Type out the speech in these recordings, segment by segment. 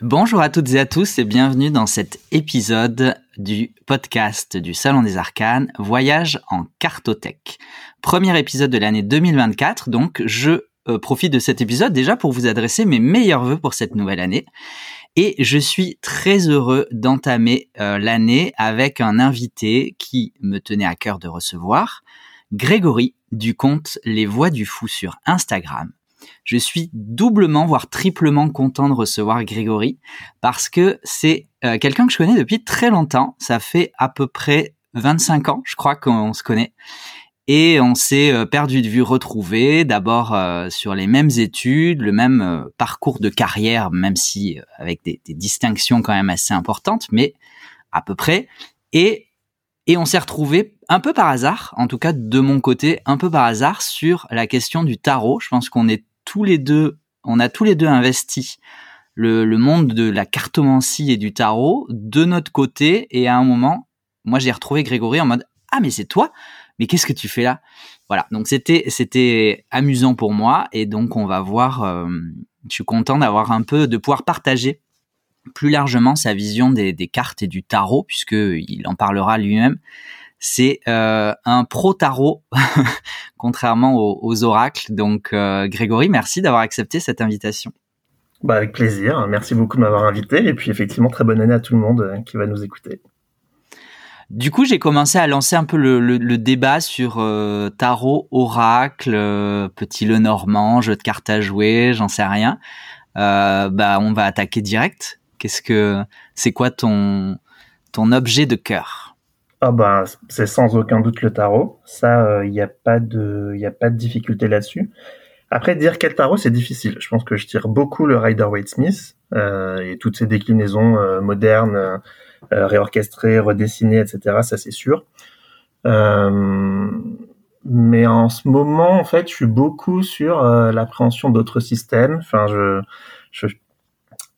Bonjour à toutes et à tous et bienvenue dans cet épisode du podcast du Salon des Arcanes, Voyage en cartothèque. Premier épisode de l'année 2024, donc je euh, profite de cet épisode déjà pour vous adresser mes meilleurs voeux pour cette nouvelle année. Et je suis très heureux d'entamer euh, l'année avec un invité qui me tenait à cœur de recevoir, Grégory du compte Les Voix du Fou sur Instagram je suis doublement, voire triplement content de recevoir Grégory parce que c'est euh, quelqu'un que je connais depuis très longtemps. Ça fait à peu près 25 ans, je crois qu'on se connaît. Et on s'est euh, perdu de vue retrouvé, d'abord euh, sur les mêmes études, le même parcours de carrière, même si avec des, des, distinctions quand même assez importantes, mais à peu près. Et, et on s'est retrouvé un peu par hasard, en tout cas de mon côté, un peu par hasard sur la question du tarot. Je pense qu'on est tous les deux, on a tous les deux investi le, monde de la cartomancie et du tarot de notre côté. Et à un moment, moi, j'ai retrouvé Grégory en mode ah mais c'est toi, mais qu'est-ce que tu fais là? Voilà. Donc c'était c'était amusant pour moi et donc on va voir. Euh, je suis content d'avoir un peu de pouvoir partager plus largement sa vision des, des cartes et du tarot puisque il en parlera lui-même c'est euh, un pro tarot, contrairement aux, oracles. Donc, euh, Grégory, merci d'avoir accepté cette invitation. Bah, avec plaisir. Merci beaucoup de m'avoir invité. Et puis, effectivement, très bonne année à tout le monde euh, qui va nous écouter. Du coup, j'ai commencé à lancer un peu le, débat sur tarot, oracle, petit le normand, jeu de cartes à jouer, j'en sais rien. bah, on va attaquer direct. Qu'est-ce que c'est quoi ton ton objet de cœur? Ah bah c'est sans aucun doute le tarot. Ça, il euh, n'y a pas de, il a pas de difficulté là-dessus. Après, dire quel tarot, c'est difficile. Je pense que je tire beaucoup le Rider-Waite-Smith euh, et toutes ces déclinaisons euh, modernes, euh, réorchestrées, redessinées, etc. Ça, c'est sûr. mais en ce moment, en fait, je suis beaucoup sur l'appréhension d'autres systèmes. Enfin, je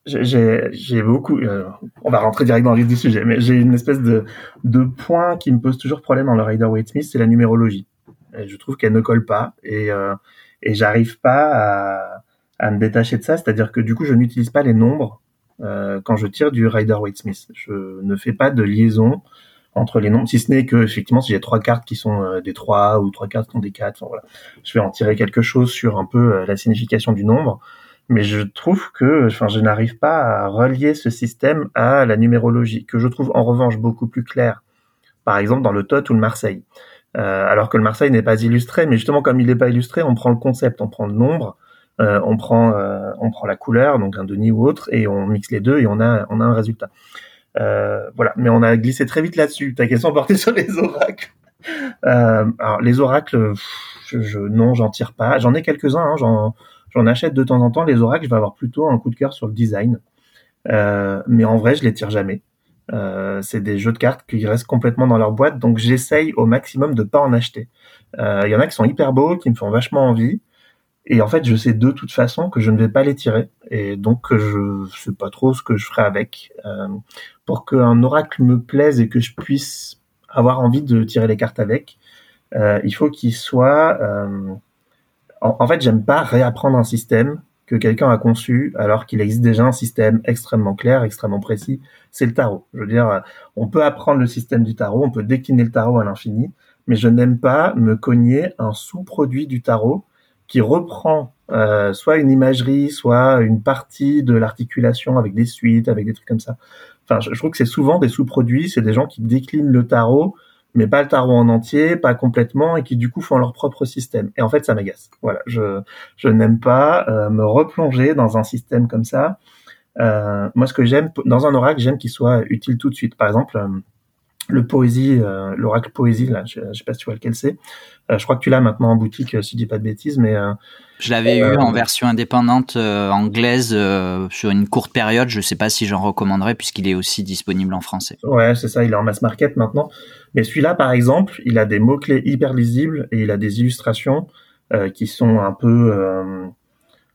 j'ai beaucoup. Euh, on va rentrer direct dans le vif du sujet, mais j'ai une espèce de, de point qui me pose toujours problème dans le Rider Waite Smith, c'est la numérologie. Je trouve qu'elle ne colle pas et, euh, et j'arrive pas à, à me détacher de ça. C'est-à-dire que du coup, je n'utilise pas les nombres euh, quand je tire du Rider Waite Smith. Je ne fais pas de liaison entre les nombres, si ce n'est que effectivement, si j'ai trois cartes qui sont euh, des trois ou trois cartes qui sont des quatre, voilà, je vais en tirer quelque chose sur un peu euh, la signification du nombre mais je trouve que, enfin, je n'arrive pas à relier ce système à la numérologie, que je trouve en revanche beaucoup plus clair. Par exemple, dans le Tot ou le Marseille. Euh, alors que le Marseille n'est pas illustré, mais justement comme il n'est pas illustré, on prend le concept, on prend le nombre, euh, on prend euh, on prend la couleur, donc un Denis ou autre, et on mixe les deux et on a on a un résultat. Voilà, mais on a glissé très vite là-dessus. Ta question portait sur les oracles. Euh, alors les oracles, je, non, j'en tire pas. J'en ai quelques-uns. Hein, j'en J'en achète de temps en temps. Les oracles, je vais avoir plutôt un coup de cœur sur le design. Euh, mais en vrai, je les tire jamais. Euh, c'est des jeux de cartes qui restent complètement dans leur boîte, donc j'essaye au maximum de pas en acheter. Il y en a qui sont hyper beaux, qui me font vachement envie, et en fait, je sais de toute façon que je ne vais pas les tirer, et donc je sais pas trop ce que je ferai avec. Pour qu'un oracle me plaise et que je puisse avoir envie de tirer les cartes avec, euh, il faut qu'il soit en, fait, j'aime pas réapprendre un système que quelqu'un a conçu alors qu'il existe déjà un système extrêmement clair, extrêmement précis. C'est le tarot. Je veux dire, on peut apprendre le système du tarot, on peut décliner le tarot à l'infini, mais je n'aime pas me cogner un sous-produit du tarot qui reprend euh, soit une imagerie, soit une partie de l'articulation avec des suites, avec des trucs comme ça. Enfin, je, je trouve que c'est souvent des sous-produits, c'est des gens qui déclinent le tarot mais pas le tarot en entier, pas complètement, et qui du coup font leur propre système. Et en fait, ça m'agace. Voilà, je je n'aime pas euh, me replonger dans un système comme ça. Euh, moi, ce que j'aime dans un oracle, j'aime qu'il soit utile tout de suite. Par exemple, euh, le poésie, euh, l'oracle poésie, là, je, je, sais pas si tu vois lequel c'est. Euh, je crois que tu l'as maintenant en boutique, si je dis pas de bêtises, mais je l'avais eu en version indépendante anglaise sur une courte période. Je sais pas si j'en recommanderais puisqu'il est aussi disponible en français. Ouais, c'est ça. Il est en mass market maintenant. Mais celui-là, par exemple, il a des mots-clés hyper lisibles et il a des illustrations euh, qui sont un peu euh,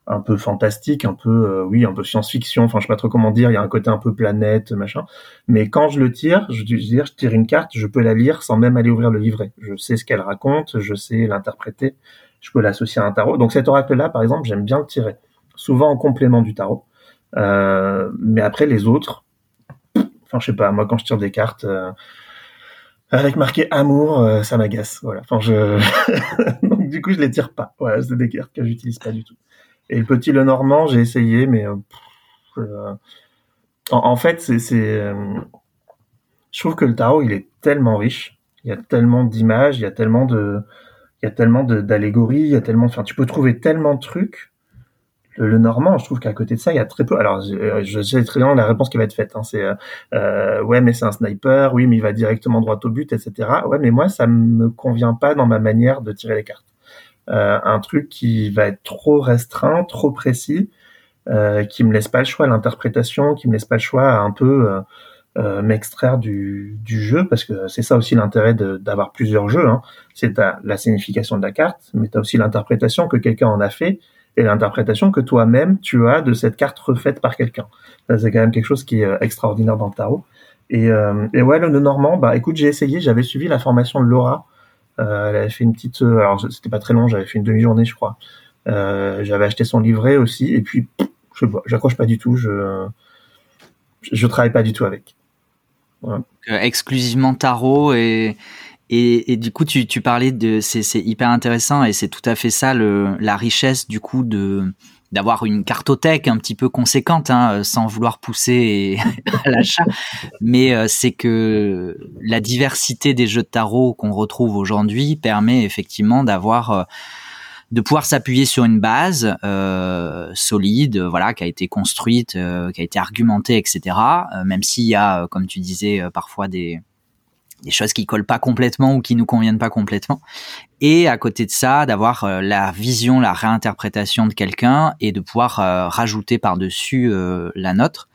un peu fantastiques, un peu euh, oui, un peu science-fiction. Enfin, je sais pas trop comment dire. Il y a un côté un peu planète, machin. Mais quand je le tire, je, veux dire, je tire une carte, je peux la lire sans même aller ouvrir le livret. Je sais ce qu'elle raconte, je sais l'interpréter. Je peux l'associer à un tarot. Donc cet oracle-là, par exemple, j'aime bien le tirer. Souvent en complément du tarot. mais après les autres, enfin je sais pas, moi quand je tire des cartes avec marqué amour, ça m'agace. Voilà. Enfin je donc du coup je les tire pas. Voilà, c'est des cartes que j'utilise pas du tout. Et le petit le normand, j'ai essayé, mais en, fait c'est je trouve que le tarot il est tellement riche, il y a tellement d'images, il y a tellement de il y a tellement d'allégories, il y a tellement, enfin, tu peux trouver tellement de trucs. Le, normand, je trouve qu'à côté de ça, il y a très peu. Alors, je, sais très bien la réponse qui va être faite. Hein, c'est euh, ouais, mais c'est un sniper. Oui, mais il va directement droit au but, etc. Ouais, mais moi, ça me convient pas dans ma manière de tirer les cartes. Euh, un truc qui va être trop restreint, trop précis, euh, qui me laisse pas le choix à l'interprétation, qui me laisse pas le choix à un peu euh, euh, m'extraire du, du, jeu parce que c'est ça aussi l'intérêt d'avoir plusieurs jeux. Hein. C'est la signification de la carte, mais tu as aussi l'interprétation que quelqu'un en a fait et l'interprétation que toi-même tu as de cette carte refaite par quelqu'un. C'est quand même quelque chose qui est extraordinaire dans le tarot. Et, euh, et ouais, le normand, bah écoute, j'ai essayé, j'avais suivi la formation de Laura. Euh, elle avait fait une petite, euh, alors c'était pas très long, j'avais fait une demi-journée, je crois. Euh, j'avais acheté son livret aussi, et puis je j'accroche pas du tout, je je travaille pas du tout avec. Exclusivement tarot et, et, et, du coup tu, tu parlais de c'est hyper intéressant et c'est tout à fait ça le, la richesse du coup de d'avoir une cartothèque un petit peu conséquente hein, sans vouloir pousser à l'achat mais euh, c'est que la diversité des jeux de tarot qu'on retrouve aujourd'hui permet effectivement d'avoir euh, de pouvoir s'appuyer sur une base euh, solide, voilà, qui a été construite, euh, qui a été argumentée, etc. Euh, même s'il y a, comme tu disais, parfois des des choses qui collent pas complètement ou qui nous conviennent pas complètement. Et à côté de ça, d'avoir la vision, la réinterprétation de quelqu'un et de pouvoir rajouter par-dessus la nôtre.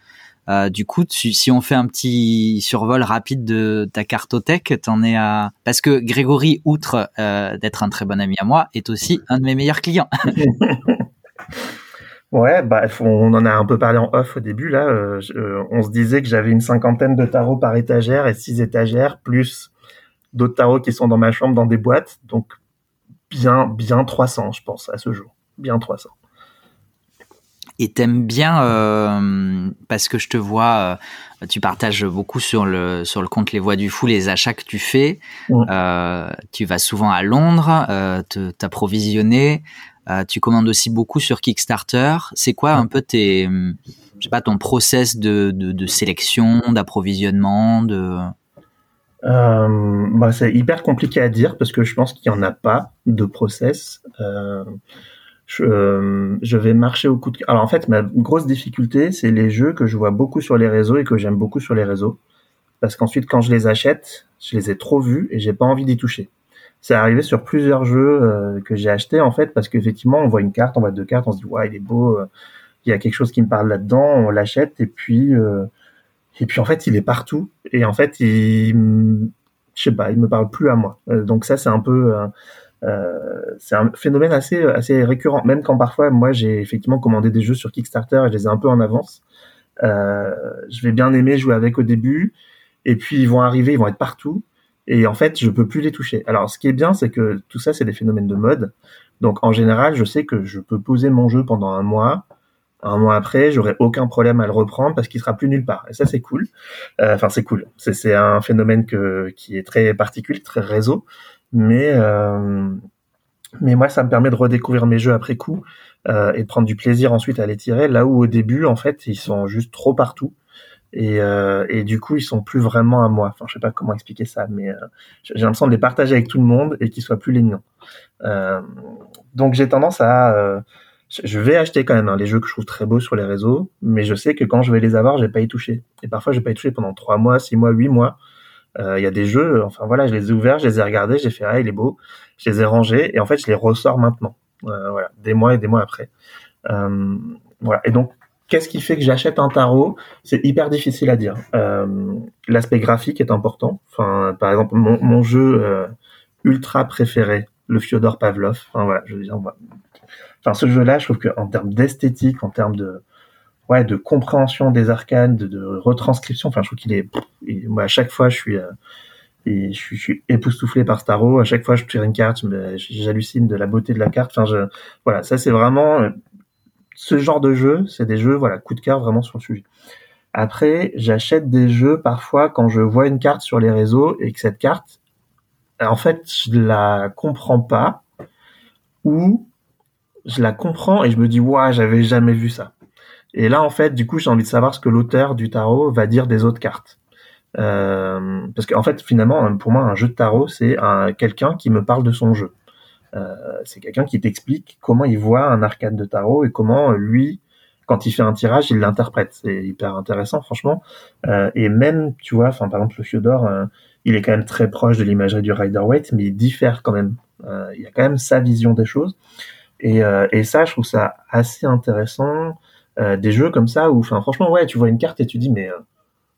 Euh, du coup, si on fait un petit survol rapide de ta cartothèque, t'en es à parce que Grégory, outre euh, d'être un très bon ami à moi, est aussi un de mes meilleurs clients. ouais, bah on en a un peu parlé en off au début là. Euh, on se disait que j'avais une cinquantaine de tarots par étagère et six étagères plus d'autres tarots qui sont dans ma chambre dans des boîtes, donc bien bien 300 je pense à ce jour, bien 300 et t'aimes bien euh, parce que je te vois, euh, tu partages beaucoup sur le sur le compte Les Voix du Fou les achats que tu fais. Euh, tu vas souvent à Londres, euh, t'approvisionner. Euh, tu commandes aussi beaucoup sur Kickstarter. C'est quoi un peu tes, je sais pas, ton process de, de, de sélection, d'approvisionnement, de bah, c'est hyper compliqué à dire parce que je pense qu'il y en a pas de process. Euh, je, euh, je, vais marcher au coup de Alors en fait, ma grosse difficulté, c'est les jeux que je vois beaucoup sur les réseaux et que j'aime beaucoup sur les réseaux. Parce qu'ensuite, quand je les achète, je les ai trop vus et j'ai pas envie d'y toucher. C'est arrivé sur plusieurs jeux euh, que j'ai achetés en fait parce qu'effectivement, on voit une carte, on voit deux cartes, on se dit ouais, il est beau, euh, il y a quelque chose qui me parle là-dedans, on l'achète et puis et puis en fait, il est partout et en fait, il je sais pas, il me parle plus à moi. donc ça, c'est un peu euh, c'est un phénomène assez assez récurrent. Même quand parfois moi j'ai effectivement commandé des jeux sur Kickstarter et je les ai un peu en avance. Euh, je vais bien aimer jouer avec au début et puis ils vont arriver, ils vont être partout et en fait je peux plus les toucher. Alors ce qui est bien c'est que tout ça c'est des phénomènes de mode. Donc en général je sais que je peux poser mon jeu pendant un mois. Un mois après, j'aurai aucun problème à le reprendre parce qu'il sera plus nulle part. Et ça, c'est cool. Euh, enfin, c'est cool. C'est un phénomène qui est très particulier, très réseau mais euh, mais moi ça me permet de redécouvrir mes jeux après coup euh, et de prendre du plaisir ensuite à les tirer là où au début en fait ils sont juste trop partout et, euh, et du coup ils sont plus vraiment à moi. Enfin je sais pas comment expliquer ça mais euh, j'ai l'impression de les partager avec tout le monde et qu'ils soient plus les miens euh, donc j'ai tendance à euh, je vais acheter quand même hein, les jeux que je trouve très beaux sur les réseaux mais je sais que quand je vais les avoir je vais pas y toucher. Et parfois je vais pas y toucher pendant trois mois six mois huit mois. Euh, il y a des jeux, enfin voilà, je les ai ouverts, je les ai regardés, j'ai fait ah il est beau, je les ai rangés et en fait je les ressors maintenant, euh, voilà, des mois et des mois après. Voilà. Et donc qu'est-ce qui fait que j'achète un tarot? C'est hyper difficile à dire. Euh, L'aspect graphique est important. Enfin, par exemple, mon, mon jeu euh, ultra préféré, le Fyodor Pavlov. Enfin voilà, je veux dire, enfin ce jeu-là, je trouve qu'en termes d'esthétique, en termes de ouais, de compréhension des arcanes, de, de retranscription. Enfin, je trouve qu'il est, moi, à chaque fois, je suis, euh, je suis, je suis époustouflé par Starro. À chaque fois, je tire une carte, j'hallucine de la beauté de la carte. Enfin, je, voilà, ça, c'est vraiment, ce genre de jeu, c'est des jeux, voilà, coup de cœur vraiment sur le sujet. Après, j'achète des jeux parfois quand je vois une carte sur les réseaux et que cette carte, en fait, je la comprends pas ou je la comprends et je me dis, ouais, j'avais jamais vu ça. Et là, en fait, du coup, j'ai envie de savoir ce que l'auteur du tarot va dire des autres cartes. Euh, parce qu'en fait, finalement, pour moi, un jeu de tarot, c'est quelqu'un qui me parle de son jeu. Euh, c'est quelqu'un qui t'explique comment il voit un arcade de tarot et comment lui, quand il fait un tirage, il l'interprète. C'est hyper intéressant, franchement. Euh, et même, tu vois, enfin, par exemple, le Fiodor, euh, il est quand même très proche de l'imagerie du Rider-Waite, mais il diffère quand même. Euh, il y a quand même sa vision des choses. Et, euh, et ça, je trouve ça assez intéressant. des jeux comme ça où, enfin, franchement, ouais, tu vois une carte et tu dis, mais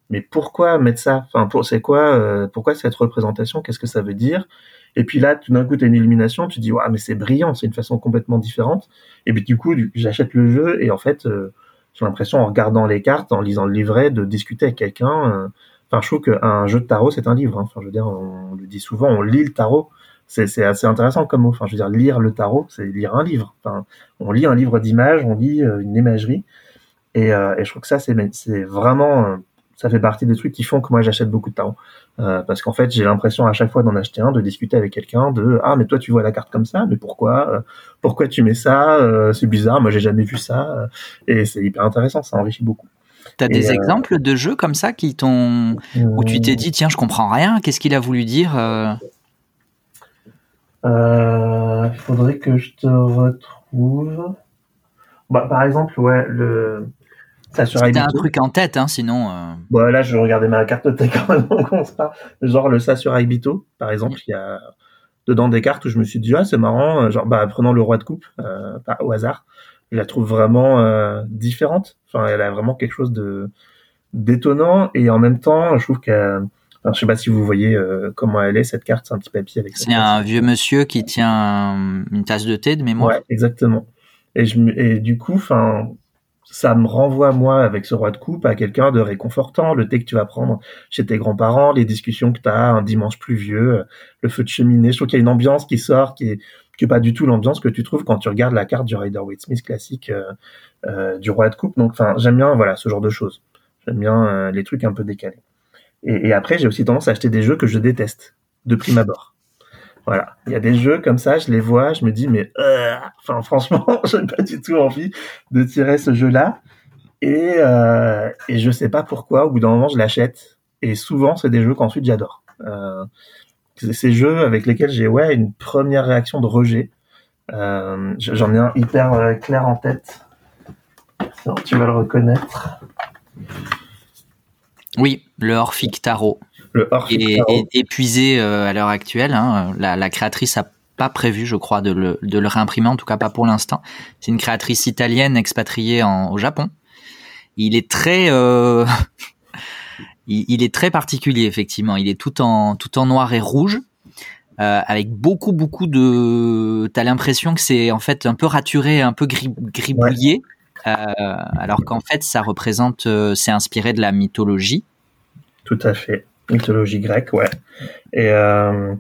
mais pourquoi mettre ça? Enfin, pour c'est quoi euh, Pourquoi cette représentation? Qu'est-ce que ça veut dire? Et puis là, tout d'un coup, tu as une illumination, tu dis ouais, mais c'est brillant, c'est une façon complètement différente. Et puis du coup, j'achète le jeu et en fait, euh, j'ai l'impression en regardant les cartes, en lisant le livret, de discuter avec quelqu'un. Euh, enfin, je trouve qu'un jeu de tarot, c'est un livre. Hein. Enfin, je veux dire, on le dit souvent, on lit le tarot. C'est assez intéressant comme mot. Enfin, je veux dire, lire le tarot, c'est lire un livre. Enfin, on lit un livre d'images, on lit une imagerie. Et, et je trouve que ça, c'est vraiment ça fait partie des trucs qui font que moi j'achète beaucoup de tarot. Euh, parce qu'en fait, j'ai l'impression à chaque fois d'en acheter un, de discuter avec quelqu'un, de ah mais toi tu vois la carte comme ça, mais pourquoi euh, Pourquoi tu mets ça euh, C'est bizarre, moi j'ai jamais vu ça, et c'est hyper intéressant, ça enrichit beaucoup. T'as des exemples de jeux comme ça qui t'ont où tu t'es dit tiens je comprends rien, qu'est-ce qu'il a voulu dire Il faudrait que je te retrouve. Bah, par exemple, ouais, le T'as un truc en tête, hein, sinon. Euh... Bon, là, je regardais ma carte quand même Genre le Sakurai Bito, par exemple, il y a dedans des cartes où je me suis dit, ah, c'est marrant, euh, genre, bah, prenant le roi de coupe, euh, au hasard, je la trouve vraiment euh, différente. Enfin, elle a vraiment quelque chose de d'étonnant et en même temps, je trouve que je sais pas si vous voyez euh, comment elle est cette carte, c'est un petit papier avec. C'est un vieux monsieur qui tient une tasse de thé de mémoire. Ouais, exactement. Et je et du coup, enfin, ça me renvoie moi avec ce roi de coupe à quelqu'un de réconfortant, le thé que tu vas prendre chez tes grands-parents, les discussions que tu as un dimanche pluvieux, le feu de cheminée. Je trouve qu'il y a une ambiance qui sort qui est pas du tout l'ambiance que tu trouves quand tu regardes la carte du Rider Waite Smith classique euh, euh, du roi de coupe. Donc enfin, j'aime bien voilà ce genre de choses. J'aime bien euh, les trucs un peu décalés. Et après, j'ai aussi tendance à acheter des jeux que je déteste de prime abord. Voilà, il y a des jeux comme ça, je les vois, je me dis mais euh, franchement, j'ai pas du tout envie de tirer ce jeu-là et euh, et je sais pas pourquoi. Au bout d'un moment, je l'achète et souvent c'est des jeux qu'ensuite j'adore. Euh, c'est ces jeux avec lesquels j'ai ouais une première réaction de rejet. Euh, J'en ai un hyper euh, clair en tête. tu vas le reconnaître. Oui, le Orphic Tarot le est, épuisé euh, à l'heure actuelle. Hein. La, créatrice a pas prévu, je crois, de le, de le réimprimer, en tout cas pas pour l'instant. C'est une créatrice italienne expatriée en, au Japon. Il est très, euh, il, est très particulier effectivement. Il est tout en tout en noir et rouge, euh, avec beaucoup beaucoup de. T'as l'impression que c'est en fait un peu raturé, un peu gribouillé, euh, alors qu'en fait ça représente, euh, c'est inspiré de la mythologie. Tout à fait mythologie grecque, ouais. Et, euh,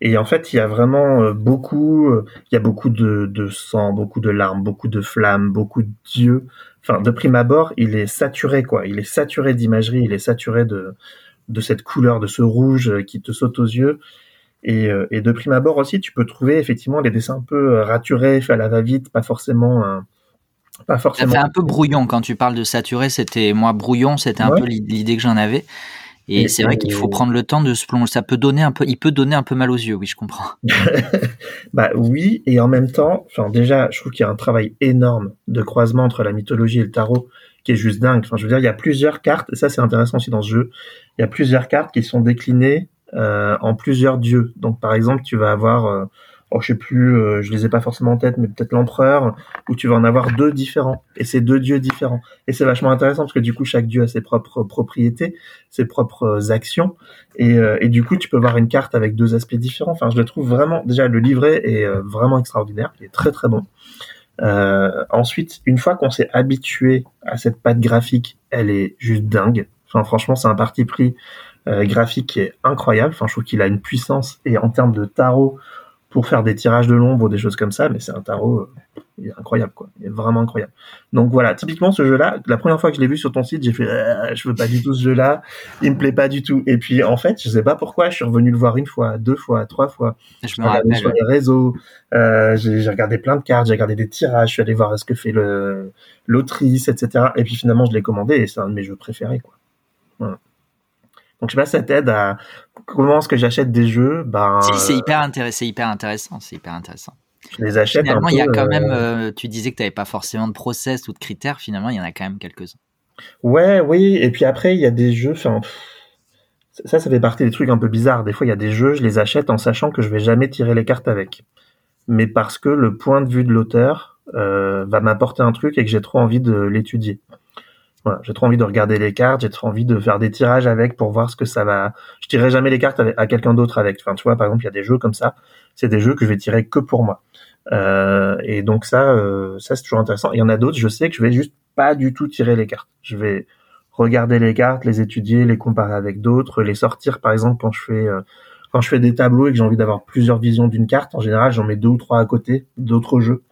et en fait, il y a vraiment euh, beaucoup, euh, il y a beaucoup de, de sang, beaucoup de larmes, beaucoup de flammes, beaucoup de dieux. Enfin, de prime abord, il est saturé, quoi. Il est saturé d'imagerie, il est saturé de, de cette couleur, de ce rouge qui te saute aux yeux. Et, et de prime abord aussi, tu peux trouver effectivement les dessins un peu raturés, faits à la va-vite, pas forcément. pas forcément. Ça fait un peu brouillon quand tu parles de saturé. C'était moi brouillon, c'était un peu l'idée que j'en avais. Et, c'est vrai qu'il faut prendre le temps de se plonger. Ça peut donner un peu, il peut donner un peu mal aux yeux, oui, je comprends. bah oui, et en même temps, enfin déjà, je trouve qu'il y a un travail énorme de croisement entre la mythologie et le tarot qui est juste dingue. Enfin, je veux dire, il y a plusieurs cartes, et ça c'est intéressant aussi dans ce jeu. Il y a plusieurs cartes qui sont déclinées euh, en plusieurs dieux. Donc par exemple, tu vas avoir euh, oh, je sais plus, euh, je les ai pas forcément en tête, mais peut-être l'empereur, où tu vas en avoir deux différents, et c'est deux dieux différents. Et c'est vachement intéressant parce que du coup, chaque dieu a ses propres propriétés, ses propres actions, et, euh, et du coup, tu peux voir une carte avec deux aspects différents. Enfin, je le trouve vraiment, déjà, le livret est euh, vraiment extraordinaire, il est très très bon. ensuite, une fois qu'on s'est habitué à cette patte graphique, elle est juste dingue. Enfin, franchement, c'est un parti pris graphique qui est incroyable. Enfin, je trouve qu'il a une puissance et en termes de tarot, pour faire des tirages de l'ombre ou des choses comme ça, mais c'est un tarot euh, il est incroyable quoi, il est vraiment incroyable. Donc voilà, typiquement ce jeu-là, la première fois que je l'ai vu sur ton site, j'ai fait euh, je veux pas du tout ce jeu-là, il me plaît pas du tout. Et puis en fait, je sais pas pourquoi, je suis revenu le voir une fois, deux fois, trois fois. Je me rappelle. sur les réseaux, euh, j'ai regardé plein de cartes, j'ai regardé des tirages, je suis allé voir ce que fait le l'autrice, etc. Et puis finalement, je l'ai commandé et c'est un de mes jeux préférés quoi. Voilà. Donc je sais pas, ça t'aide à comment est-ce que j'achète des jeux Ben c'est hyper intéressant, hyper intéressant, c'est hyper intéressant. Je les achète. Finalement, il y a quand même. Euh, tu disais que tu n'avais pas forcément de process ou de critères. Finalement, il y en a quand même quelques-uns. Ouais, oui. Et puis après, il y a des jeux. Enfin, ça, ça fait partie des trucs un peu bizarres. Des fois, il y a des jeux, je les achète en sachant que je vais jamais tirer les cartes avec, mais parce que le point de vue de l'auteur euh, va m'apporter un truc et que j'ai trop envie de l'étudier. Voilà, j'ai trop envie de regarder les cartes, j'ai trop envie de faire des tirages avec pour voir ce que ça va. Je tirerai jamais les cartes à quelqu'un d'autre avec. Enfin, tu vois, par exemple, il y a des jeux comme ça. C'est des jeux que je vais tirer que pour moi. Euh, et donc ça, euh, ça c'est toujours intéressant. Il y en a d'autres, je sais que je vais juste pas du tout tirer les cartes. Je vais regarder les cartes, les étudier, les comparer avec d'autres, les sortir. Par exemple, quand je fais euh, quand je fais des tableaux et que j'ai envie d'avoir plusieurs visions d'une carte, en général, j'en mets deux ou trois à côté d'autres jeux,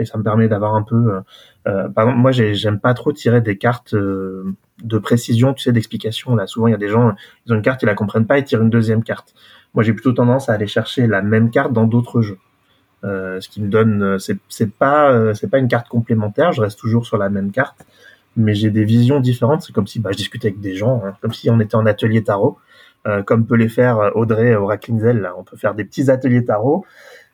et ça me permet d'avoir un peu. Euh, exemple, moi, j'aime pas trop tirer des cartes de précision, tu sais, d'explication. Là, souvent, il y a des gens, ils ont une carte, ils la comprennent pas, ils tirent une deuxième carte. Moi, j'ai plutôt tendance à aller chercher la même carte dans d'autres jeux. Euh, ce qui me donne, euh, c'est, pas, euh, c'est pas une carte complémentaire. Je reste toujours sur la même carte, mais j'ai des visions différentes. C'est comme si, bah, je discutais avec des gens, hein, comme si on était en atelier tarot, comme peut les faire Audrey au Là, on peut faire des petits ateliers tarot.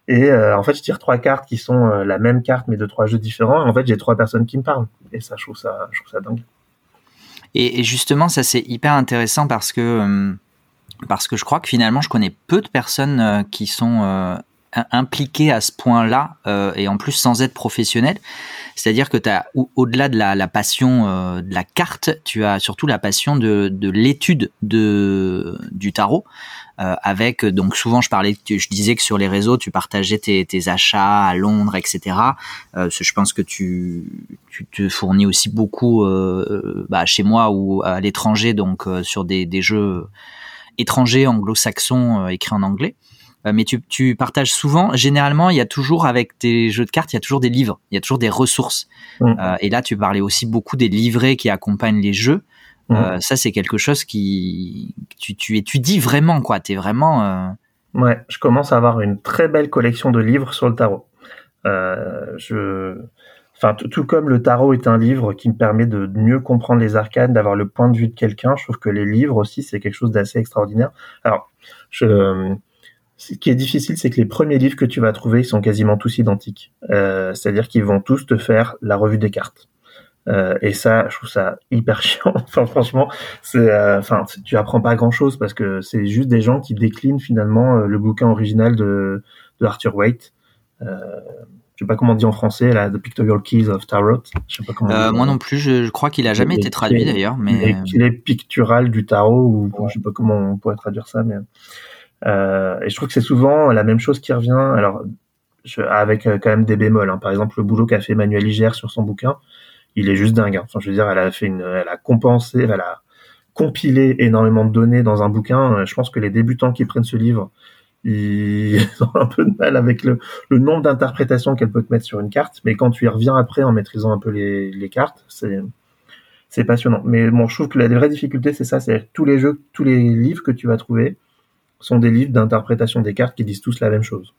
Et en fait, je tire trois cartes qui sont la même carte mais de trois jeux différents. Et en fait, j'ai trois personnes qui me parlent. Et ça, je trouve ça, dingue. Et, justement, ça c'est hyper intéressant parce que parce que je crois que finalement, je connais peu de personnes qui sont impliqué à ce point-là euh, et en plus sans être professionnel. C'est-à-dire que tu as au-delà de la, passion euh, de la carte, tu as surtout la passion de, l'étude de du tarot. Euh, avec donc souvent je parlais, je disais que sur les réseaux tu partageais tes, achats à Londres, etc. je pense que tu, tu te fournis aussi beaucoup bah, chez moi ou à l'étranger, donc sur des, des jeux étrangers anglo-saxons écrits en anglais. Euh, mais tu, tu, partages souvent, généralement, il y a toujours avec tes jeux de cartes, il y a toujours des livres, il y a toujours des ressources. Mm. Euh, et là, tu parlais aussi beaucoup des livrets qui accompagnent les jeux. Mm. Euh, ça, c'est quelque chose qui tu, tu étudies vraiment, quoi. T'es vraiment. Ouais, je commence à avoir une très belle collection de livres sur le tarot. je, enfin, tout comme le tarot est un livre qui me permet de mieux comprendre les arcanes, d'avoir le point de vue de quelqu'un, je trouve que les livres aussi c'est quelque chose d'assez extraordinaire. Alors, je, ce qui est difficile, c'est que les premiers livres que tu vas trouver, ils sont quasiment tous identiques. Euh, C'est-à-dire qu'ils vont tous te faire la revue des cartes. Euh, et ça, je trouve ça hyper chiant. enfin, franchement, c'est, euh, enfin, tu apprends pas grand-chose parce que c'est juste des gens qui déclinent finalement euh, le bouquin original de, de Arthur Waite. Euh, je sais pas comment on dit en français, là, The Pictorial Keys of Tarot. Je sais pas comment. Euh, moi non plus, je, je, crois qu'il a jamais été traduit d'ailleurs, mais. Les, picturales du tarot, ou je sais pas comment on pourrait traduire ça, mais. Euh, et je trouve que c'est souvent la même chose qui revient. Alors, je, avec euh, quand même des bémols. Hein. Par exemple, le boulot qu'a fait Emmanuel Iger sur son bouquin, il est juste dingue. Hein. Enfin, je veux dire, elle a fait une, elle a compensé, elle a compilé énormément de données dans un bouquin. Je pense que les débutants qui prennent ce livre, ils ont un peu de mal avec le, le nombre d'interprétations qu'elle peut te mettre sur une carte. Mais quand tu y reviens après en maîtrisant un peu les, les cartes, c'est c'est passionnant. Mais bon, je trouve que la vraie difficulté, c'est ça, c'est tous les jeux, tous les livres que tu vas trouver, sont des livres d'interprétation des cartes qui disent tous la même chose.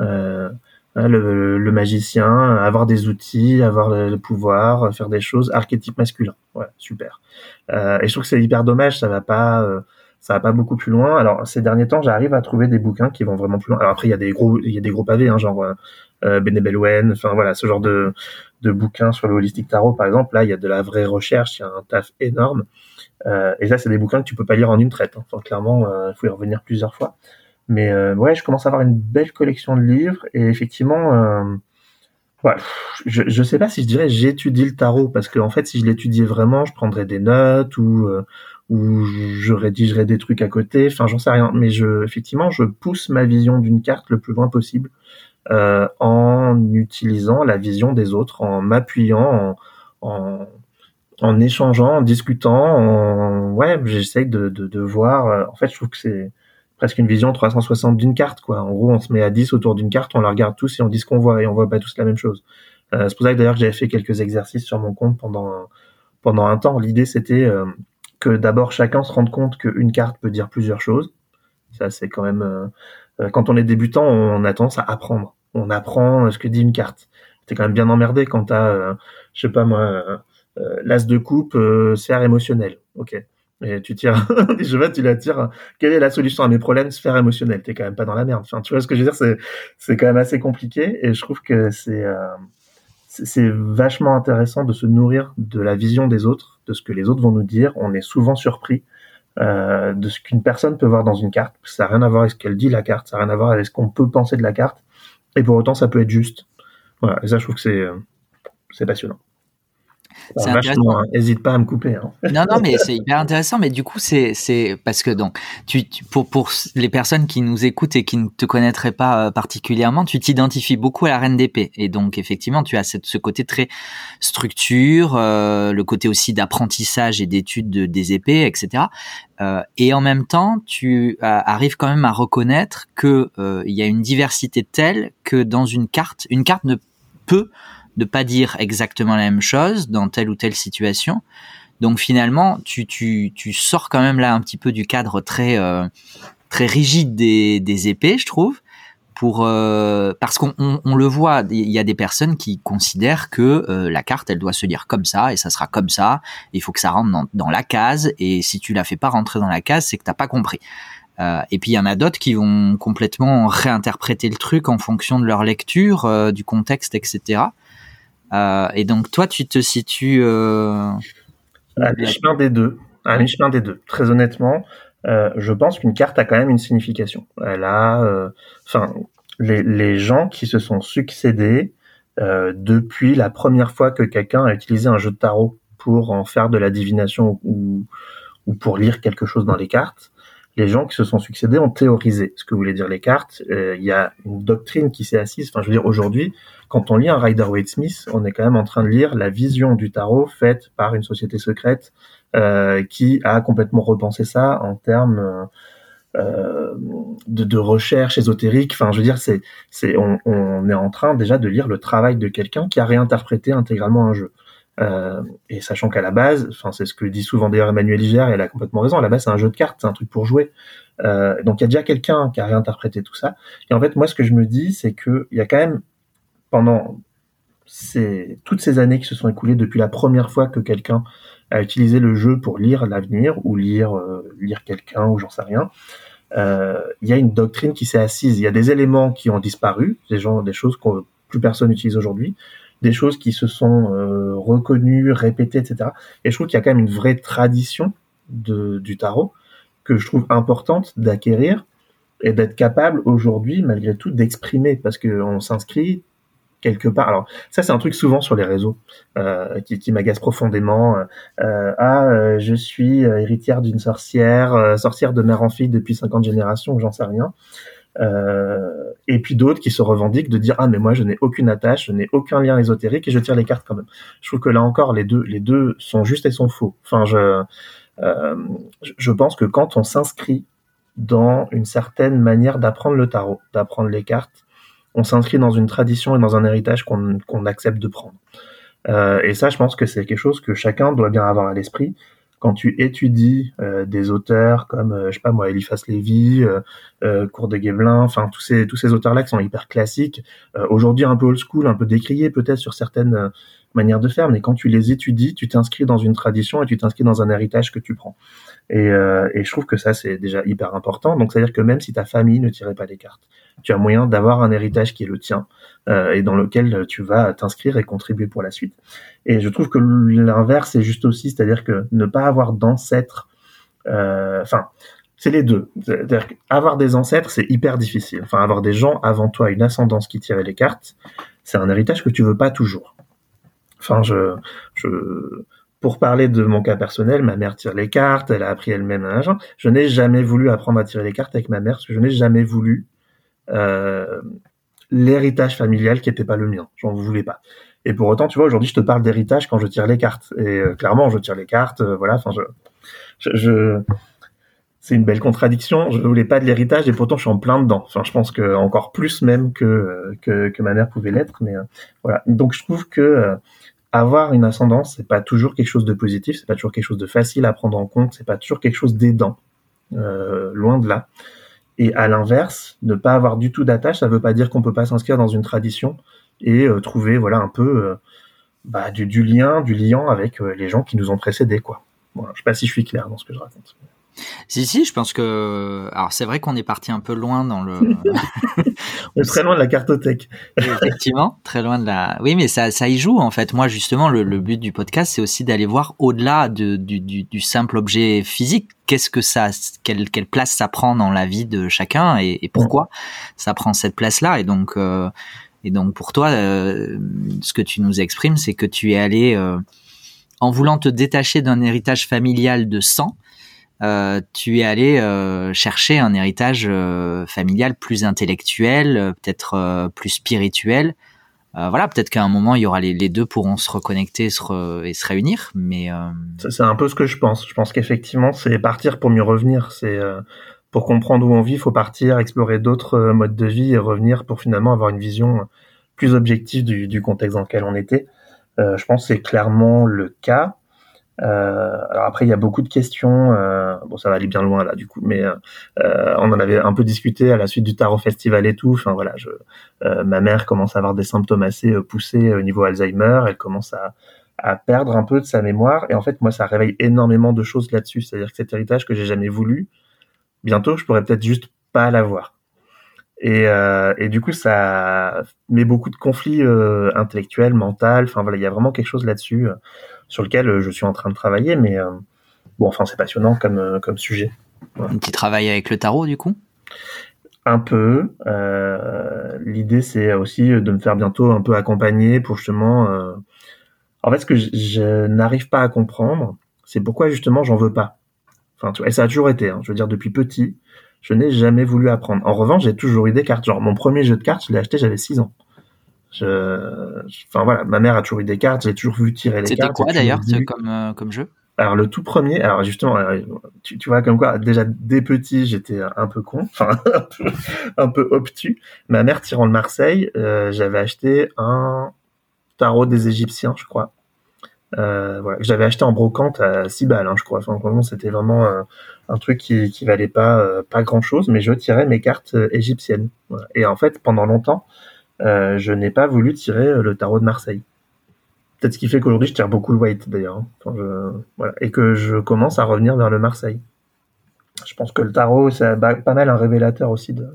Euh, hein, le, magicien, avoir des outils, avoir le, pouvoir, faire des choses, archétype masculin. Ouais, super. Euh, et je trouve que c'est hyper dommage, ça va pas, euh, ça va pas beaucoup plus loin. Alors ces derniers temps, j'arrive à trouver des bouquins qui vont vraiment plus loin. Alors après, il y a des gros, il y a des gros pavés, hein, genre euh, Benebelwen, enfin voilà, ce genre de, de bouquins sur le holistic tarot, par exemple. Là, il y a de la vraie recherche, il y a un taf énorme. Euh, et là, c'est des bouquins que tu peux pas lire en une traite. Hein. Enfin, clairement, euh, il faut y revenir plusieurs fois. Mais euh, ouais, je commence à avoir une belle collection de livres et effectivement, ouais, je je sais pas si je dirais j'étudie le tarot parce que en fait, si je l'étudiais vraiment, je prendrais des notes ou ou je rédigerais des trucs à côté. Enfin, j'en sais rien. Mais je effectivement, je pousse ma vision d'une carte le plus loin possible. Euh, en utilisant la vision des autres, en m'appuyant, en, en, en échangeant, en discutant, en... ouais, j'essaye de, de, de, voir. Euh, en fait, je trouve que c'est presque une vision 360 d'une carte, quoi. En gros, on se met à 10 autour d'une carte, on la regarde tous et on dit ce qu'on voit et on voit pas tous la même chose. Euh, c'est pour ça que d'ailleurs j'avais fait quelques exercices sur mon compte pendant pendant un temps. L'idée c'était euh, que d'abord chacun se rende compte qu'une carte peut dire plusieurs choses. Ça c'est quand même euh, quand on est débutant, on a tendance à apprendre. On apprend ce que dit une carte. T'es quand même bien emmerdé quand t'as, je sais pas moi, l'as de coupe, sphère émotionnelle. Ok. Et tu tires, je vois, tu la tires. Quelle est la solution à mes problèmes sphère émotionnelle? T'es quand même pas dans la merde. Tu vois ce que je veux dire? C'est c'est quand même assez compliqué et je trouve que c'est c'est vachement intéressant de se nourrir de la vision des autres, de ce que les autres vont nous dire. On est souvent surpris euh, de ce qu'une personne peut voir dans une carte. Ça n'a rien à voir avec ce qu'elle dit la carte, ça n'a rien à voir avec ce qu'on peut penser de la carte. Et pour autant, ça peut être juste. Voilà. Et ça, je trouve que c'est euh, c'est passionnant. C'est intéressant. N'hésite hein. pas à me couper. Hein. Non, non, mais c'est hyper intéressant. Mais du coup, c'est c'est parce que donc tu, pour pour les personnes qui nous écoutent et qui ne te connaîtraient pas euh, particulièrement, tu t'identifies beaucoup à la reine d'épée. Et donc effectivement, tu as cette, ce côté très structure, euh, le côté aussi d'apprentissage et d'étude des épées, etc. Euh, et en même temps, tu arrives quand même à reconnaître que il y a une diversité telle que dans une carte, une carte ne peut de pas dire exactement la même chose dans telle ou telle situation. Donc finalement, tu, tu, tu sors quand même là un petit peu du cadre très euh, très rigide des, des épées, je trouve. Pour euh, parce qu'on on, le voit, il y a des personnes qui considèrent que euh, la carte elle doit se lire comme ça et ça sera comme ça. Il faut que ça rentre dans, dans la case et si tu la fais pas rentrer dans la case, c'est que t'as pas compris. Euh, et puis il y en a d'autres qui vont complètement réinterpréter le truc en fonction de leur lecture, du contexte, etc. Euh, et donc toi, tu te situes euh, à mi-chemin des deux. À mi-chemin des deux. Très honnêtement, euh, je pense qu'une carte a quand même une signification. Elle a, enfin, les, les, gens qui se sont succédés depuis la première fois que quelqu'un a utilisé un jeu de tarot pour en faire de la divination ou, ou pour lire quelque chose dans les cartes, les gens qui se sont succédés ont théorisé ce que voulaient dire les cartes. Il y a une doctrine qui s'est assise. Enfin, je veux dire, aujourd'hui, quand on lit un Rider-Waite-Smith, on est quand même en train de lire la vision du tarot faite par une société secrète euh, qui a complètement repensé ça en termes euh, de, recherche ésotérique. Enfin, je veux dire, c'est, c'est, on, est en train déjà de lire le travail de quelqu'un qui a réinterprété intégralement un jeu. Euh, et sachant qu'à la base, enfin, c'est ce que dit souvent d'ailleurs Emmanuel Iger, et elle a complètement raison. À la base, c'est un jeu de cartes, c'est un truc pour jouer. Donc il y a déjà quelqu'un qui a réinterprété tout ça. Et en fait, moi, ce que je me dis, c'est que il y a quand même pendant toutes ces années qui se sont écoulées depuis la première fois que quelqu'un a utilisé le jeu pour lire l'avenir ou lire euh, lire quelqu'un ou j'en sais rien, euh, il y a une doctrine qui s'est assise. Il y a des éléments qui ont disparu, des gens, des choses que plus personne n'utilise aujourd'hui, des choses qui se sont euh, reconnues, répétées, etc. Et je trouve qu'il y a quand même une vraie tradition de, du tarot que je trouve importante d'acquérir et d'être capable aujourd'hui, malgré tout, d'exprimer, parce qu'on s'inscrit quelque part. Alors ça c'est un truc souvent sur les réseaux euh, qui, qui m'agace profondément. Euh, ah euh, je suis euh, héritière d'une sorcière, euh, sorcière de mère en fille depuis 50 générations, j'en sais rien. et puis d'autres qui se revendiquent de dire ah mais moi je n'ai aucune attache, je n'ai aucun lien ésotérique et je tire les cartes quand même. Je trouve que là encore les deux les deux sont justes et sont faux. Enfin je je pense que quand on s'inscrit dans une certaine manière d'apprendre le tarot, d'apprendre les cartes, on s'inscrit dans une tradition et dans un héritage qu'on accepte de prendre. Euh, et ça, je pense que c'est quelque chose que chacun doit bien avoir à l'esprit. Quand tu étudies euh, des auteurs comme, euh, je sais pas moi, Eliphas Lévy, euh, euh Cour de Guévelin, enfin tous ces tous ces auteurs-là qui sont hyper classiques, aujourd'hui un peu old school, un peu décriés peut-être sur certaines manières de faire, mais quand tu les étudies, tu t'inscris dans une tradition et tu t'inscris dans un héritage que tu prends. Et, et je trouve que ça c'est déjà hyper important. Donc c'est à dire que même si ta famille ne tirait pas les cartes, tu as moyen d'avoir un héritage qui est le tien euh, et dans lequel tu vas t'inscrire et contribuer pour la suite. Et je trouve que l'inverse est juste aussi, c'est-à-dire que ne pas avoir d'ancêtres, euh, enfin, c'est les deux. C'est-à-dire avoir des ancêtres, c'est hyper difficile. Enfin, avoir des gens avant toi, une ascendance qui tirait les cartes, c'est un héritage que tu veux pas toujours. Enfin, je, je, pour parler de mon cas personnel, ma mère tire les cartes, elle a appris elle-même un agent. Je n'ai jamais voulu apprendre à tirer les cartes avec ma mère parce que je n'ai jamais voulu euh, l'héritage familial qui n'était pas le mien. J'en voulais pas. Et pour autant, tu vois, aujourd'hui, je te parle d'héritage quand je tire les cartes. Et euh, clairement, je tire les cartes. Euh, voilà. Enfin, je, je, c'est une belle contradiction. Je voulais pas de l'héritage et pourtant je suis en plein dedans. Enfin, je pense que encore plus même que que, que ma mère pouvait l'être. Mais euh, voilà. Donc je trouve que euh, avoir une ascendance, c'est pas toujours quelque chose de positif. C'est pas toujours quelque chose de facile à prendre en compte. C'est pas toujours quelque chose d'aidant. Euh, loin de là. Et à l'inverse, ne pas avoir du tout d'attache, ça veut pas dire qu'on peut pas s'inscrire dans une tradition et trouver voilà un peu bah, du, du, lien, du lien avec les gens qui nous ont précédés quoi. Voilà, je sais pas si je suis clair dans ce que je raconte. Si, si, je pense que. Alors, c'est vrai qu'on est parti un peu loin dans le. On est très loin de la cartothèque. Effectivement, très loin de la. Oui, mais ça, ça y joue, en fait. Moi, justement, le, but du podcast, c'est aussi d'aller voir au-delà de, du, du, du, simple objet physique. Qu'est-ce que ça. Quelle, quelle place ça prend dans la vie de chacun et, et pourquoi ça prend cette place-là? Et donc. Euh, et donc, pour toi, euh, ce que tu nous exprimes, c'est que tu es allé. Euh, en voulant te détacher d'un héritage familial de sang, euh, tu es allé euh, chercher un héritage euh, familial plus intellectuel, peut-être plus spirituel. voilà, peut-être qu'à un moment, il y aura les, deux pourront se reconnecter et se réunir, mais c'est un peu ce que je pense. Je pense qu'effectivement, c'est partir pour mieux revenir. C'est pour comprendre où on vit, il faut partir, explorer d'autres modes de vie et revenir pour finalement avoir une vision plus objective du, du contexte dans lequel on était. je pense que c'est clairement le cas. Euh, alors après, il y a beaucoup de questions. Euh, bon, ça va aller bien loin là, du coup, mais euh, on en avait un peu discuté à la suite du Tarot Festival et tout. Enfin voilà, je, ma mère commence à avoir des symptômes assez poussés au niveau Alzheimer. Elle commence à, à perdre un peu de sa mémoire. Et en fait, moi, ça réveille énormément de choses là-dessus. C'est-à-dire que cet héritage que j'ai jamais voulu, bientôt, je pourrais peut-être juste pas l'avoir. Et, euh, et, du coup, ça met beaucoup de conflits euh, intellectuels, mentaux. Enfin voilà, il y a vraiment quelque chose là-dessus sur lequel euh, je suis en train de travailler. Mais euh, bon, enfin, c'est passionnant comme, euh, comme sujet. Tu travailles avec le tarot, du coup? Un peu. L'idée, c'est aussi de me faire bientôt un peu accompagner pour justement. En fait, ce que je, n'arrive pas à comprendre, c'est pourquoi justement j'en veux pas. Enfin, tu vois, et ça a toujours été. Hein. je veux dire, depuis petit, je n'ai jamais voulu apprendre. En revanche, j'ai toujours eu des cartes. Genre, mon premier jeu de cartes, je l'ai acheté, j'avais 6 ans. Je... Enfin voilà, ma mère a toujours eu des cartes, j'ai toujours vu tirer les cartes. C'était quoi d'ailleurs comme, euh, comme jeu? Alors le tout premier, alors justement, euh, tu, tu, vois comme quoi déjà dès petit j'étais un peu con, enfin un peu, un peu obtus. Ma mère tirant le Marseille, euh, j'avais acheté un tarot des Égyptiens, je crois. Euh, voilà, j'avais acheté en brocante à 6 balles, hein, je crois. Enfin, c'était vraiment un truc qui, qui valait pas pas grand chose, mais je tirais mes cartes égyptiennes. Voilà. Et en fait, pendant longtemps, euh, je n'ai pas voulu tirer euh, le tarot de Marseille. Peut-être ce qui fait qu'aujourd'hui je tire beaucoup le white d'ailleurs. Hein. Et que je commence à revenir vers le Marseille. Je pense que le tarot, c'est pas mal un révélateur aussi de,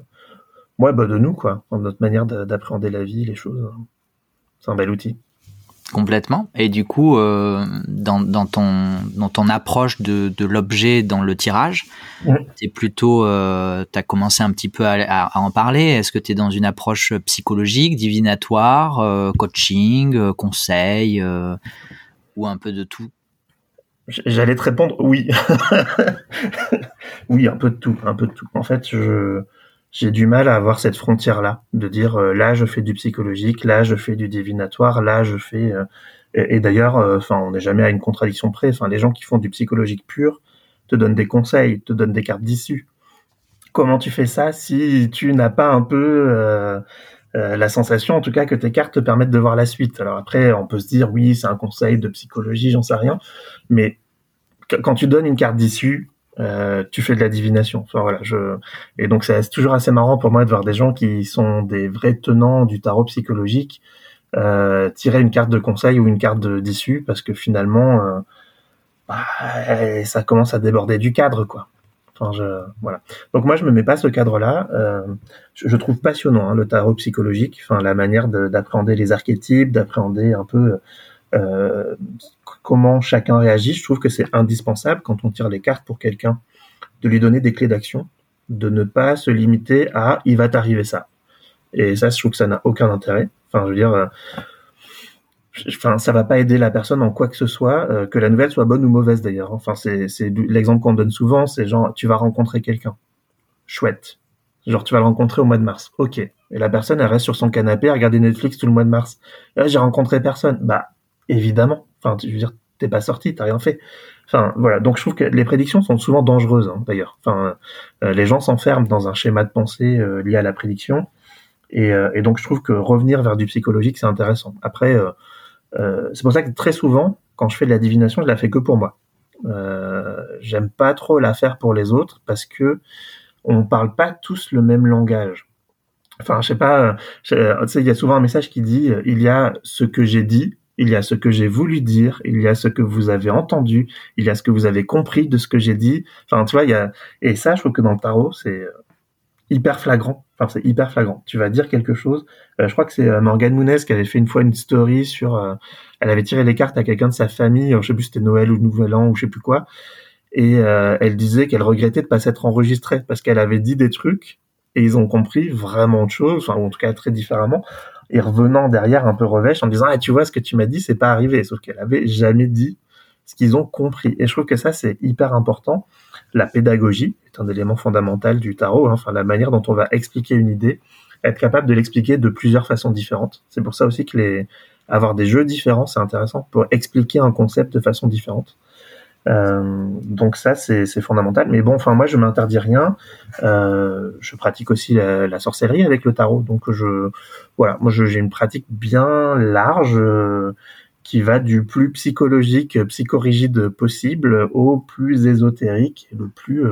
ouais, bah de nous, quoi, dans notre manière d'appréhender la vie, les choses. C'est un bel outil. Complètement. Et du coup, euh, dans, dans, ton, dans ton approche de, de l'objet dans le tirage, tu plutôt, euh, tu as commencé un petit peu à, à, en parler. Est-ce que tu es dans une approche psychologique, divinatoire, euh, coaching, euh, conseil, euh, ou un peu de tout? J'allais te répondre oui. oui, un peu de tout, un peu de tout. En fait, je j'ai du mal à avoir cette frontière là de dire euh, là je fais du psychologique là je fais du divinatoire là je fais euh, et, d'ailleurs euh, enfin on n'est jamais à une contradiction près. Enfin les gens qui font du psychologique pur te donnent des conseils te donnent des cartes d'issue. Comment tu fais ça si tu n'as pas un peu la sensation en tout cas que tes cartes te permettent de voir la suite? Alors après on peut se dire oui c'est un conseil de psychologie j'en sais rien mais quand tu donnes une carte d'issue euh, tu fais de la divination. Enfin voilà, je et donc c'est toujours assez marrant pour moi de voir des gens qui sont des vrais tenants du tarot psychologique euh, tirer une carte de conseil ou une carte d'issue parce que finalement euh, bah, ça commence à déborder du cadre quoi. Enfin je voilà. Donc moi je me mets pas ce cadre-là. Euh, je, trouve passionnant hein, le tarot psychologique, enfin la manière d'appréhender les archétypes, d'appréhender un peu euh, comment chacun réagit. Je trouve que c'est indispensable quand on tire les cartes pour quelqu'un de lui donner des clés d'action, de ne pas se limiter à il va t'arriver ça. Et ça, je trouve que ça n'a aucun intérêt. Enfin, je veux dire, euh, enfin, ça va pas aider la personne en quoi que ce soit, euh, que la nouvelle soit bonne ou mauvaise d'ailleurs. Enfin, c'est, c'est l'exemple qu'on donne souvent, c'est genre, tu vas rencontrer quelqu'un. Chouette. Genre, tu vas le rencontrer au mois de mars. Ok. Et la personne, elle reste sur son canapé à regarder Netflix tout le mois de mars. Là, j'ai rencontré personne. Bah, évidemment. Enfin, je veux dire, t'es pas sorti, t'as rien fait. Enfin voilà, donc je trouve que les prédictions sont souvent dangereuses hein, d'ailleurs. Enfin, euh, les gens s'enferment dans un schéma de pensée euh, lié à la prédiction, et, euh, et, donc je trouve que revenir vers du psychologique c'est intéressant. Après, c'est pour ça que très souvent, quand je fais de la divination, je la fais que pour moi. J'aime pas trop la faire pour les autres parce que on parle pas tous le même langage. Enfin, je sais pas, il y a souvent un message qui dit il y a ce que j'ai dit il y a ce que j'ai voulu dire, il y a ce que vous avez entendu, il y a ce que vous avez compris de ce que j'ai dit. Enfin, tu vois, il y a et ça, je trouve que dans le tarot, c'est euh, hyper flagrant. Enfin, c'est hyper flagrant. Tu vas dire quelque chose. Euh, je crois que c'est euh, Morgane Mounez qui avait fait une fois une story sur. elle avait tiré les cartes à quelqu'un de sa famille. Je sais plus c'était Noël ou Nouvel An ou je sais plus quoi. Et elle disait qu'elle regrettait de pas s'être enregistrée parce qu'elle avait dit des trucs et ils ont compris vraiment de choses, enfin, en tout cas très différemment et revenant derrière un peu revêche en disant ah, tu vois ce que tu m'as dit c'est pas arrivé. Sauf qu'elle avait jamais dit ce qu'ils ont compris. Et je trouve que ça c'est hyper important. La pédagogie est un élément fondamental du tarot hein. enfin la manière dont on va expliquer une idée être capable de l'expliquer de plusieurs façons différentes. C'est pour ça aussi que les avoir des jeux différents c'est intéressant pour expliquer un concept de façon différente euh, donc ça c'est fondamental. Mais bon, enfin moi je m'interdis rien. Euh, je pratique aussi la, sorcellerie avec le tarot. Donc je voilà, moi j'ai une pratique bien large euh, qui va du plus psychologique, psychorigide possible au plus ésotérique et le plus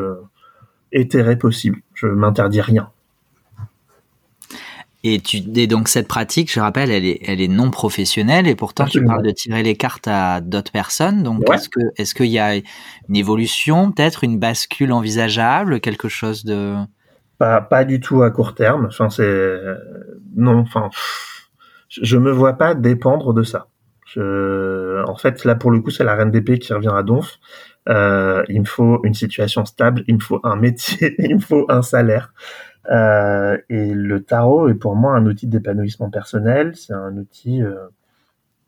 éthéré possible. Je m'interdis rien. Et, tu, et donc cette pratique, je rappelle, elle est, elle est non professionnelle et pourtant tu parles de tirer les cartes à d'autres personnes. Donc est-ce que est-ce qu'il y a une évolution, peut-être une bascule envisageable, quelque chose de pas pas du tout à court terme. Enfin c'est non. Enfin je me vois pas dépendre de ça. Je, en fait là pour le coup c'est la reine d'épée qui revient à Donf. Euh, il me faut une situation stable, il me faut un métier, il me faut un salaire. Euh, et le tarot est pour moi un outil d'épanouissement personnel. C'est un outil, euh,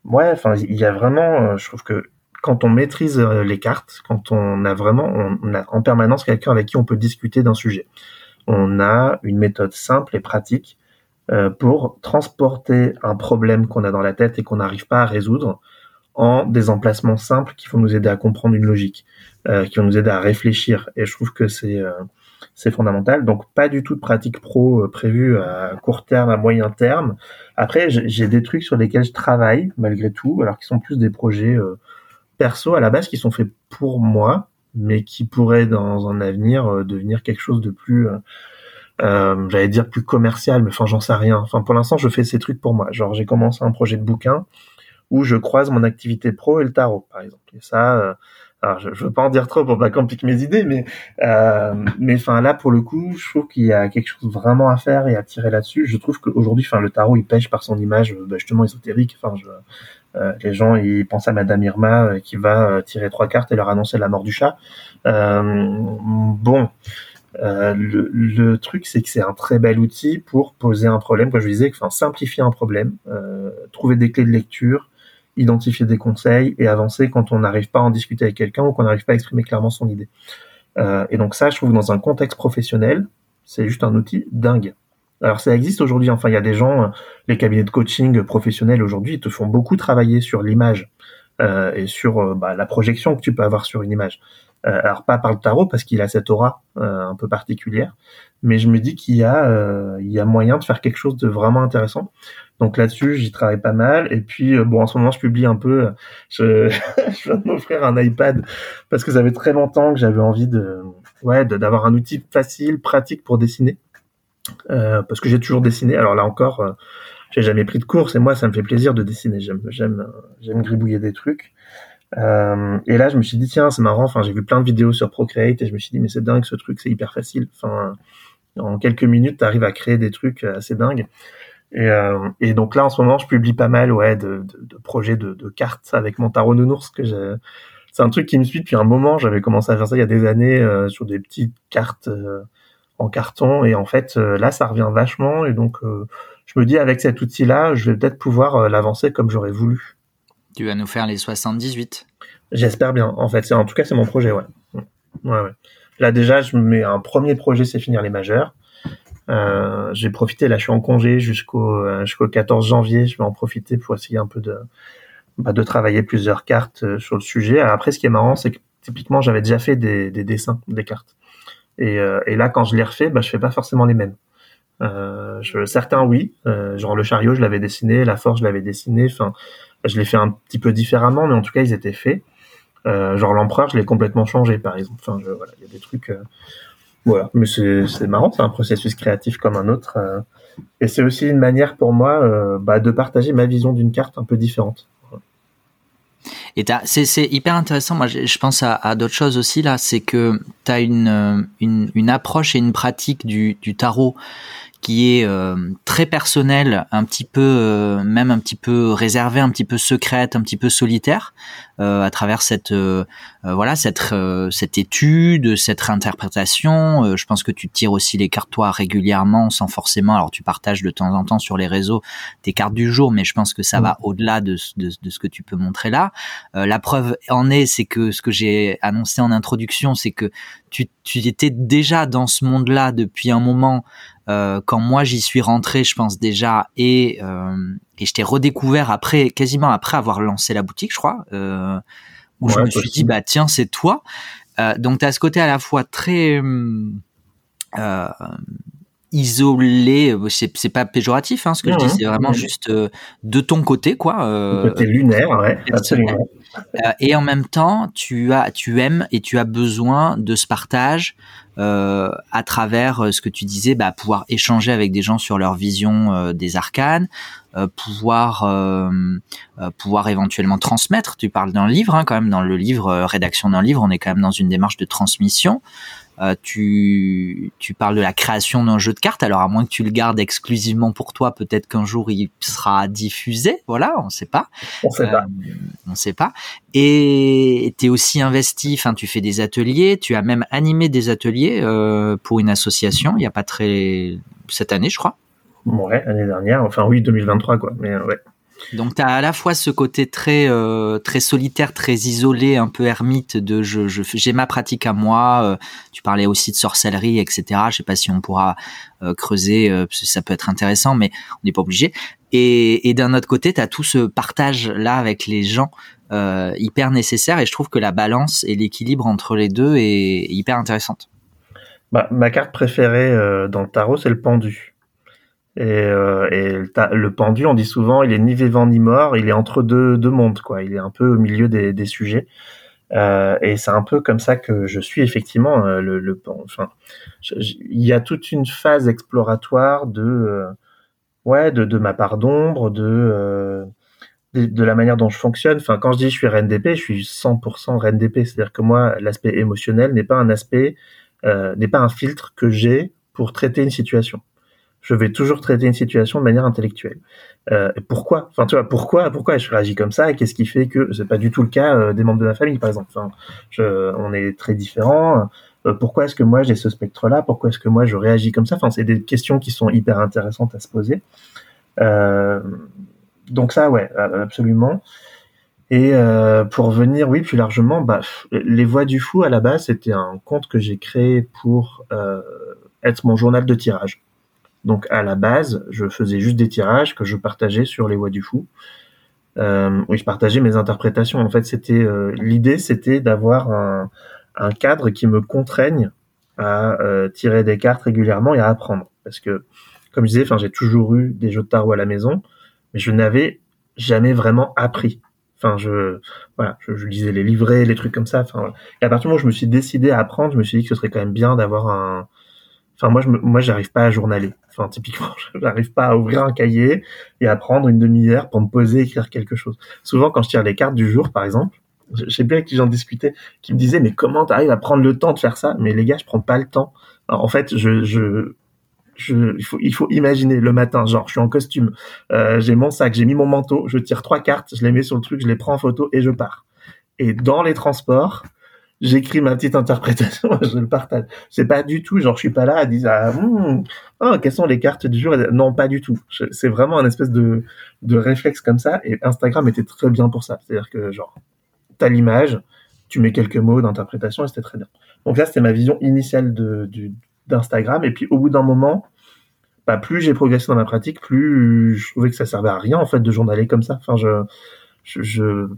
ouais, enfin, il y a vraiment, euh, je trouve que quand on maîtrise les cartes, quand on a vraiment, on, a en permanence quelqu'un avec qui on peut discuter d'un sujet. On a une méthode simple et pratique pour transporter un problème qu'on a dans la tête et qu'on n'arrive pas à résoudre en des emplacements simples qui vont nous aider à comprendre une logique, qui vont nous aider à réfléchir. Et je trouve que c'est c'est fondamental. Donc pas du tout de pratique pro euh, prévue à court terme, à moyen terme. Après, j'ai des trucs sur lesquels je travaille malgré tout, alors qui sont plus des projets euh, perso à la base qui sont faits pour moi, mais qui pourraient dans un avenir euh, devenir quelque chose de plus, j'allais dire plus commercial, mais enfin j'en sais rien. Enfin pour l'instant, je fais ces trucs pour moi. Genre j'ai commencé un projet de bouquin où je croise mon activité pro et le tarot, par exemple. Et ça alors je, je veux pas en dire trop pour pas qu'on pique mes idées, mais euh, mais enfin là pour le coup, je trouve qu'il y a quelque chose vraiment à faire et à tirer là-dessus. Je trouve qu'aujourd'hui, enfin le tarot il pêche par son image bah, justement ésotérique. Enfin je, euh, les gens ils pensent à Madame Irma euh, qui va euh, tirer trois cartes et leur annoncer la mort du chat. bon. le, le, truc, c'est que c'est un très bel outil pour poser un problème, comme je disais, enfin simplifier un problème, trouver des clés de lecture, identifier des conseils et avancer quand on n'arrive pas à en discuter avec quelqu'un ou qu'on n'arrive pas à exprimer clairement son idée. Euh, et donc ça, je trouve dans un contexte professionnel, c'est juste un outil dingue. Alors ça existe aujourd'hui, enfin il y a des gens, euh, les cabinets de coaching professionnels aujourd'hui, ils te font beaucoup travailler sur l'image euh, et sur bah, la projection que tu peux avoir sur une image. Euh, alors pas par le tarot parce qu'il a cette aura un peu particulière, mais je me dis qu'il y a il y a moyen de faire quelque chose de vraiment intéressant. Donc là-dessus, j'y travaille pas mal. Et puis, euh, bon, en ce moment, je publie un peu. Je, je viens de m'offrir un iPad parce que ça fait très longtemps que j'avais envie de, ouais, d'avoir un outil facile, pratique pour dessiner. Euh, parce que j'ai toujours dessiné. Alors là encore, euh, j'ai jamais pris de cours. Et moi, ça me fait plaisir de dessiner. J'aime, j'aime, j'aime gribouiller des trucs. Euh, et là, je me suis dit tiens, c'est marrant. Enfin, j'ai vu plein de vidéos sur Procreate et je me suis dit mais c'est dingue ce truc, c'est hyper facile. Enfin, en quelques minutes, tu arrives à créer des trucs assez dingues. Et, euh, et, donc là, en ce moment, je publie pas mal ouais, de, de, de projets de, de, cartes avec mon tarot nounours. Que c'est un truc qui me suit depuis un moment. J'avais commencé à faire ça il y a des années euh, sur des petites cartes euh, en carton. Et en fait, euh, là, ça revient vachement. Et donc, je me dis, avec cet outil-là, je vais peut-être pouvoir l'avancer comme j'aurais voulu. Tu vas nous faire les 78 J'espère bien. En fait, en tout cas, c'est mon projet, ouais. Là, déjà, je mets un premier projet, c'est finir les majeurs. Euh, j'ai profité, là je suis en congé jusqu'au euh, jusqu'au 14 janvier, je vais en profiter pour essayer un peu de bah, travailler plusieurs cartes sur le sujet. Après, ce qui est marrant, c'est que typiquement, j'avais déjà fait des, des, dessins des cartes. Et, là, quand je les refais, bah, je fais pas forcément les mêmes. Euh, certains oui, euh, genre le chariot je l'avais dessiné, la force je l'avais dessiné, enfin je l'ai fait un petit peu différemment, mais en tout cas ils étaient faits. Euh, genre l'empereur je l'ai complètement changé par exemple. Enfin voilà, il y a des trucs, euh, voilà, mais c'est marrant, c'est un processus créatif comme un autre, euh, et c'est aussi une manière pour moi bah, de partager ma vision d'une carte un peu différente. Et c'est hyper intéressant. Moi, je, pense à, d'autres choses aussi là. C'est que tu as une, une, approche et une pratique du tarot qui est euh, très personnelle, un petit peu, euh, même un petit peu réservée, un petit peu secrète, un petit peu solitaire, euh, à travers cette, voilà, cette, cette étude, cette réinterprétation. je pense que tu tires aussi les cartes toi régulièrement, sans forcément. Alors tu partages de temps en temps sur les réseaux tes cartes du jour, mais je pense que ça va au-delà de, de, de, ce que tu peux montrer là. la preuve en est, c'est que ce que j'ai annoncé en introduction, c'est que tu, tu étais déjà dans ce monde-là depuis un moment euh, quand moi j'y suis rentré, je pense déjà, et euh, et je t'ai redécouvert après, quasiment après avoir lancé la boutique, je crois, euh, où je me suis dit bah tiens c'est toi. Euh, donc tu as ce côté à la fois très euh, isolé, c'est pas péjoratif hein, ce que je dis, c'est vraiment juste de ton côté quoi. Euh, côté lunaire, ouais, absolument. et en même temps, tu as, tu aimes et tu as besoin de ce partage, euh, à travers euh, ce que tu disais, bah, pouvoir échanger avec des gens sur leur vision euh, des arcanes, pouvoir pouvoir éventuellement transmettre. Tu parles d'un livre, hein, quand même dans le livre rédaction d'un livre, on est quand même dans une démarche de transmission. Euh, tu, tu parles de la création d'un jeu de cartes. Alors à moins que tu le gardes exclusivement pour toi, peut-être qu'un jour il sera diffusé. Voilà, on sait pas. On sait pas. Euh, on sait pas. Et tu es aussi investi. Enfin, tu fais des ateliers. Tu as même animé des ateliers euh, pour une association. Il y a pas très cette année, je crois. Ouais, l'année dernière. Enfin oui, 2023 quoi. Mais ouais. Donc tu as à la fois ce côté très euh, très solitaire, très isolé, un peu ermite de je j'ai ma pratique à moi. Euh, tu parlais aussi de sorcellerie, etc. Je sais pas si on pourra euh, creuser, ça peut être intéressant, mais on n'est pas obligé. Et, et d'un autre côté, tu as tout ce partage là avec les gens hyper nécessaire. Et je trouve que la balance et l'équilibre entre les deux est hyper intéressante. Bah, ma carte préférée dans le tarot, c'est le pendu. Et, euh, le pendu, on dit souvent, il est ni vivant ni mort, il est entre deux, mondes, quoi. Il est un peu au milieu des, sujets. Euh, et c'est un peu comme ça que je suis effectivement euh, le, enfin il y a toute une phase exploratoire de ouais de, ma part d'ombre de, de, de la manière dont je fonctionne enfin quand je dis je suis RNDP je suis 100% RNDP c'est-à-dire que moi l'aspect émotionnel n'est pas un aspect n'est pas un filtre que j'ai pour traiter une situation je vais toujours traiter une situation de manière intellectuelle. Euh, pourquoi? Enfin, tu vois, pourquoi Pourquoi je réagis comme ça? Qu'est-ce qui fait que c'est pas du tout le cas euh, des membres de ma famille, par exemple? Enfin, je, on est très différents. Euh, pourquoi est-ce que moi j'ai ce spectre-là? Pourquoi est-ce que moi je réagis comme ça? Enfin, c'est des questions qui sont hyper intéressantes à se poser. Euh, donc ça, ouais, absolument. Et euh, pour venir, oui, plus largement, bah, les voix du fou à la base, c'était un compte que j'ai créé pour être mon journal de tirage. Donc à la base, je faisais juste des tirages que je partageais sur les voix du fou. Euh, oui, je partageais mes interprétations. En fait, c'était euh, l'idée, c'était d'avoir un, un, cadre qui me contraigne à euh, tirer des cartes régulièrement et à apprendre. Parce que, comme je disais, enfin, j'ai toujours eu des jeux de tarot à la maison, mais je n'avais jamais vraiment appris. Enfin, je, voilà, je, lisais les livrets, les trucs comme ça. Enfin, et à partir du moment où je me suis décidé à apprendre, je me suis dit que ce serait quand même bien d'avoir un, Enfin, moi, je moi, j'arrive pas à journaler. Enfin, typiquement, j'arrive pas à ouvrir un cahier et à prendre une demi-heure pour me poser, écrire quelque chose. Souvent, quand je tire les cartes du jour, par exemple, je sais bien avec qui j'en discutais, qui me disaient, mais comment t'arrives à prendre le temps de faire ça? Mais les gars, je prends pas le temps. Alors, en fait, je, je, je, il faut, il faut imaginer le matin, genre, je suis en costume, euh, j'ai mon sac, j'ai mis mon manteau, je tire trois cartes, je les mets sur le truc, je les prends en photo et je pars. Et dans les transports, j'écris ma petite interprétation, je le partage. C'est pas du tout, genre je suis pas là à dire ah, hmm, oh, quelles sont les cartes du jour? Non, pas du tout. C'est vraiment un espèce de de réflexe comme ça. Et Instagram était très bien pour ça. C'est-à-dire que genre t'as l'image, tu mets quelques mots d'interprétation et c'était très bien. Donc là, c'était ma vision initiale de d'Instagram. Et puis au bout d'un moment, bah, plus j'ai progressé dans ma pratique, plus je trouvais que ça servait à rien en fait de journaler comme ça. Enfin, je je, je,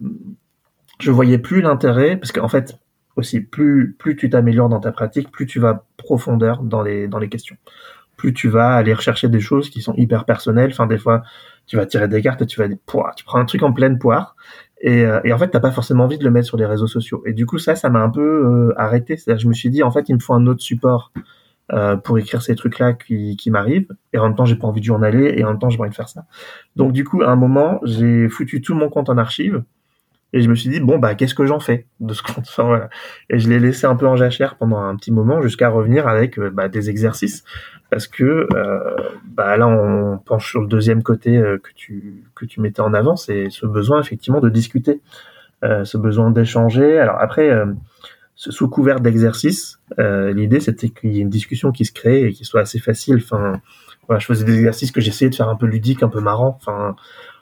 je voyais plus l'intérêt parce qu'en fait plus tu t'améliores dans ta pratique, plus tu vas profondeur dans les dans les questions. Plus tu vas aller rechercher des choses qui sont hyper personnelles. Enfin, des fois, tu vas tirer des cartes et tu vas dire, tu prends un truc en pleine poire et, euh, et en fait, t'as pas forcément envie de le mettre sur les réseaux sociaux. Et du coup, ça, ça m'a un peu euh, arrêté. C'est-à-dire, je me suis dit, en fait, il me faut un autre support euh, pour écrire ces trucs-là qui, qui m'arrivent. Et en même temps, j'ai pas envie de journaler et en même temps, j'ai envie de faire ça. Donc, du coup, à un moment, j'ai foutu tout mon compte en archive et je me suis dit, bon, bah, qu'est-ce que j'en fais de ce compte? Enfin, voilà. Et je l'ai laissé un peu en jachère pendant un petit moment jusqu'à revenir avec euh, bah, des exercices. Parce que euh, bah, là, on penche sur le deuxième côté euh, que, tu, que tu mettais en avant, c'est ce besoin effectivement de discuter, ce besoin d'échanger. Alors après, sous couvert d'exercice, l'idée c'était qu'il y ait une discussion qui se crée et qui soit assez facile. Enfin, voilà, je faisais des exercices que j'essayais de faire un peu ludique, un peu marrant. Enfin,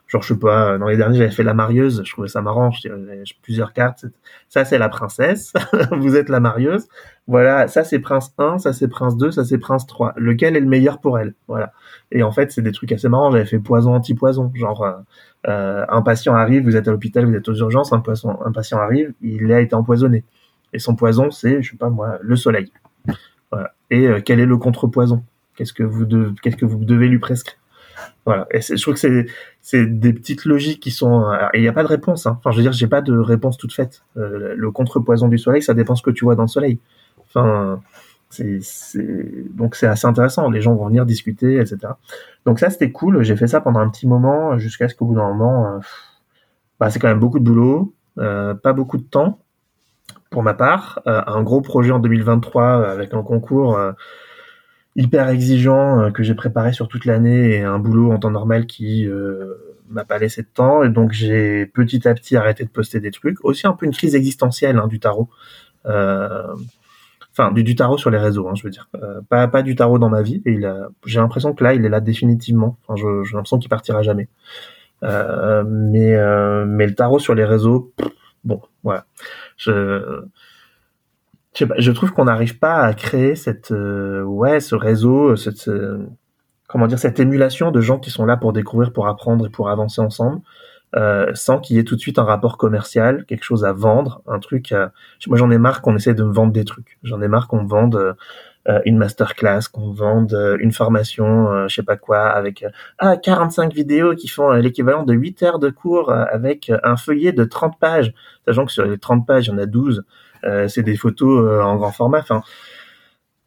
Genre, je sais pas, dans les derniers, j'avais fait la marieuse, je trouvais ça marrant, tirais plusieurs cartes. Ça, c'est la princesse, vous êtes la marieuse. Voilà, ça, c'est prince 1, ça, c'est prince 2, ça, c'est prince 3. Lequel est le meilleur pour elle? Voilà. Et en fait, c'est des trucs assez marrants. J'avais fait poison anti-poison. Genre, euh, euh, un patient arrive, vous êtes à l'hôpital, vous êtes aux urgences, un, un patient arrive, il a été empoisonné. Et son poison, c'est, je sais pas moi, le soleil. Voilà. Et euh, quel est le contrepoison? Qu'est-ce que vous qu'est-ce que vous devez lui prescrire? Voilà. Je trouve que c'est c'est des petites logiques qui sont et il n'y a pas de réponse. Hein. Enfin, je veux dire, j'ai pas de réponse toute faite. Euh, le contrepoison du soleil, ça dépend ce que tu vois dans le soleil. Enfin, c'est donc c'est assez intéressant. Les gens vont venir discuter, etc. Donc ça, c'était cool. J'ai fait ça pendant un petit moment jusqu'à ce qu'au bout d'un moment, euh, bah, c'est quand même beaucoup de boulot, euh, pas beaucoup de temps pour ma part. Euh, un gros projet en 2023 avec un concours hyper exigeant euh, que j'ai préparé sur toute l'année et un boulot en temps normal qui euh, m'a pas laissé de temps. Et donc j'ai petit à petit arrêté de poster des trucs. Aussi un peu une crise existentielle hein, du tarot. Euh, enfin du, du, tarot sur les réseaux hein, je veux dire. Euh, pas pas du tarot dans ma vie. Et a j'ai l'impression que là il est là définitivement. Enfin j'ai l'impression qu'il partira jamais. Euh, mais mais le tarot sur les réseaux bon voilà. Je je, trouve qu'on n'arrive pas à créer cette euh, ouais ce réseau, cette comment dire cette émulation de gens qui sont là pour découvrir, pour apprendre et pour avancer ensemble, euh, sans qu'il y ait tout de suite un rapport commercial, quelque chose à vendre, un truc. Moi, j'en ai marre qu'on essaie de me vendre des trucs. J'en ai marre qu'on me vende euh, une masterclass, qu'on vende euh, une formation, euh, je sais pas quoi, avec ah 45 vidéos qui font l'équivalent de 8 heures de cours avec un feuillet de 30 pages, sachant que sur les 30 pages, il y en a 12 euh, c'est des photos euh, en grand format. Enfin,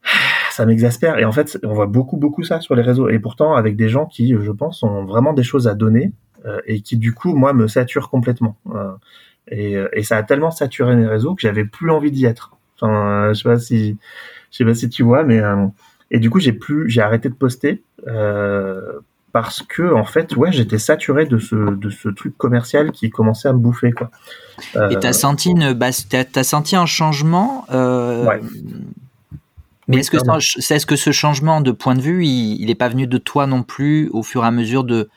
ça m'exaspère. Et en fait, on voit beaucoup, beaucoup ça sur les réseaux. Et pourtant, avec des gens qui, je pense, ont vraiment des choses à donner euh, et qui, du coup, moi, me saturent complètement. Et, et, ça a tellement saturé mes réseaux que j'avais plus envie d'y être. Enfin, je sais pas si, je sais pas si tu vois, mais et du coup, j'ai plus, j'ai arrêté de poster euh, parce que en fait ouais j'étais saturé de ce de ce truc commercial qui commençait à me bouffer quoi. Euh... et t'as senti une basse t'as senti un changement euh... ouais. mais oui, est-ce que c'est est-ce que ce changement de point de vue il, il est pas venu de toi non plus au fur et à mesure de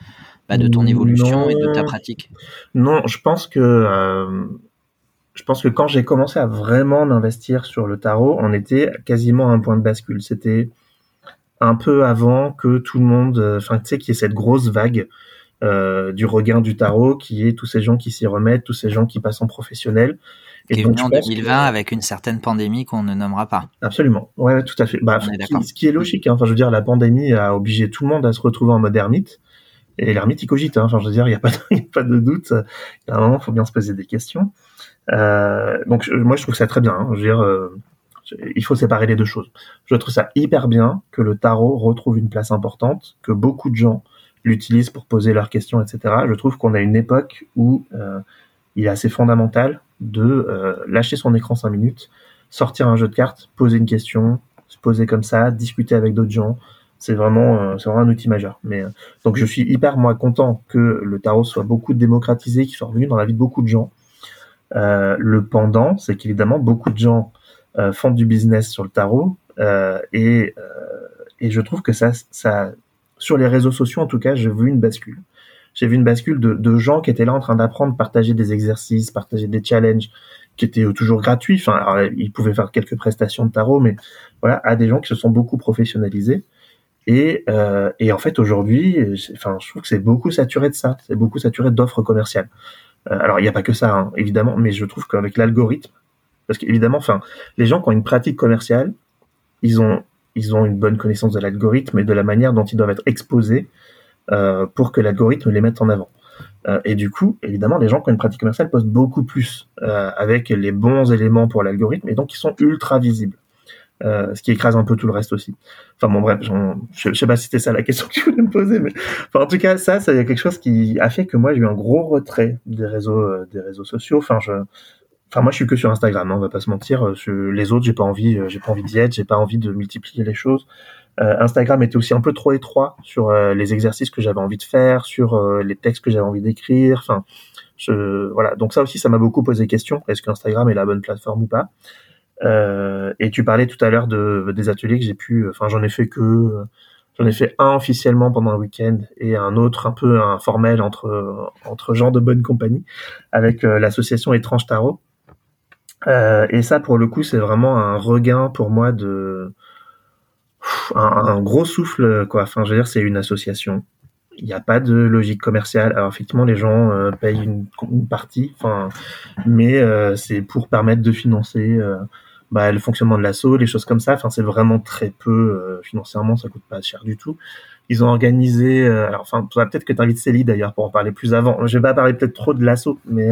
bah, de ton évolution non, et de ta pratique? Non je pense que euh, je pense que quand j'ai commencé à vraiment m'investir sur le tarot on était quasiment à un point de bascule. C'était un peu avant que tout le monde, euh, enfin tu sais, qu'il y ait cette grosse vague euh, du regain du tarot, qui est tous ces gens qui s'y remettent, tous ces gens qui passent en professionnel. Et, donc, en 2020 que... avec une certaine pandémie qu'on ne nommera pas. Absolument, ouais, tout à fait. Bah, qui, ce qui est logique, hein. enfin je veux dire, la pandémie a obligé tout le monde à se retrouver en mode ermite. Et l'ermite, il cogite. Hein. Enfin, je veux dire, il n'y a, pas de, y a pas de doute. Il y a un moment, il faut bien se poser des questions. Euh, donc, moi, je trouve ça très bien. Hein. Je veux dire, euh, il faut séparer les deux choses. Je trouve ça hyper bien que le tarot retrouve une place importante, que beaucoup de gens l'utilisent pour poser leurs questions, etc. Je trouve qu'on a une époque où euh, il est assez fondamental de euh, lâcher son écran cinq minutes, sortir un jeu de cartes, poser une question, se poser comme ça, discuter avec d'autres gens. C'est vraiment, euh, c'est vraiment un outil majeur. Mais donc je suis hyper moi content que le tarot soit beaucoup démocratisé, qu'il soit revenu dans la vie de beaucoup de gens. Le pendant, c'est qu'évidemment beaucoup de gens font du business sur le tarot euh, et, euh, et je trouve que ça, ça, sur les réseaux sociaux en tout cas, j'ai vu une bascule. J'ai vu une bascule de, de gens qui étaient là en train d'apprendre, partager des exercices, partager des challenges qui étaient toujours gratuits. Enfin, alors, ils pouvaient faire quelques prestations de tarot, mais voilà, à des gens qui se sont beaucoup professionnalisés. Et, euh, et en fait, aujourd'hui, enfin, je trouve que c'est beaucoup saturé de ça. C'est beaucoup saturé d'offres commerciales. alors il n'y a pas que ça, hein, évidemment, mais je trouve qu'avec l'algorithme, parce qu'évidemment, enfin, les gens qui ont une pratique commerciale, ils ont une bonne connaissance de l'algorithme et de la manière dont ils doivent être exposés euh, pour que l'algorithme les mette en avant. Euh, et du coup, évidemment, les gens qui ont une pratique commerciale postent beaucoup plus euh, avec les bons éléments pour l'algorithme et donc ils sont ultra visibles. Ce qui écrase un peu tout le reste aussi. Enfin bon bref, je, je sais pas si c'était ça la question que tu voulais me poser, mais en tout cas ça, c'est quelque chose qui a fait que moi j'ai eu un gros retrait des réseaux, des réseaux sociaux. Enfin je, enfin moi je suis que sur Instagram, hein, on va pas se mentir. les autres j'ai pas envie, j'ai pas envie d'y être, j'ai pas envie de multiplier les choses. Euh, Instagram était aussi un peu trop étroit sur euh, les exercices que j'avais envie de faire, sur euh, les textes que j'avais envie d'écrire. Enfin, je, voilà. Donc ça aussi, ça m'a beaucoup posé question. Est-ce qu'Instagram est la bonne plateforme ou pas? Et tu parlais tout à l'heure de, des ateliers que j'ai pu. Enfin, j'en ai fait que. J'en ai fait un officiellement pendant un week-end et un autre un peu informel entre entre gens de bonne compagnie avec l'association Étrange Tarot. Et ça, pour le coup, c'est vraiment un regain pour moi de un, gros souffle, quoi. Enfin, je veux dire, c'est une association. Il n'y a pas de logique commerciale. Alors effectivement, les gens euh, payent une, partie, enfin, mais euh, c'est pour permettre de financer euh, bah, le fonctionnement de l'assaut, les choses comme ça. Enfin, c'est vraiment très peu financièrement, ça coûte pas cher du tout. Ils ont organisé, alors enfin, peut-être que tu invites Célie d'ailleurs pour en parler plus avant. Je vais pas parler peut-être trop de l'assaut, mais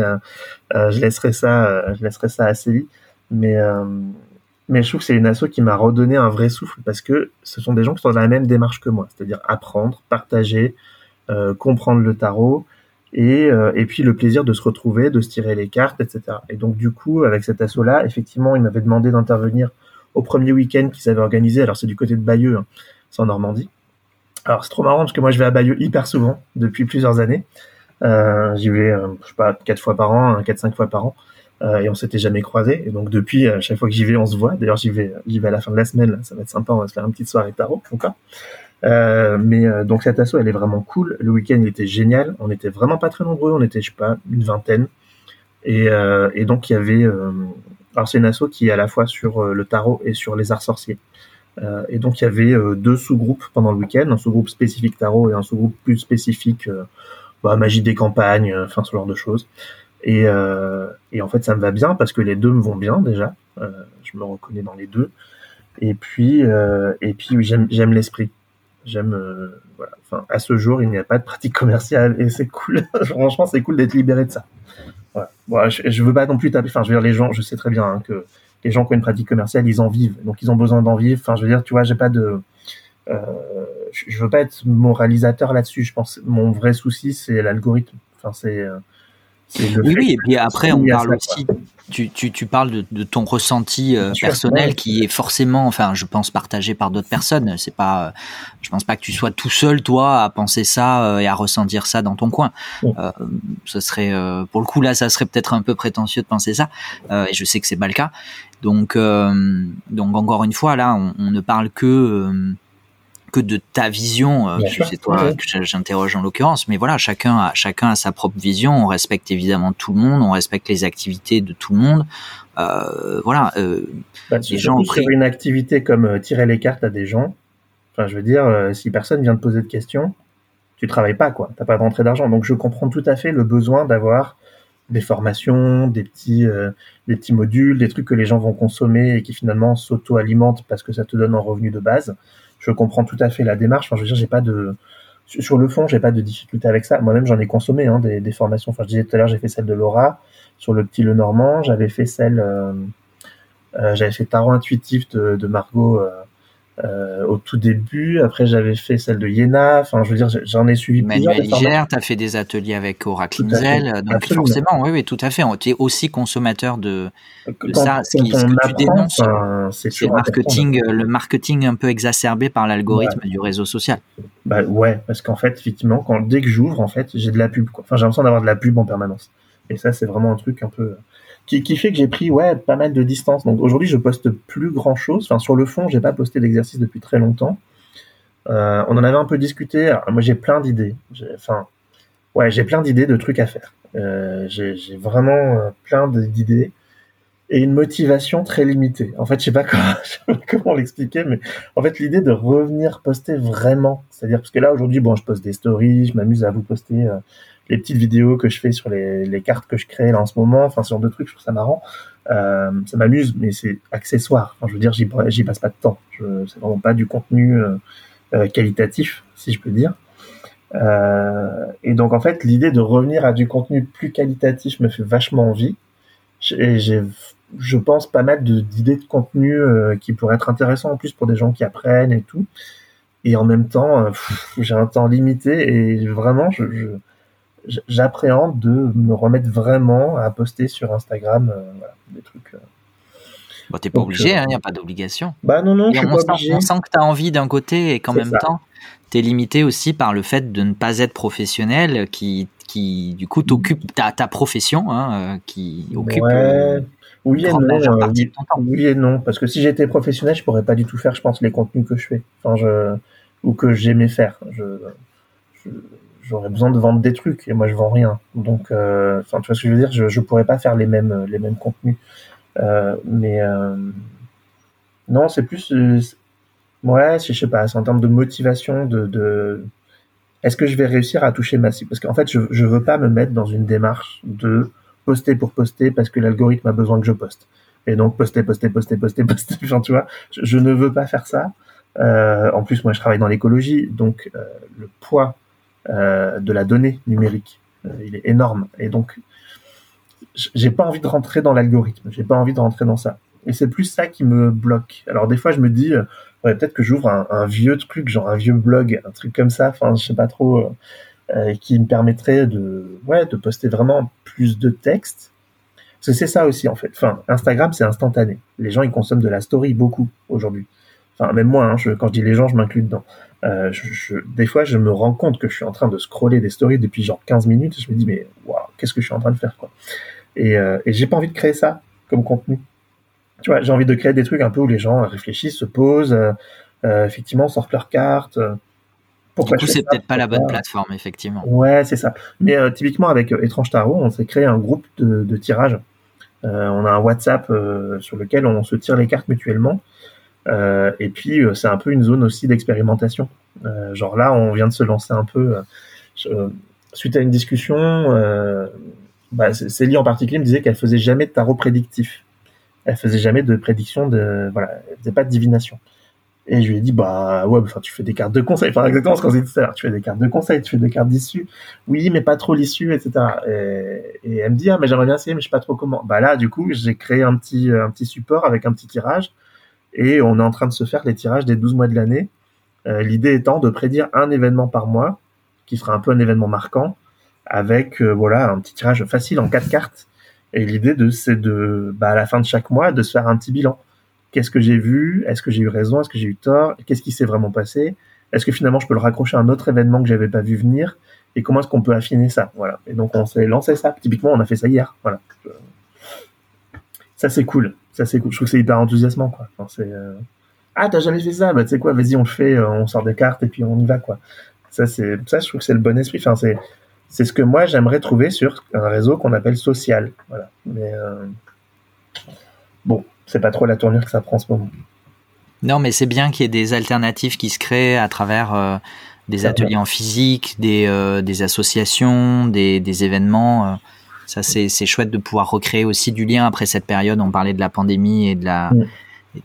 je laisserai ça, je laisserai ça à Célie. Mais mais je trouve que c'est une asso qui m'a redonné un vrai souffle parce que ce sont des gens qui sont dans la même démarche que moi, c'est-à-dire apprendre, partager, euh, comprendre le tarot et, euh, et puis le plaisir de se retrouver, de se tirer les cartes, etc. Et donc du coup, avec cet asso-là, effectivement, il m'avait demandé d'intervenir au premier week-end qu'ils avaient organisé. Alors c'est du côté de Bayeux, hein, c'est en Normandie. Alors c'est trop marrant parce que moi je vais à Bayeux hyper souvent depuis plusieurs années. Euh, J'y vais, euh, je sais pas, quatre fois par an, hein, quatre cinq fois par an. Euh, et on s'était jamais croisés. Et donc depuis, à chaque fois que j'y vais, on se voit. D'ailleurs, j'y vais, j'y vais à la fin de la semaine. ça va être sympa. On va se faire une petite soirée tarot encore. Euh, mais euh, donc cette asso, elle est vraiment cool. Le week-end, il était génial. On était vraiment pas très nombreux. On était, je sais pas, une vingtaine. Et, euh, et donc il y avait. Euh, alors c'est une asso qui est à la fois sur le tarot et sur les arts sorciers. Et donc il y avait deux sous-groupes pendant le week-end, un sous-groupe spécifique tarot et un sous-groupe plus spécifique bah, magie des campagnes, enfin ce genre de choses. Et, euh, et en fait, ça me va bien parce que les deux me vont bien déjà. Euh, je me reconnais dans les deux. Et puis, euh, et puis j'aime, j'aime l'esprit. J'aime, euh, voilà. Enfin, à ce jour, il n'y a pas de pratique commerciale et c'est cool. Franchement, c'est cool d'être libéré de ça. Voilà. Bon, je, je veux pas non plus taper. Enfin, je veux dire, les gens, je sais très bien hein, que les gens qui ont une pratique commerciale, ils en vivent. Donc, ils ont besoin d'en vivre. Enfin, je veux dire, tu vois, j'ai pas de, euh, je, veux pas être moralisateur là-dessus. Je pense, mon vrai souci, c'est l'algorithme. Enfin, c'est euh, oui, oui, et puis après, on parle aussi, tu, tu, tu parles de, de, ton ressenti euh, personnel qui est forcément, enfin, je pense partagé par d'autres personnes. C'est pas, euh, je pense pas que tu sois tout seul, toi, à penser ça euh, et à ressentir ça dans ton coin. Euh, ce serait, pour le coup, là, ça serait peut-être un peu prétentieux de penser ça. et je sais que c'est pas le cas. Donc, donc encore une fois, là, on, on ne parle que que de ta vision. Euh, c'est toi que j'interroge en l'occurrence, mais voilà, chacun a, chacun a sa propre vision. On respecte évidemment tout le monde, on respecte les activités de tout le monde. Euh, voilà. Euh, bah, les gens ont pris... une activité comme euh, tirer les cartes à des gens. Enfin, je veux dire, euh, si personne vient te poser de questions, tu travailles pas, quoi. T'as pas de rentrée d'argent. Donc, je comprends tout à fait le besoin d'avoir des formations, des petits, des petits modules, des trucs que les gens vont consommer et qui finalement s'auto-alimentent parce que ça te donne un revenu de base je comprends tout à fait la démarche. Enfin, je veux dire, j'ai pas de sur le fond, j'ai pas de difficulté avec ça. Moi-même, j'en ai consommé hein, des, des, formations. Enfin, je disais tout à l'heure, j'ai fait celle de Laura sur le petit Le Normand. J'avais fait celle, euh, euh, j'avais fait Tarot intuitif de, de Margot euh, euh, au tout début. Après, j'avais fait celle de Yéna. Enfin, je veux dire, j'en ai suivi Manuel plusieurs. tu as fait des ateliers avec Oracle Inzel. Donc, forcément, oui, oui, tout à fait. Tu es aussi consommateur de, de ça. Ce, qui, ce que tu dénonces, c'est le marketing, le marketing un peu exacerbé par l'algorithme du réseau social. Bah ouais, parce qu'en fait, effectivement, quand dès que j'ouvre, en fait, j'ai de la pub. Quoi. Enfin, j'ai l'impression d'avoir de la pub en permanence. Et ça, c'est vraiment un truc un peu qui, fait que j'ai pris ouais pas mal de distance. Donc aujourd'hui, je poste plus grand chose. Enfin, sur le fond, j'ai pas posté d'exercice depuis très longtemps. Euh, on en avait un peu discuté. Moi, j'ai plein d'idées. Enfin, ouais, j'ai plein d'idées de trucs à faire. Euh, j'ai vraiment euh, plein d'idées et une motivation très limitée. En fait, je sais pas comment, sais pas comment l'expliquer, mais en fait, l'idée de revenir poster vraiment, c'est-à-dire parce que là aujourd'hui, bon, je poste des stories, je m'amuse à vous poster les petites vidéos que je fais sur les, les cartes que je crée là en ce moment, enfin ce genre de trucs, je trouve ça marrant. Euh, ça m'amuse, mais c'est accessoire. Je veux dire, j'y, passe pas de temps. C'est vraiment pas du contenu euh, euh, qualitatif, si je peux dire. Et donc en fait, l'idée de revenir à du contenu plus qualitatif me fait vachement envie. Et j'ai, je pense, pas mal d'idées de contenu qui pourraient être intéressants en plus pour des gens qui apprennent et tout. Et en même temps, j'ai un temps limité et vraiment, je, j'appréhende de me remettre vraiment à poster sur Instagram euh, voilà, des trucs. Euh. Bon, t'es pas Donc, obligé, il euh, n'y a pas d'obligation. Bah non, non, je suis on, pas sent, obligé. on sent que tu as envie d'un côté et qu'en même ça. temps, tu es limité aussi par le fait de ne pas être professionnel qui, qui du coup, t'occupe ta, ta profession, hein, qui occupe Ouais. Oui et non. euh, oui, et non, parce que si j'étais professionnel, je pourrais pas du tout faire, je pense, les contenus que je fais, enfin, je, ou que j'aimais faire. Je, je- j'aurais besoin de vendre des trucs et moi je vends rien. Donc, euh, tu vois ce que je veux dire, je, je pourrais pas faire les mêmes, les mêmes contenus. Euh, mais euh, non, c'est plus, euh, ouais, je sais pas, c'est en termes de motivation, de, de, est-ce que je vais réussir à toucher ma cible? Parce qu'en fait, je, je veux pas me mettre dans une démarche de poster pour poster parce que l'algorithme a besoin que je poste. Et donc poster, poster, poster, poster, poster. Enfin, tu vois, je, je ne veux pas faire ça. Euh, en plus, moi, je travaille dans l'écologie, donc euh, le poids de la donnée numérique, euh, il est énorme. Et donc, j'ai pas envie de rentrer dans l'algorithme. J'ai pas envie de rentrer dans ça. Et c'est plus ça qui me bloque. Alors des fois, je me dis, euh, peut-être que j'ouvre un, vieux truc, genre un vieux blog, un truc comme ça. Enfin, je sais pas trop, euh, euh, qui me permettrait de, ouais, de poster vraiment plus de texte. C'est ça aussi en fait. Instagram, c'est instantané. Les gens, ils consomment de la story beaucoup aujourd'hui. Enfin, même moi, hein, quand je dis les gens, je m'inclus dedans. Euh, je, je- des fois, je me rends compte que je suis en train de scroller des stories depuis genre 15 minutes. Je me dis, mais waouh, qu'est-ce que je suis en train de faire quoi Et, euh, et j'ai pas envie de créer ça comme contenu. Tu vois, j'ai envie de créer des trucs un peu où les gens réfléchissent, se posent, euh, euh, effectivement, sortent leurs cartes. euh, Du Pourquoi coup, je fais c'est peut-être pas la bonne plateforme, effectivement. Ouais, c'est ça. Mais euh, typiquement avec Étrange Tarot, on s'est créé un groupe de, de tirage. Euh, on a un WhatsApp euh, sur lequel on se tire les cartes mutuellement. Euh, et puis euh, c'est un peu une zone aussi d'expérimentation. Euh, genre là, on vient de se lancer un peu suite à une discussion. Bah, Célie en particulier me disait qu'elle faisait jamais de tarot prédictif. Elle faisait jamais de prédiction de voilà, elle faisait pas de divination. Et je lui ai dit, bah ouais, enfin, tu fais des cartes de conseil. Enfin, exactement ce qu'on dit tout à l'heure. Tu fais des cartes de conseil, tu fais des cartes d'issue. Oui, mais pas trop l'issue, etc. Et, et elle me dit, ah, mais j'aimerais bien essayer, mais je sais pas trop comment. Bah là, du coup, j'ai créé un petit, un petit support avec un petit tirage. Et on est en train de se faire les tirages des 12 mois de l'année. Euh, L'idée étant de prédire un événement par mois, qui sera un peu un événement marquant, avec, euh, voilà, un petit tirage facile en quatre cartes. Et l'idée de, c'est de, bah, à la fin de chaque mois, de se faire un petit bilan qu'est-ce que j'ai vu, est-ce que j'ai eu raison, est-ce que j'ai eu tort, qu'est-ce qui s'est vraiment passé, est-ce que finalement je peux le raccrocher à un autre événement que j'avais pas vu venir, et comment est-ce qu'on peut affiner ça, voilà. Et donc on s'est lancé ça. Typiquement, on a fait ça hier, voilà. Ça c'est cool, ça c'est cool. Je trouve que c'est hyper enthousiasmant, quoi. Enfin, c'est euh, ah t'as jamais fait ça, bah tu sais quoi, vas-y on le fait, euh, on sort des cartes et puis on y va, quoi. Ça c'est ça, je trouve que c'est le bon esprit. Enfin c'est c'est ce que moi j'aimerais trouver sur un réseau qu'on appelle social, voilà. Mais euh, bon, c'est pas trop la tournure que ça prend en ce moment. Non, mais c'est bien qu'il y ait des alternatives qui se créent à travers euh, des ateliers en physique, des, euh, des associations, des, des événements. Ça, c'est c'est chouette de pouvoir recréer aussi du lien après cette période. On parlait de la pandémie et de la Mm.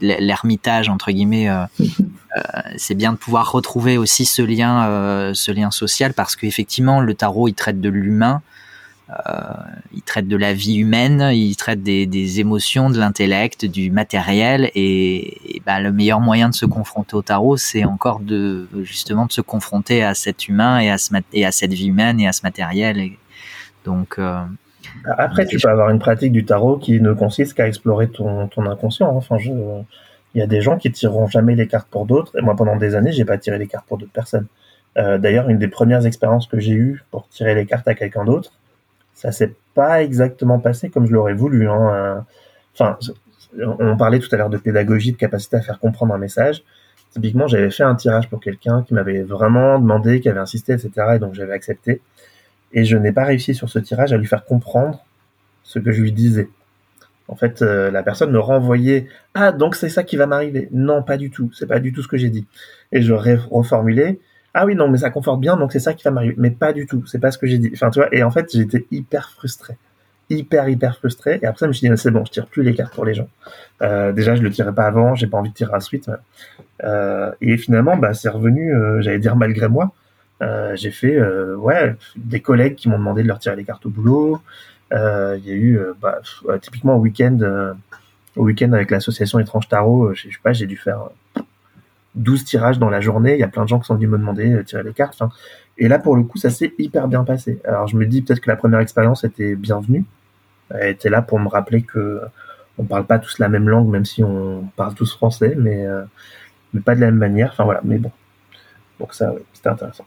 l'ermitage entre guillemets. euh, euh, c'est bien de pouvoir retrouver aussi ce lien, euh, ce lien social parce qu'effectivement, le tarot, il traite de l'humain. Il traite de la vie humaine, il traite des, des émotions, de l'intellect, du matériel, et, et ben, le meilleur moyen de se confronter au tarot, c'est encore de justement de se confronter à cet humain et à, ce, mat- et à cette vie humaine et à ce matériel. Et donc, Après, tu peux avoir une pratique du tarot qui ne consiste qu'à explorer ton, ton inconscient. hein. Enfin, il y a des gens qui tireront jamais les cartes pour d'autres. Et moi, pendant des années, j'ai pas tiré les cartes pour d'autres personnes. Euh, D'ailleurs, une des premières expériences que j'ai eues pour tirer les cartes à quelqu'un d'autre, ça s'est pas exactement passé comme je l'aurais voulu. Hein. Enfin, on parlait tout à l'heure de pédagogie, de capacité à faire comprendre un message. Typiquement, j'avais fait un tirage pour quelqu'un qui m'avait vraiment demandé, qui avait insisté, etc. Et donc j'avais accepté. Et je n'ai pas réussi sur ce tirage à lui faire comprendre ce que je lui disais. En fait, euh, la personne me renvoyait ah donc c'est ça qui va m'arriver. Non, pas du tout. C'est pas du tout ce que j'ai dit. Et je reformulais ah oui non mais ça conforte bien donc c'est ça qui va m'arriver mais pas du tout c'est pas ce que j'ai dit enfin tu vois et en fait j'étais hyper frustré hyper hyper frustré et après je me suis dit c'est bon je tire plus les cartes pour les gens euh, déjà je le tirais pas avant j'ai pas envie de tirer ensuite euh, et finalement bah c'est revenu euh, j'allais dire malgré moi j'ai fait euh, ouais des collègues qui m'ont demandé de leur tirer les cartes au boulot il y a eu bah, typiquement au week-end au week-end avec l'association étrange tarot je sais pas j'ai dû faire 12 tirages dans la journée. Il y a plein de gens qui sont venus me demander de tirer les cartes. et là, pour le coup, ça s'est hyper bien passé. Alors, je me dis peut-être que la première expérience était bienvenue. Elle était là pour me rappeler que on parle pas tous la même langue, même si on parle tous français, mais, euh, mais pas de la même manière. Enfin voilà, mais bon. Donc ça, c'était intéressant.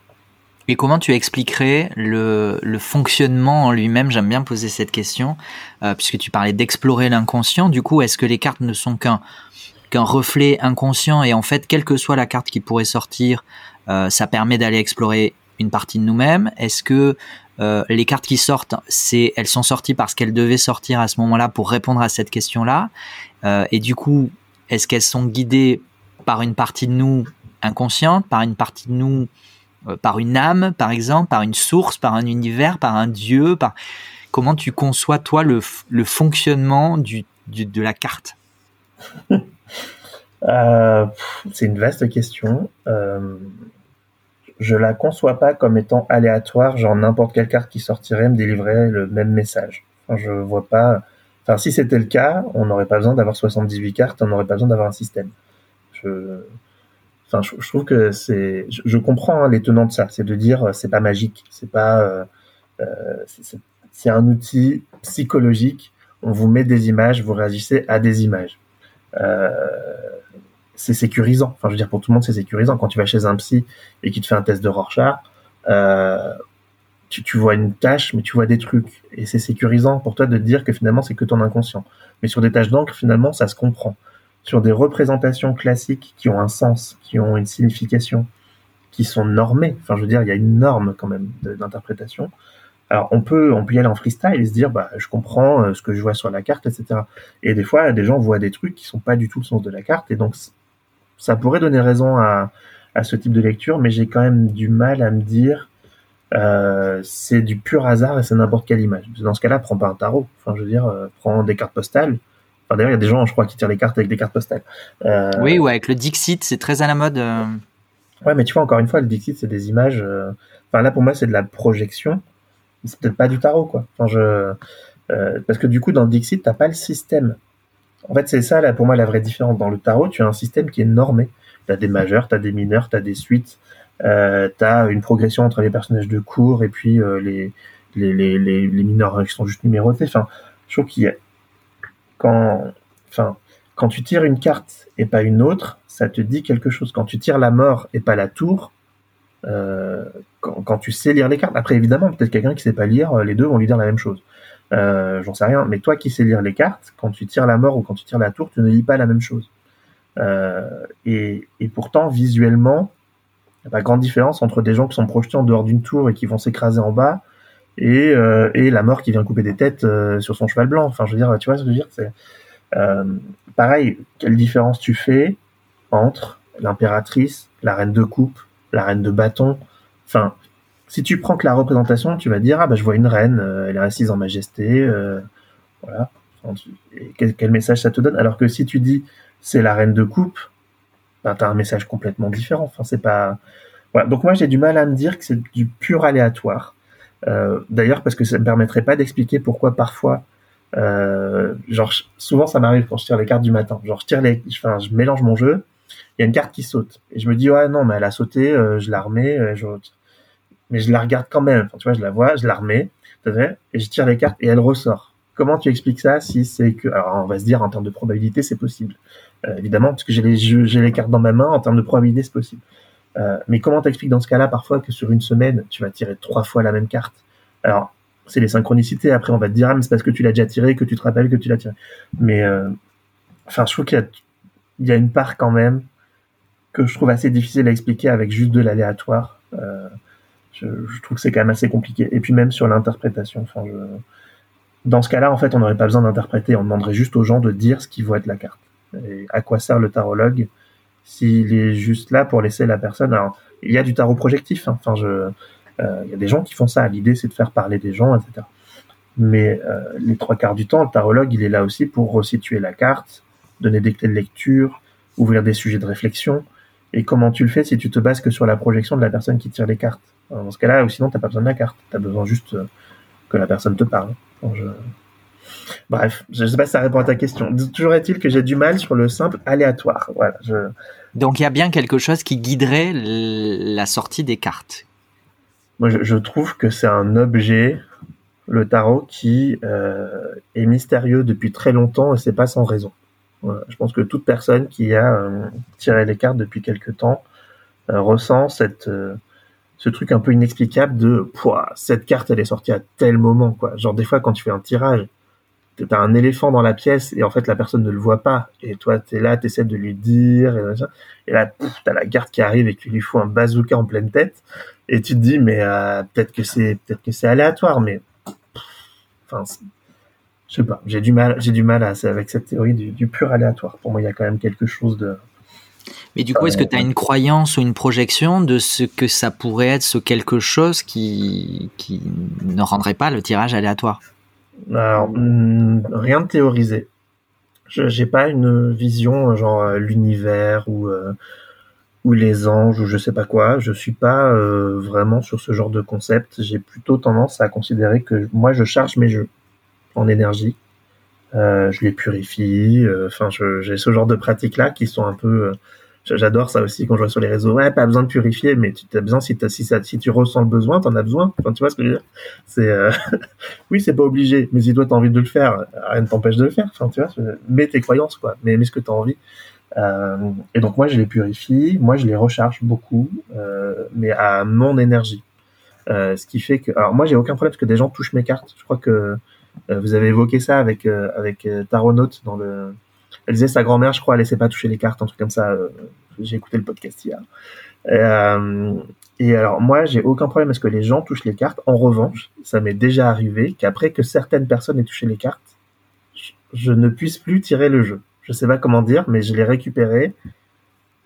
Et comment tu expliquerais le, le fonctionnement en lui-même? J'aime bien poser cette question, euh, puisque tu parlais d'explorer l'inconscient. Du coup, est-ce que les cartes ne sont qu'un reflet inconscient? Et en fait, quelle que soit la carte qui pourrait sortir, euh, ça permet d'aller explorer une partie de nous-mêmes. Est-ce que euh, les cartes qui sortent, c'est elles sont sorties parce qu'elles devaient sortir à ce moment-là pour répondre à cette question-là? Euh, Et du coup, est-ce qu'elles sont guidées par une partie de nous inconsciente, par une partie de nous, par une âme, par exemple, par une source, par un univers, par un dieu par... Comment tu conçois, toi, le, fonctionnement de la carte? Euh, c'est une vaste question. Euh, je la conçois pas comme étant aléatoire, genre n'importe quelle carte qui sortirait me délivrerait le même message. Je vois pas. Enfin, si c'était le cas, on n'aurait pas besoin d'avoir 78 cartes, on n'aurait pas besoin d'avoir un système. Je, enfin, je, trouve que c'est. Je, comprends hein, de ça, c'est de dire euh, c'est pas magique, c'est pas. Euh, euh c'est un outil psychologique. On vous met des images, vous réagissez à des images. C'est sécurisant. Enfin, je veux dire, pour tout le monde, c'est sécurisant. Quand tu vas chez un psy et qu'il te fait un test de Rorschach, tu, tu, vois une tâche, mais tu vois des trucs. Et c'est sécurisant pour toi de te dire que finalement, c'est que ton inconscient. Mais sur des tâches d'encre, finalement, ça se comprend. Sur des représentations classiques qui ont un sens, qui ont une signification, qui sont normées. Enfin, je veux dire, il y a une norme quand même d'interprétation. Alors, on peut, on peut y aller en freestyle et se dire, bah, je comprends euh, ce que je vois sur la carte, etc. Et des fois, des gens voient des trucs qui sont pas du tout le sens de la carte, et donc ça pourrait donner raison à, à ce type de lecture, mais j'ai quand même du mal à me dire euh, c'est du pur hasard et c'est n'importe quelle image. Dans ce cas-là, prends pas un tarot. Enfin, je veux dire, euh, prends des cartes postales. Enfin, d'ailleurs, il y a des gens, je crois, qui tirent les cartes avec des cartes postales. Euh, oui, ou avec le Dixit, c'est très à la mode. Euh. Ouais, mais tu vois, encore une fois, le Dixit, c'est des images. Euh, enfin, là, pour moi, c'est de la projection. C'est peut-être pas du tarot, quoi. Enfin, je... parce que du coup, dans le Dixit, t'as pas le système. En fait, c'est ça, là, pour moi, la vraie différence. Dans le tarot, tu as un système qui est normé. Tu as des majeurs, tu as des mineurs, tu as des suites, euh, tu as une progression entre les personnages de cours et puis euh, les, les, les, les, mineurs qui sont juste numérotés. Enfin, je trouve qu'il y a... Quand, enfin, quand tu tires une carte et pas une autre, ça te dit quelque chose. Quand tu tires la mort et pas la tour, euh, quand, tu sais lire les cartes, après évidemment, peut-être quelqu'un qui sait pas lire, les deux vont lui dire la même chose. Euh, j'en sais rien. Mais toi qui sais lire les cartes, quand tu tires la mort ou quand tu tires la tour, tu ne lis pas la même chose. Euh, et, et, pourtant, visuellement, il n'y a pas grande différence entre des gens qui sont projetés en dehors d'une tour et qui vont s'écraser en bas et, euh, et, la mort qui vient couper des têtes euh, sur son cheval blanc. Enfin, je veux dire, tu vois ce que je veux dire C'est euh, pareil. Quelle différence tu fais entre l'impératrice, la reine de coupe, la reine de bâton? Enfin, si tu prends que la représentation, tu vas dire ah bah je vois une reine, elle est assise en majesté, voilà. quel, message ça te donne? Alors que si tu dis c'est la reine de coupe, bah t'as un message complètement différent. Enfin c'est pas voilà. Donc moi j'ai du mal à me dire que c'est du pur aléatoire. Euh, D'ailleurs parce que ça me permettrait pas d'expliquer pourquoi parfois euh, genre souvent ça m'arrive quand je tire les cartes du matin. Genre je tire les, enfin je mélange mon jeu, il y a une carte qui saute et je me dis ouais non mais elle a sauté, je la remets, je mais je la regarde quand même. tu vois, je la vois, je la remets, et je tire les cartes et elle ressort. Comment tu expliques ça si c'est que, alors on va se dire en termes de probabilité c'est possible, euh, évidemment parce que j'ai les cartes dans ma main en termes de probabilité c'est possible. Euh, mais comment t'expliques dans ce cas-là parfois que sur une semaine tu vas tirer trois fois la même carte? Alors c'est les synchronicités. Après on va te dire ah mais c'est parce que tu l'as déjà tiré que tu te rappelles que tu l'as tiré. Mais euh, enfin je trouve qu'il y a une part quand même que je trouve assez difficile à expliquer avec juste de l'aléatoire. Euh, je, trouve que c'est quand même assez compliqué. Et puis même sur l'interprétation, enfin, dans ce cas-là, en fait, on n'aurait pas besoin d'interpréter, on demanderait juste aux gens de dire ce qu'ils voient de la carte. Et à quoi sert le tarologue? S'il est juste là pour laisser la personne il y a du tarot projectif. Hein. Enfin, je, il y a des gens qui font ça. L'idée, c'est de faire parler des gens, etc. Mais les trois quarts du temps, le tarologue, il est là aussi pour resituer la carte, donner des clés de lecture, ouvrir des sujets de réflexion. Et comment tu le fais si tu te bases que sur la projection de la personne qui tire les cartes? Dans ce cas-là, ou sinon, t'as pas besoin de la carte. Tu as besoin juste que la personne te parle. Bref, je ne sais pas si ça répond à ta question. Toujours est-il que j'ai du mal sur le simple aléatoire. Voilà, Donc il y a bien quelque chose qui guiderait la sortie des cartes. Moi, je, trouve que c'est un objet, le tarot, qui euh, est mystérieux depuis très longtemps et c'est pas sans raison. Je pense que toute personne qui a euh, tiré les cartes depuis quelque temps euh, ressent cette ce truc un peu inexplicable de cette carte elle est sortie à tel moment quoi genre des fois quand tu fais un tirage t'as un éléphant dans la pièce et en fait la personne ne le voit pas. Et toi t'es là t'essaies de lui dire et, là t'as la garde qui arrive et qui lui faut un bazooka en pleine tête. Et tu te dis mais euh, peut-être que c'est peut-être que c'est aléatoire mais enfin je sais pas. J'ai du mal j'ai du mal à, avec cette théorie du, du pur aléatoire. Pour moi il y a quand même quelque chose de mais du coup, est-ce que tu as une croyance ou une projection de ce que ça pourrait être ce quelque chose qui, qui ne rendrait pas le tirage aléatoire? Alors, hmm, rien de théorisé. Je n'ai pas une vision genre euh, l'univers ou, euh, ou les anges ou je sais pas quoi. Je suis pas euh, vraiment sur ce genre de concept. J'ai plutôt tendance à considérer que moi, je charge mes jeux en énergie. je les purifie. Enfin, j'ai ce genre de pratiques-là qui sont un peu J'adore ça aussi quand je vois sur les réseaux. Ouais, pas besoin de purifier, mais tu as besoin si, si, ça, si tu ressens le besoin, t'en as besoin. Enfin, tu vois ce que je veux dire? C'est euh... oui, c'est pas obligé, mais si toi t'as envie de le faire, rien ne t'empêche de le faire. Enfin, tu vois, mets tes croyances quoi, mais mets ce que t'as envie. Euh... et donc moi, je les purifie, moi je les recharge beaucoup, euh... mais à mon énergie. Euh, ce qui fait que, alors moi j'ai aucun problème parce que des gens touchent mes cartes. Je crois que euh, vous avez évoqué ça avec euh, avec Taronaute dans le elle disait sa grand-mère, je crois, elle laissait pas toucher les cartes, un truc comme ça. Euh, j'ai écouté le podcast hier. Euh, et alors moi, j'ai aucun problème à ce que les gens touchent les cartes. En revanche, ça m'est déjà arrivé qu'après que certaines personnes aient touché les cartes, je ne puisse plus tirer le jeu. Je sais pas comment dire, mais je l'ai récupéré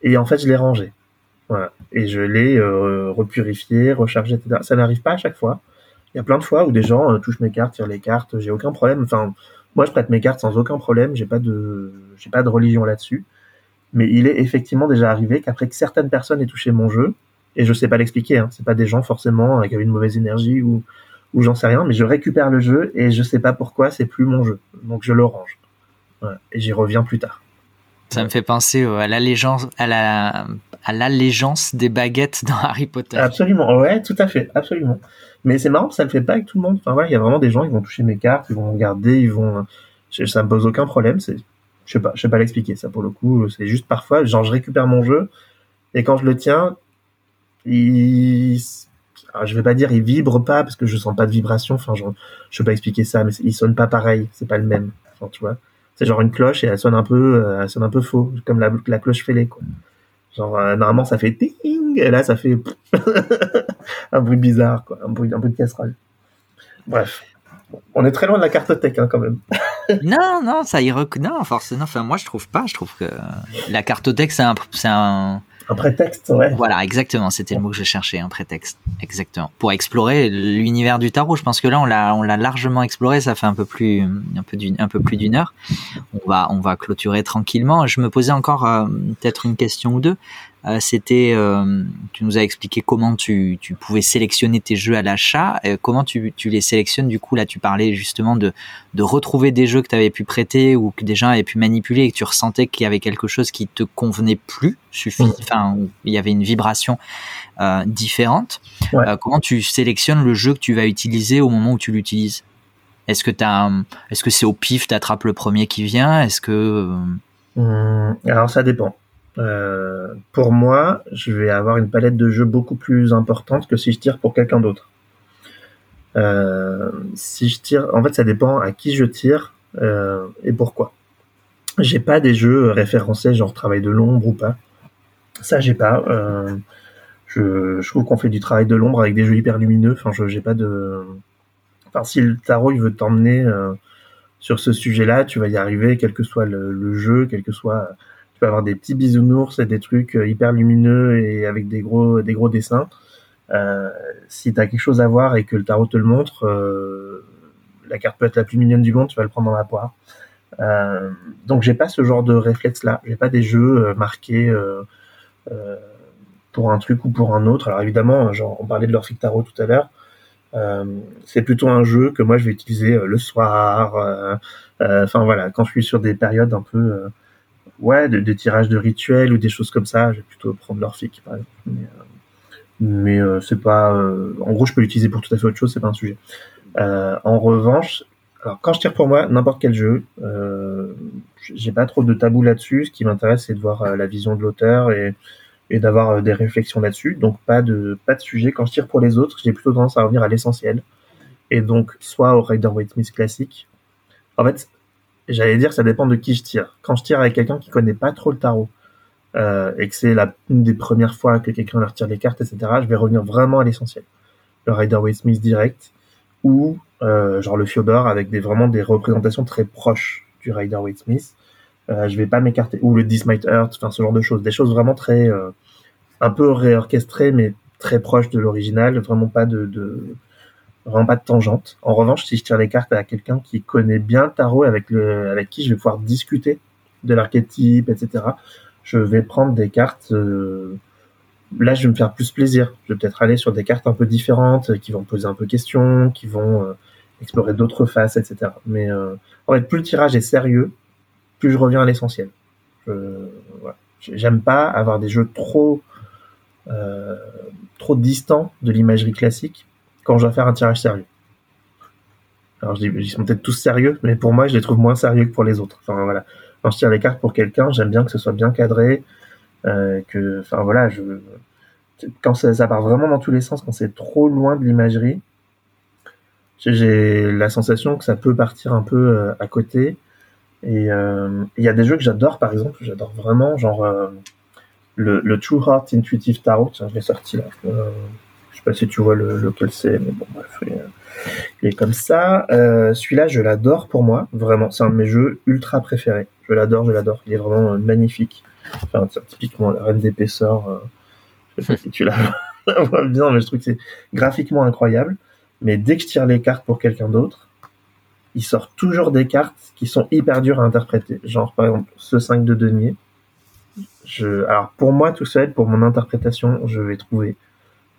et en fait, je l'ai rangé. Et je l'ai euh, repurifié, rechargé, etc. Ça n'arrive pas à chaque fois. Il y a plein de fois où des gens euh, touchent mes cartes, tirent les cartes. J'ai aucun problème. Enfin, moi, je prête mes cartes sans aucun problème. J'ai pas de, j'ai pas de religion là-dessus. Mais il est effectivement déjà arrivé qu'après que certaines personnes aient touché mon jeu, et je sais pas l'expliquer, hein, c'est pas des gens forcément qui avaient une mauvaise énergie ou, ou j'en sais rien, mais je récupère le jeu et je sais pas pourquoi c'est plus mon jeu. Donc je le range. Et j'y reviens plus tard. Ça me fait penser à l'allégeance, à la, à l'allégeance des baguettes dans Harry Potter. Absolument, ouais, tout à fait, absolument. Mais c'est marrant, ça le fait pas avec tout le monde. Enfin voilà, il y a vraiment des gens, ils vont toucher mes cartes, ils vont regarder, ils vont, ça me pose aucun problème. C'est, je sais pas, je sais pas l'expliquer ça pour le coup. C'est juste parfois, genre je récupère mon jeu et quand je le tiens, il, je vais pas dire il vibre pas parce que je sens pas de vibration. Enfin, je, je peux pas expliquer ça, mais il sonne pas pareil. C'est pas le même. Enfin, tu vois, c'est genre une cloche et elle sonne un peu, euh, elle sonne un peu faux, comme la, la cloche fêlée quoi. Genre euh, normalement ça fait ting et là ça fait un bruit bizarre quoi, un bruit un peu de casserole. Bref, on est très loin de la cartothèque hein, quand même. non non ça y rec... non forcément. Enfin moi je trouve pas. Je trouve que la cartothèque c'est un un prétexte, ouais. Voilà, exactement. C'était le mot que je cherchais, un prétexte. Exactement. Pour explorer l'univers du tarot. Je pense que là, on l'a, on l'a largement exploré. Ça fait un peu plus, un peu d'une, un peu plus d'une heure. On va, on va clôturer tranquillement. Je me posais encore euh, peut-être une question ou deux. Euh, c'était, euh, tu nous as expliqué comment tu, tu pouvais sélectionner tes jeux à l'achat. comment tu, tu les sélectionnes? Du coup Là, tu parlais justement de, de retrouver des jeux que tu avais pu prêter ou que des gens avaient pu manipuler et que tu ressentais qu'il y avait quelque chose qui te convenait plus, suffit, mmh. enfin, il y avait une vibration euh, différente. Euh, comment tu sélectionnes le jeu que tu vas utiliser au moment où tu l'utilises? Est-ce que t'as, est-ce que c'est au pif, t'attrapes le premier qui vient? Est-ce que mmh, alors ça dépend. Euh, pour moi, je vais avoir une palette de jeux beaucoup plus importante que si je tire pour quelqu'un d'autre. Euh, si je tire, en fait, ça dépend à qui je tire euh, et pourquoi. J'ai pas des jeux référencés genre travail de l'ombre ou pas. Ça, j'ai pas. Je, trouve qu'on fait du travail de l'ombre avec des jeux hyper lumineux. Enfin, je j'ai pas de. Enfin, si le tarot il veut t'emmener sur ce sujet-là, tu vas y arriver, quel que soit le, jeu, quel que soit tu peux avoir des petits bisounours et des trucs hyper lumineux et avec des gros des gros dessins. Euh, si tu as quelque chose à voir et que le tarot te le montre, la carte peut être la plus mignonne du monde, tu vas le prendre dans la poire. Euh, donc j'ai pas ce genre de réflexe là. J'ai pas des jeux marqués pour un truc ou pour un autre. Alors évidemment, genre, on parlait de l'Orphic Tarot tout à l'heure. Euh, c'est plutôt un jeu que moi je vais utiliser euh, le soir. Euh, enfin voilà, quand je suis sur des périodes un peu ouais de, de, tirage de rituels ou des choses comme ça, je vais plutôt prendre l'Orphic par exemple. Mais, c'est pas. en gros, je peux l'utiliser pour tout à fait autre chose. C'est pas un sujet. en revanche, alors quand je tire pour moi n'importe quel jeu, euh, j'ai pas trop de tabou là-dessus. Ce qui m'intéresse, c'est de voir la vision de l'auteur et et d'avoir euh, des réflexions là-dessus. Donc pas de pas de sujet. Quand je tire pour les autres, j'ai plutôt tendance à revenir à l'essentiel. Et donc soit au Rider Waite Smith classique. En fait, j'allais dire ça dépend de qui je tire. Quand je tire avec quelqu'un qui connaît pas trop le tarot euh, et que c'est la une des premières fois que quelqu'un leur tire les cartes, etc., je vais revenir vraiment à l'essentiel. Le Rider Waite Smith direct ou euh, genre le Fyodor avec des vraiment des représentations très proches du Rider Waite Smith euh, je vais pas m'écarter ou le This Might Hurt, enfin ce genre de choses, des choses vraiment très euh, un peu réorchestrées mais très proches de l'original, vraiment pas de, de vraiment pas de tangente. En revanche, si je tire les cartes à quelqu'un qui connaît bien le tarot, avec le avec qui je vais pouvoir discuter de l'archétype, etc. Je vais prendre des cartes. Euh, là, je vais me faire plus plaisir. Je vais peut-être aller sur des cartes un peu différentes, qui vont poser un peu question, qui vont explorer d'autres faces, etc. Mais en fait, plus le tirage est sérieux, plus je reviens à l'essentiel. J'aime pas avoir des jeux trop euh, trop distants de l'imagerie classique quand je dois faire un tirage sérieux. Alors je dis, ils sont peut-être tous sérieux, mais pour moi, je les trouve moins sérieux que pour les autres. Enfin voilà, quand je tire les cartes pour quelqu'un, j'aime bien que ce soit bien cadré, euh, que, enfin voilà, je, quand ça, part vraiment dans tous les sens, quand c'est trop loin de l'imagerie, j'ai la sensation que ça peut partir un peu euh, à côté et euh, il y a des jeux que j'adore, par exemple, j'adore vraiment, genre le, le, True Heart Intuitive Tarot. Tiens, je l'ai sorti là. Euh, sais pas si tu vois le, lequel c'est, mais bon, bref, il est, comme ça. Euh, Celui-là, je l'adore pour moi, vraiment. C'est un de mes jeux ultra préférés. Je l'adore, je l'adore. Il est vraiment magnifique. Enfin, typiquement la reine d'épaisseur. je sais pas si tu la vois bien, mais je trouve que c'est graphiquement incroyable. Mais dès que je tire les cartes pour quelqu'un d'autre, il sort toujours des cartes qui sont hyper dures à interpréter. Genre, par exemple, ce 5 de denier. Je, alors, pour moi, tout seul, pour mon interprétation, je vais trouver.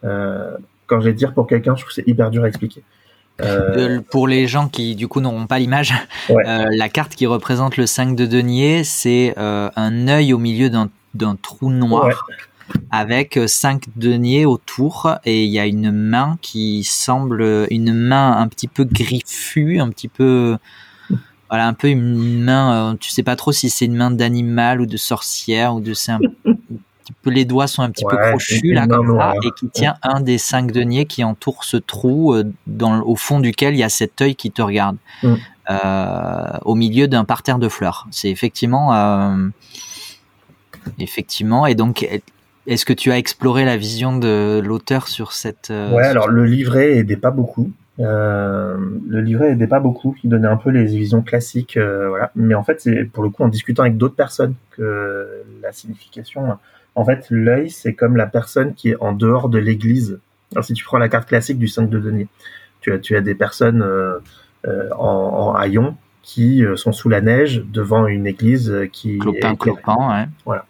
Euh, quand je vais dire pour quelqu'un, je trouve que c'est hyper dur à expliquer. Euh, pour les gens qui du coup n'auront pas l'image, euh, la carte qui représente le 5 de denier, c'est un œil au milieu d'un trou noir avec cinq deniers autour et il y a une main qui semble une main un petit peu griffue, un petit peu voilà un peu une main euh, tu sais pas trop si c'est une main d'animal ou de sorcière ou de c'est un petit peu les doigts sont un petit peu crochus là comme ça et qui tient un des cinq deniers qui entoure ce trou euh, dans au fond duquel il y a cet œil qui te regarde mm. euh, au milieu d'un parterre de fleurs. C'est effectivement effectivement et donc est-ce que tu as exploré la vision de l'auteur sur cette euh, Ouais, alors le livret aidait pas beaucoup. Euh, le livret aidait pas beaucoup, il donnait un peu les visions classiques, euh, voilà. Mais en fait, c'est pour le coup en discutant avec d'autres personnes que la signification. En fait, l'œil, c'est comme la personne qui est en dehors de l'église. Alors si tu prends la carte classique du 5 de denier, tu as, tu as des personnes euh, en, en haillons qui sont sous la neige devant une église qui clopin, est clopin, ouais. Voilà.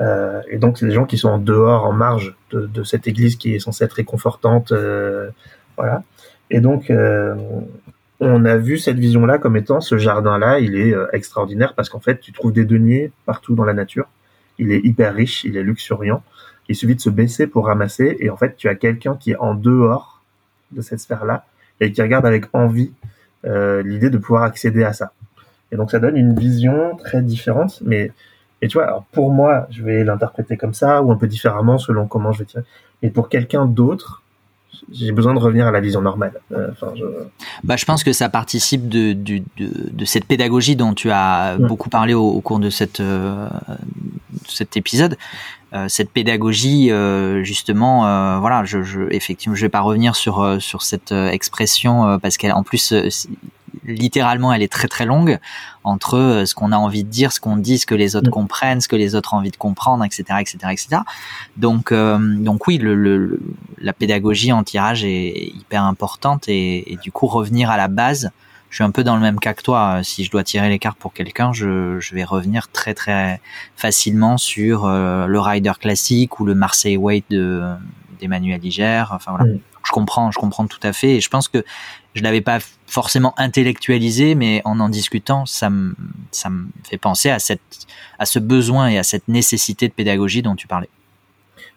Euh, et donc, c'est des gens qui sont en dehors, en marge de, de cette église qui est censée être réconfortante. Euh, voilà. Et donc, euh, on a vu cette vision-là comme étant ce jardin-là, il est euh, extraordinaire parce qu'en fait, tu trouves des deniers partout dans la nature. Il est hyper riche, il est luxuriant. Il suffit de se baisser pour ramasser. Et en fait, tu as quelqu'un qui est en dehors de cette sphère-là et qui regarde avec envie euh, l'idée de pouvoir accéder à ça. Et donc, ça donne une vision très différente, mais et tu vois, alors pour moi, je vais l'interpréter comme ça ou un peu différemment selon comment je vais tirer. Mais pour quelqu'un d'autre, j'ai besoin de revenir à la vision normale. Euh, je... Bah, je pense que ça participe de, de, de, cette pédagogie dont tu as beaucoup parlé au, cours de cette, euh, cet épisode. Euh, cette pédagogie, euh, justement, euh, voilà, je, je, effectivement, je vais pas revenir sur sur cette expression parce qu'elle, en plus, littéralement, elle est très très longue entre ce qu'on a envie de dire, ce qu'on dit, ce que les autres mm. comprennent, ce que les autres ont envie de comprendre, etc., etc., etc. Donc, euh, donc oui, le, la pédagogie en tirage est hyper importante et, du coup revenir à la base. Je suis un peu dans le même cas que toi. Si je dois tirer les cartes pour quelqu'un, je, je vais revenir très très facilement sur euh, le rider classique ou le Marseille Weight de d'Emmanuel Iger. Enfin voilà. Mm je comprends, je comprends tout à fait. Et je pense que je l'avais pas forcément intellectualisé, mais en en discutant, ça me, ça me fait penser à cette, à ce besoin et à cette nécessité de pédagogie dont tu parlais.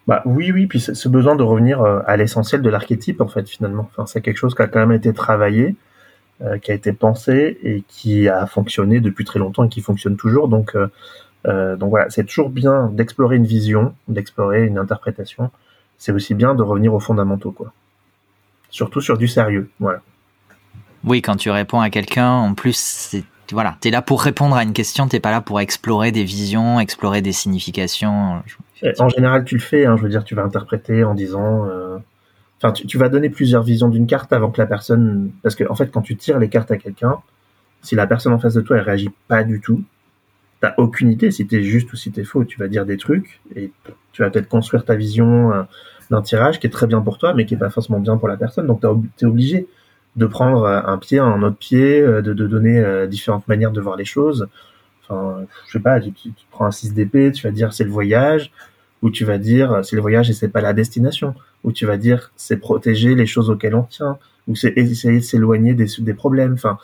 Bah oui, oui, puis ce besoin de revenir euh, à l'essentiel de l'archétype, en fait, finalement. Enfin, c'est quelque chose qui a quand même été travaillé, qui a été pensé et qui a fonctionné depuis très longtemps et qui fonctionne toujours. Donc, euh, donc voilà, c'est toujours bien d'explorer une vision, d'explorer une interprétation. C'est aussi bien de revenir aux fondamentaux, quoi surtout sur du sérieux. Voilà. Oui, quand tu réponds à quelqu'un, en plus, c'est voilà, es là pour répondre à une question, t'es pas là pour explorer des visions, explorer des significations. En général, tu le fais. Hein, je veux dire, tu vas interpréter en disant. Euh, tu, vas donner plusieurs visions d'une carte avant que la personne. Parce que, en fait, quand tu tires les cartes à quelqu'un, si la personne en face de toi, elle réagit pas du tout, t'as aucune idée si t'es juste ou si t'es faux. Tu vas dire des trucs et tu vas peut-être construire ta vision. Euh, d'un tirage qui est très bien pour toi, mais qui est pas forcément bien pour la personne. Donc, tu es obligé de prendre euh, un pied, un autre pied, euh, de, donner différentes manières de voir les choses. Enfin, je sais pas, tu, tu, prends un 6 d'épée, tu vas dire c'est le voyage, ou tu vas dire c'est le voyage et c'est pas la destination, ou tu vas dire c'est protéger les choses auxquelles on tient, ou c'est essayer de s'éloigner des, des problèmes. Enfin,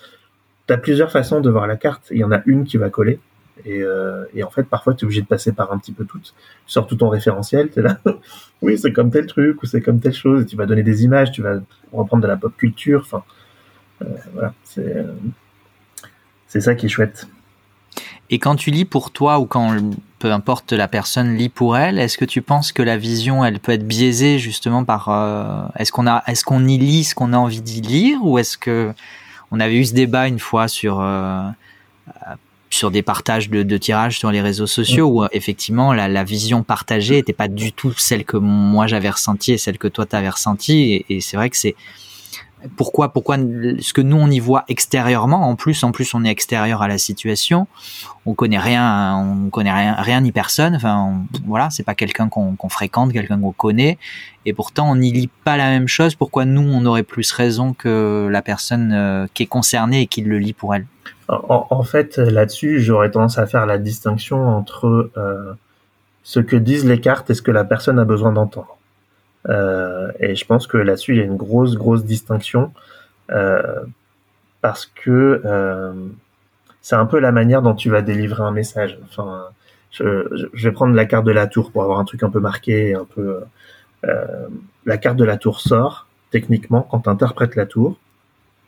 tu as plusieurs façons de voir la carte. Il y en a une qui va coller. Et, euh, en fait, parfois, tu es obligé de passer par un petit peu tout. Tu sors tout ton référentiel, tu es là. oui, c'est comme tel truc ou c'est comme telle chose. Tu vas donner des images, tu vas reprendre de la pop culture. Enfin, euh, voilà, c'est euh, c'est ça qui est chouette. Et quand tu lis pour toi ou quand peu importe la personne lit pour elle, est-ce que tu penses que la vision elle peut être biaisée justement par euh, est-ce qu'on a est-ce qu'on y lit ce qu'on a envie d'y lire ou est-ce que on avait eu ce débat une fois sur euh, sur des partages de, tirages sur les réseaux sociaux où effectivement la, vision partagée était pas du tout celle que moi j'avais ressentie et celle que toi t'avais ressentie et, et c'est vrai que c'est pourquoi pourquoi ce que nous on y voit extérieurement en plus en plus on est extérieur à la situation on connaît rien on connaît rien rien ni personne enfin voilà c'est pas quelqu'un qu'on fréquente quelqu'un qu'on connaît et pourtant on n'y lit pas la même chose pourquoi nous on aurait plus raison que la personne euh, qui est concernée et qui le lit pour elle? En, fait, là-dessus, j'aurais tendance à faire la distinction entre euh, ce que disent les cartes et ce que la personne a besoin d'entendre. Euh, et je pense que là-dessus, il y a une grosse, grosse distinction euh, parce que c'est un peu la manière dont tu vas délivrer un message. Enfin, je, vais prendre la carte de la tour pour avoir un truc un peu marqué, un peu. la carte de la tour sort. Techniquement, quand tu interprètes la tour,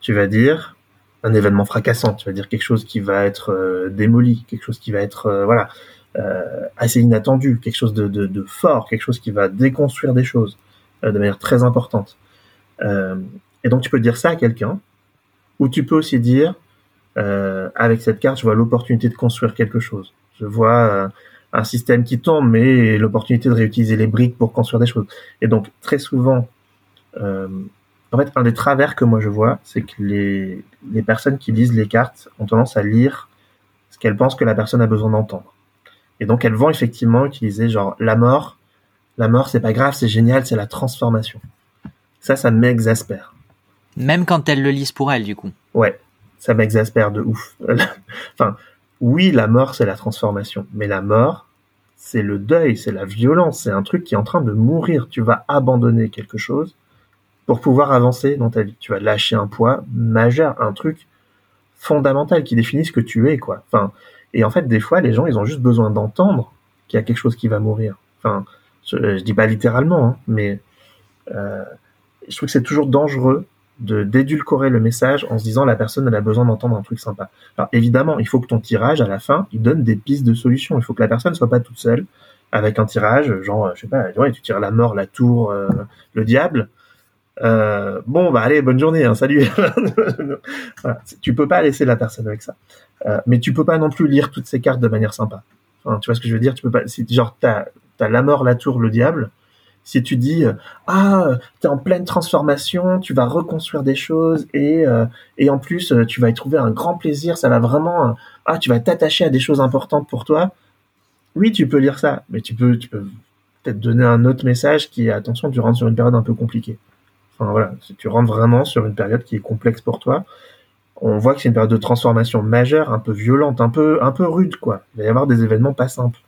tu vas dire un événement fracassant, tu vas dire quelque chose qui va être euh, démoli, quelque chose qui va être euh, voilà euh, assez inattendu, quelque chose de, de, de, fort, quelque chose qui va déconstruire des choses de manière très importante. et donc tu peux dire ça à quelqu'un, ou tu peux aussi dire avec cette carte, je vois l'opportunité de construire quelque chose. Je vois un système qui tombe, mais l'opportunité de réutiliser les briques pour construire des choses. Et donc très souvent, en fait, un des travers que moi je vois, c'est que les, les personnes qui lisent les cartes ont tendance à lire ce qu'elles pensent que la personne a besoin d'entendre. Et donc elles vont effectivement utiliser genre la mort, la mort c'est pas grave, c'est génial, c'est la transformation. Ça, ça m'exaspère. Même quand elles le lisent pour elles, du coup. Ouais, ça m'exaspère de ouf. enfin, oui, la mort c'est la transformation, mais la mort c'est le deuil, c'est la violence, c'est un truc qui est en train de mourir. Tu vas abandonner quelque chose pour pouvoir avancer dans ta vie. Tu vas lâcher un poids majeur, un truc fondamental qui définit ce que tu es, quoi. Enfin, et en fait, des fois, les gens, ils ont juste besoin d'entendre qu'il y a quelque chose qui va mourir. Enfin, je, je dis pas littéralement, hein, mais euh, je trouve que c'est toujours dangereux de d'édulcorer le message en se disant la personne elle a besoin d'entendre un truc sympa. Alors évidemment, il faut que ton tirage à la fin, il donne des pistes de solutions. Il faut que la personne soit pas toute seule avec un tirage, genre je sais pas, ouais, tu tires la mort, la tour, euh, le diable. Euh, bon, bah allez, bonne journée, hein, salut. Tu peux pas laisser la personne avec ça, euh, mais tu peux pas non plus lire toutes ces cartes de manière sympa. Tu vois ce que je veux dire? Tu peux pas. Si, genre, t'as as la mort, la tour, le diable, Si tu dis ah t'es en pleine transformation, tu vas reconstruire des choses et et en plus tu vas y trouver un grand plaisir, ça va vraiment ah tu vas t'attacher à des choses importantes pour toi. Oui, tu peux lire ça, mais tu peux tu peux peut-être donner un autre message qui est attention, tu rentres sur une période un peu compliquée. Enfin voilà, si tu rentres vraiment sur une période qui est complexe pour toi, on voit que c'est une période de transformation majeure, un peu violente, un peu, un peu rude, quoi. Il va y avoir des événements pas simples.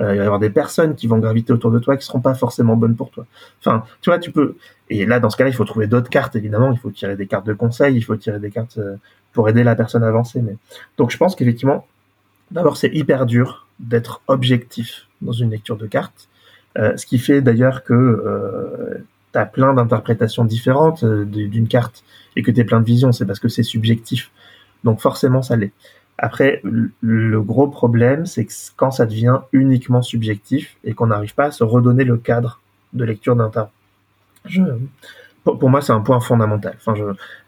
Euh, il va y avoir des personnes qui vont graviter autour de toi qui seront pas forcément bonnes pour toi. Enfin, tu vois, tu peux. Et là, dans ce cas-là, il faut trouver d'autres cartes. Évidemment, il faut tirer des cartes de conseil, il faut tirer des cartes euh, pour aider la personne à avancer. Mais donc, je pense qu'effectivement, d'abord, c'est hyper dur d'être objectif dans une lecture de cartes. Euh, ce qui fait d'ailleurs que tu as plein d'interprétations différentes euh, d'une carte et que tu plein de visions, c'est parce que c'est subjectif. Donc forcément, ça l'est. Après, le gros problème, c'est quand ça devient uniquement subjectif et qu'on n'arrive pas à se redonner le cadre de lecture d'un tarot. pour, moi, c'est un point fondamental. Enfin, je,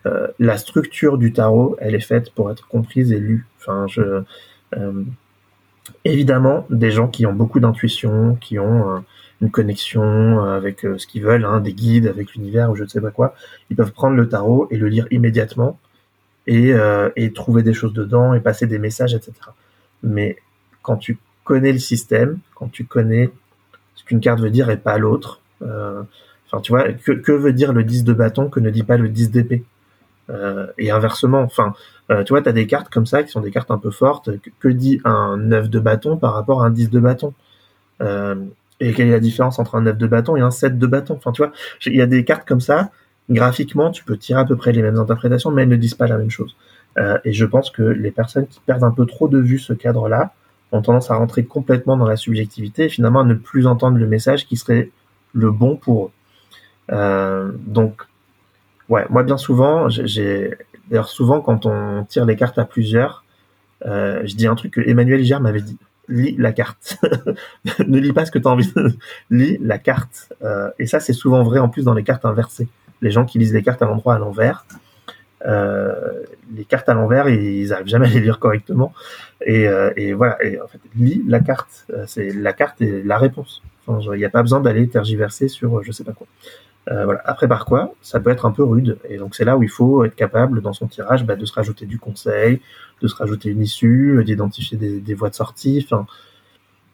euh, la structure du tarot, elle est faite pour être comprise et lue. Enfin, je, euh, évidemment, des gens qui ont beaucoup d'intuition, qui ont une connexion avec euh, ce qu'ils veulent, hein, des guides avec l'univers ou je ne sais pas quoi, ils peuvent prendre le tarot et le lire immédiatement et, euh, trouver des choses dedans et passer des messages, etc. Mais quand tu connais le système, quand tu connais ce qu'une carte veut dire et pas l'autre, euh, enfin tu vois, que, veut dire le 10 de bâton que ne dit pas le 10 d'épée? Euh, Et inversement, enfin, euh, tu vois, tu as des cartes comme ça qui sont des cartes un peu fortes. Que, que, dit un 9 de bâton par rapport à un 10 de bâton? Euh, et quelle est la différence entre un 9 de bâton et un 7 de bâton? Enfin, tu vois, il y a des cartes comme ça. Graphiquement, tu peux tirer à peu près les mêmes interprétations, mais elles ne disent pas la même chose. Euh, et je pense que les personnes qui perdent un peu trop de vue ce cadre-là ont tendance à rentrer complètement dans la subjectivité et finalement à ne plus entendre le message qui serait le bon pour eux. Euh, donc, ouais, moi bien souvent, j'ai d'ailleurs souvent quand on tire les cartes à plusieurs, euh, je dis un truc que Emmanuel Gère m'avait dit lis la carte. ne lis pas ce que tu as envie lis la carte. Euh, et ça, c'est souvent vrai en plus dans les cartes inversées. Les gens qui lisent les cartes à l'endroit à l'envers, euh, les cartes à l'envers, ils arrivent jamais à les lire correctement. Et, euh, voilà, en fait, lis la carte. C'est la carte et la réponse. Il n'y a pas besoin d'aller tergiverser sur je sais pas quoi. Euh, voilà. Après, par quoi, ça peut être un peu rude. Et donc, c'est là où il faut être capable, dans son tirage, bah, de se rajouter du conseil, de se rajouter une issue, euh, d'identifier des, des, voies de sortie. Enfin,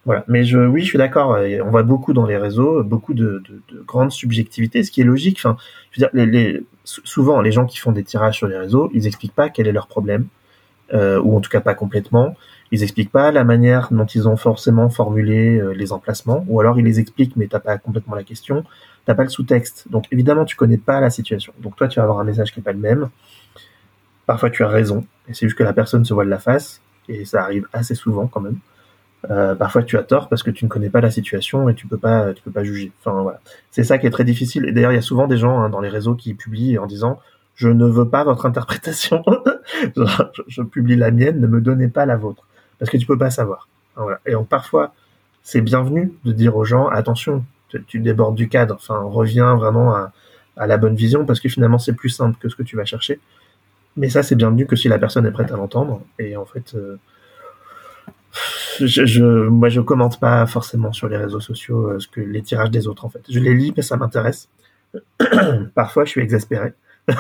voilà. Mais je, oui, je suis d'accord. On voit beaucoup dans les réseaux, beaucoup de, de, de grandes subjectivités, ce qui est logique. Enfin, je veux dire, les, les, souvent, les gens qui font des tirages sur les réseaux, ils expliquent pas quel est leur problème, euh, ou en tout cas pas complètement. Ils expliquent pas la manière dont ils ont forcément formulé euh, les emplacements, ou alors ils les expliquent mais t'as pas complètement la question t'as pas le sous-texte. Donc évidemment, tu connais pas la situation. Donc toi, tu vas avoir un message qui est pas le même. Parfois, tu as raison, et c'est juste que la personne se voit de la face, et ça arrive assez souvent quand même. Euh, parfois, tu as tort parce que tu ne connais pas la situation et tu peux pas, tu peux pas juger. Enfin voilà, c'est ça qui est très difficile. Et d'ailleurs, il y a souvent des gens hein, dans les réseaux qui publient en disant je ne veux pas votre interprétation, je, publie la mienne, ne me donnez pas la vôtre, parce que tu peux pas savoir. Et donc parfois, c'est bienvenu de dire aux gens attention, tu débordes du cadre. Enfin, reviens vraiment à, la bonne vision parce que finalement c'est plus simple que ce que tu vas chercher. Mais ça, c'est bienvenu que si la personne est prête à l'entendre. Et en fait, euh, je, je, moi, je commente pas forcément sur les réseaux sociaux euh, ce que les tirages des autres. En fait, je les lis mais ça m'intéresse. Parfois, je suis exaspéré.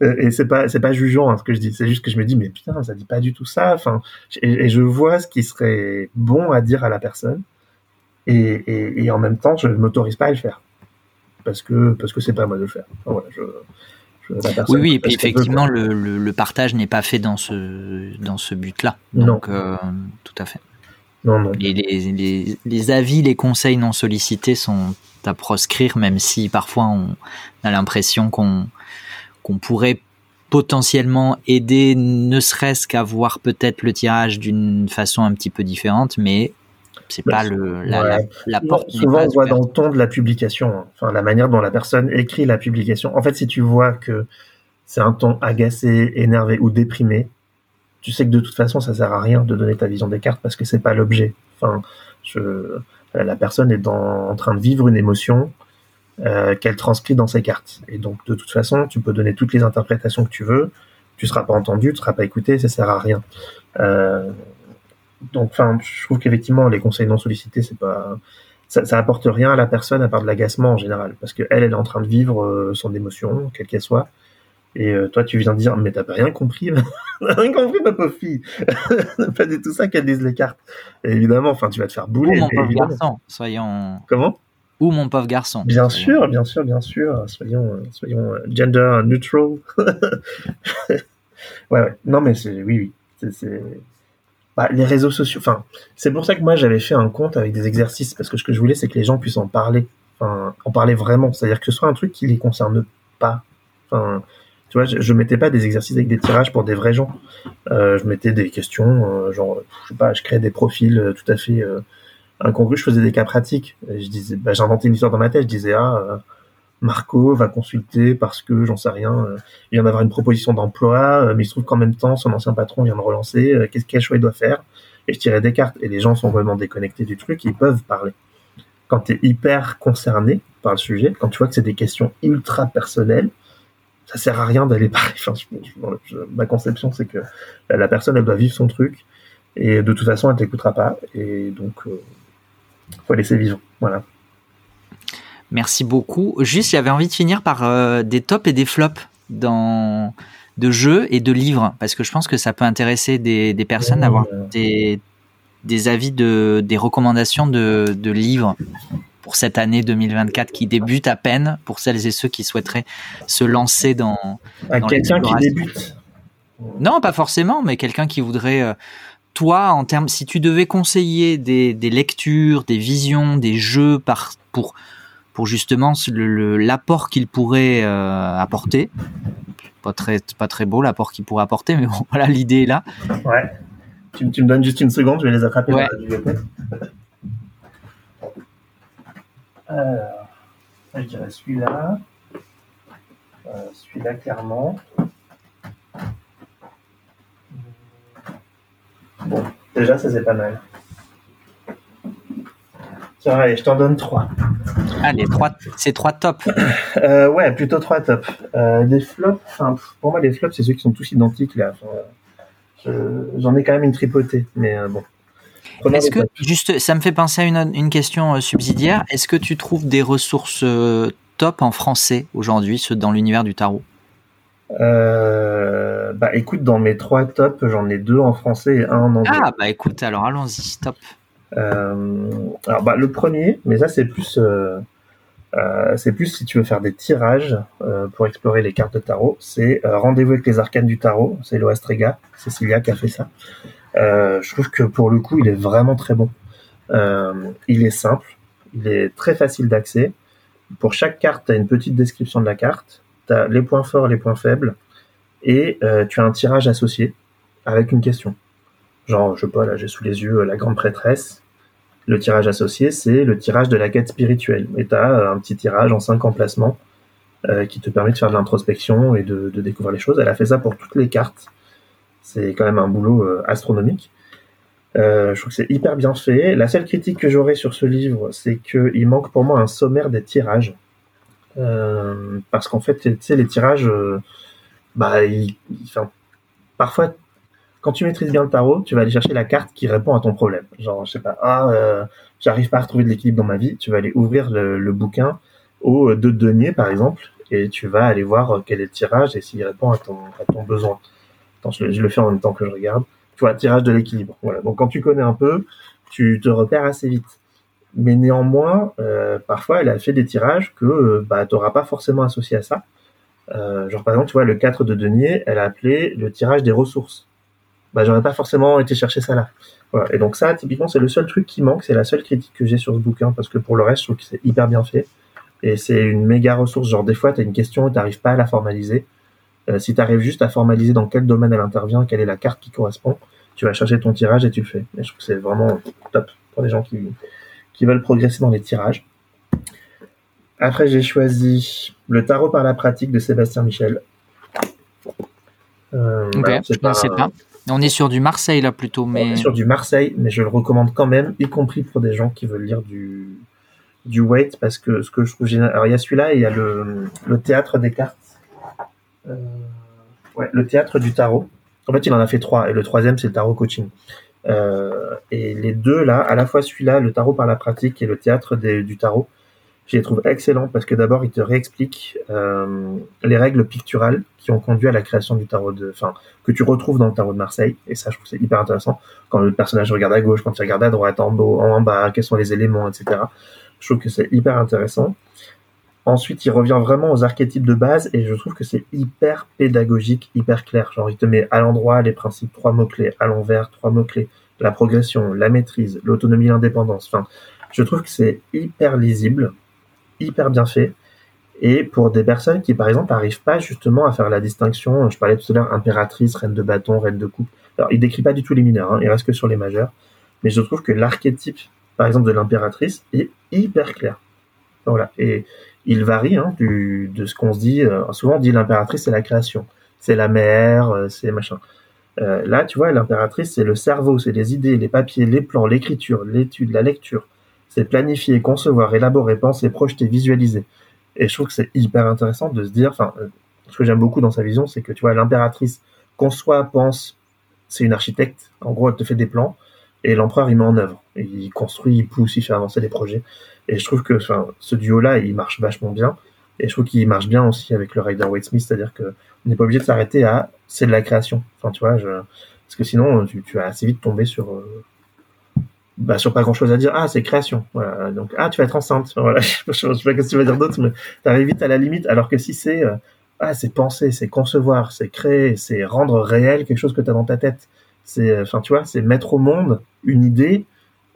et c'est pas c'est pas jugeant hein, ce que je dis c'est juste que je me dis mais putain ça dit pas du tout ça enfin et, je vois ce qui serait bon à dire à la personne et, et, et en même temps, je ne m'autorise pas à le faire parce que parce que c'est pas à moi de le faire. Enfin, voilà, je, oui, oui, et puis effectivement, le, le, le, partage n'est pas fait dans ce, dans ce but-là. Donc, euh, tout à fait. Non, non. Et les, les, les, avis, les conseils non sollicités sont à proscrire, même si parfois on a l'impression qu'on qu'on pourrait potentiellement aider, ne serait-ce qu'à voir peut-être le tirage d'une façon un petit peu différente, mais c'est pas le la, la, porte. Souvent, on voit dans le ton de la publication, hein. enfin la manière dont la personne écrit la publication. En fait, si tu vois que c'est un ton agacé, énervé ou déprimé, tu sais que de toute façon, ça sert à rien de donner ta vision des cartes parce que c'est pas l'objet. Enfin, je, la personne est dans, en train de vivre une émotion euh, qu'elle transcrit dans ses cartes. Et donc, de toute façon, tu peux donner toutes les interprétations que tu veux. Tu seras pas entendu, tu seras pas écouté, ça sert à rien. Euh, donc, enfin, je trouve qu'effectivement, les conseils non sollicités, c'est pas, ça, ça apporte rien à la personne à part de l'agacement en général, parce que elle, elle est en train de vivre euh, son émotion, quelle qu'elle soit, et euh, toi, tu viens de dire, mais t'as rien compris, rien compris, ma pauvre fille. pas du tout ça qu'elle disent les cartes. Et évidemment, enfin, tu vas te faire bouler. Ou mon pauvre garçon, soyons. Comment? Ou mon pauvre garçon. Bien sûr, bien sûr, bien sûr. Soyons, soyons gender neutral. ouais, ouais. Non, mais c'est, oui, oui. C'est, bah, les réseaux sociaux. Enfin, c'est pour ça que moi j'avais fait un compte avec des exercices parce que ce que je voulais, c'est que les gens puissent en parler, enfin, en parler vraiment. C'est-à-dire que ce soit un truc qui les concerne pas. Enfin, tu vois, je, je, mettais pas des exercices avec des tirages pour des vrais gens. Euh, je mettais des questions, euh, genre, je sais pas, je créais des profils euh, tout à fait euh, incongrus. Je faisais des cas pratiques. Je disais, bah, j'inventais une histoire dans ma tête. Je disais, ah, Marco va consulter parce que j'en sais rien. Euh, il vient d'avoir une proposition d'emploi, mais il se trouve qu'en même temps, son ancien patron vient de relancer. Qu'est-ce quel choix doit faire? Et je tirais des cartes. Et les gens sont vraiment déconnectés du truc. Ils peuvent parler. Quand tu es hyper concerné par le sujet, quand tu vois que c'est des questions ultra personnelles, ça sert à rien d'aller parler. Ma conception, c'est que la personne, elle doit vivre son truc, et de toute façon, elle t'écoutera pas, et donc, euh, faut laisser vivre. Voilà. Merci beaucoup. Juste, j'avais envie de finir par euh, des tops et des flops dans de jeux et de livres, parce que je pense que ça peut intéresser des, des personnes d'avoir des, des avis de des recommandations de, de livres pour cette année 2024 qui débute à peine pour celles et ceux qui souhaiteraient se lancer dans, à dans quelqu'un qui débute. Non pas forcément mais quelqu'un qui voudrait euh, toi en termes si tu devais conseiller des, des lectures des visions des jeux par pour pour justement l'apport qu'il pourrait euh, apporter pas très pas très beau l'apport qu'il pourrait apporter mais bon voilà l'idée est là ouais tu, tu, me donnes juste une seconde je vais les attraper ouais. Alors, je dirais celui-là. Euh, celui-là, clairement. Bon, déjà, ça c'est pas mal. Tiens, allez, je t'en donne trois. Allez, trois, c'est trois tops. Euh, ouais, plutôt trois tops. Euh, des flops, enfin, pour moi, les flops, c'est ceux qui sont tous identiques là. J'en ai quand même une tripotée, mais euh, bon. Est-ce que, juste, ça me fait penser à une, une question euh, subsidiaire. Est-ce que tu trouves des ressources euh, top en français aujourd'hui, dans l'univers du tarot? Euh, Bah écoute, dans mes trois tops, j'en ai deux en français et un en anglais. Ah bah écoute, alors allons-y, top. Euh, alors bah le premier, mais ça c'est plus, euh, euh, c'est plus si tu veux faire des tirages pour explorer les cartes de tarot, c'est Rendez-vous avec les arcanes du tarot, c'est Loastrega, Cécilia qui a fait ça. Je trouve que pour le coup, il est vraiment très bon. Il est simple, il est très facile d'accès. Pour chaque carte, tu as une petite description de la carte, tu as les points forts, les points faibles, et tu as un tirage associé avec une question. Genre, je sais pas, là j'ai sous les yeux la grande prêtresse. Le tirage associé, c'est le tirage de la quête spirituelle. Et tu as un petit tirage en cinq emplacements euh, qui te permet de faire de l'introspection et de, découvrir les choses. Elle a fait ça pour toutes les cartes. C'est quand même un boulot euh, astronomique. Euh, je trouve que c'est hyper bien fait. La seule critique que j'aurais sur ce livre, c'est qu'il manque pour moi un sommaire des tirages. Euh, parce qu'en fait, tu sais, les tirages, euh, bah, ils, parfois, quand tu maîtrises bien le tarot, tu vas aller chercher la carte qui répond à ton problème. Genre, je sais pas, ah, euh, j'arrive pas à retrouver de l'équilibre dans ma vie. Tu vas aller ouvrir le, bouquin au deux deniers, par exemple, et tu vas aller voir quel est le tirage et s'il répond à ton, à ton besoin. Attends, je, le fais en même temps que je regarde. Tu vois, tirage de l'équilibre. Voilà. Donc, quand tu connais un peu, tu te repères assez vite. Mais néanmoins, euh, parfois, elle a fait des tirages que euh, bah, tu n'auras pas forcément associé à ça. Euh, genre, par exemple, tu vois, le 4 de denier, elle a appelé le tirage des ressources. Bah, j'aurais pas forcément été chercher ça là. Voilà. Et donc ça, typiquement, c'est le seul truc qui manque, c'est la seule critique que j'ai sur ce bouquin, parce que pour le reste, je trouve que c'est hyper bien fait. Et c'est une méga ressource. Genre, des fois, tu as une question et tu n'arrives pas à la formaliser. Euh, si tu arrives juste à formaliser dans quel domaine elle intervient, quelle est la carte qui correspond, tu vas chercher ton tirage et tu le fais. Et je trouve que c'est vraiment top pour les gens qui, qui veulent progresser dans les tirages. Après, j'ai choisi le tarot par la pratique de Sébastien Michel. Euh, alors, sais pas. On est sur du Marseille là plutôt, mais on est sur du Marseille, mais je le recommande quand même, y compris pour des gens qui veulent lire du du parce que ce que je trouve génial. Alors il y a celui-là, et il y a le le théâtre des cartes. Euh, ouais, le théâtre du tarot. En fait, il en a fait trois, et le troisième, c'est le tarot coaching. et les deux là, à la fois celui-là, le tarot par la pratique et le théâtre du tarot, je les trouve excellents parce que d'abord, ils te réexpliquent euh, les règles picturales qui ont conduit à la création du tarot de, enfin, que tu retrouves dans le tarot de Marseille. Et ça, je trouve c'est hyper intéressant. Quand le personnage regarde à gauche, quand il regarde à droite, en haut, en bas, quels sont les éléments, etc. Je trouve que c'est hyper intéressant. Ensuite, il revient vraiment aux archétypes de base et je trouve que c'est hyper pédagogique, hyper clair. Genre, il te met à l'endroit les principes, trois mots-clés, à l'envers, trois mots-clés, la progression, la maîtrise, l'autonomie, l'indépendance. Enfin, je trouve que c'est hyper lisible hyper bien fait. Et pour des personnes qui, par exemple, n'arrivent pas justement à faire la distinction, je parlais tout à l'heure, impératrice, reine de bâton, reine de coupe. Alors, il décrit pas du tout les mineurs, hein, il reste que sur les majeurs. Mais je trouve que l'archétype, par exemple, de l'impératrice est hyper clair. Voilà. Et il varie hein, du, de ce qu'on se dit. Euh, souvent, on dit l'impératrice, c'est la création. C'est la mère, euh, c'est machin. Euh, là, tu vois, l'impératrice, c'est le cerveau, c'est les idées, les papiers, les plans, l'écriture, l'étude, la lecture c'est planifier, concevoir, élaborer, penser, projeter, visualiser. Et je trouve que c'est hyper intéressant de se dire, enfin, euh, ce que j'aime beaucoup dans sa vision, c'est que tu vois, l'impératrice conçoit, pense, c'est une architecte. En gros, elle te fait des plans et l'empereur il met en œuvre. il construit, il pousse, il fait avancer les projets. Et je trouve que enfin, ce duo-là, il marche vachement bien. Et je trouve qu'il marche bien aussi avec le Rider Waite Smith, c'est-à-dire que on n'est pas obligé de s'arrêter à c'est de la création. Enfin, tu vois, parce que sinon tu, tu vas assez vite tomber sur euh, bah, sur pas grand chose à dire. Ah, c'est création. Voilà. Donc, ah, tu vas être enceinte. Voilà. je sais pas ce que tu vas dire d'autre, mais t'arrives vite à la limite. Alors que si c'est, euh, ah, c'est penser, c'est concevoir, c'est créer, c'est rendre réel quelque chose que tu as dans ta tête. C'est, euh, enfin, tu vois, c'est mettre au monde une idée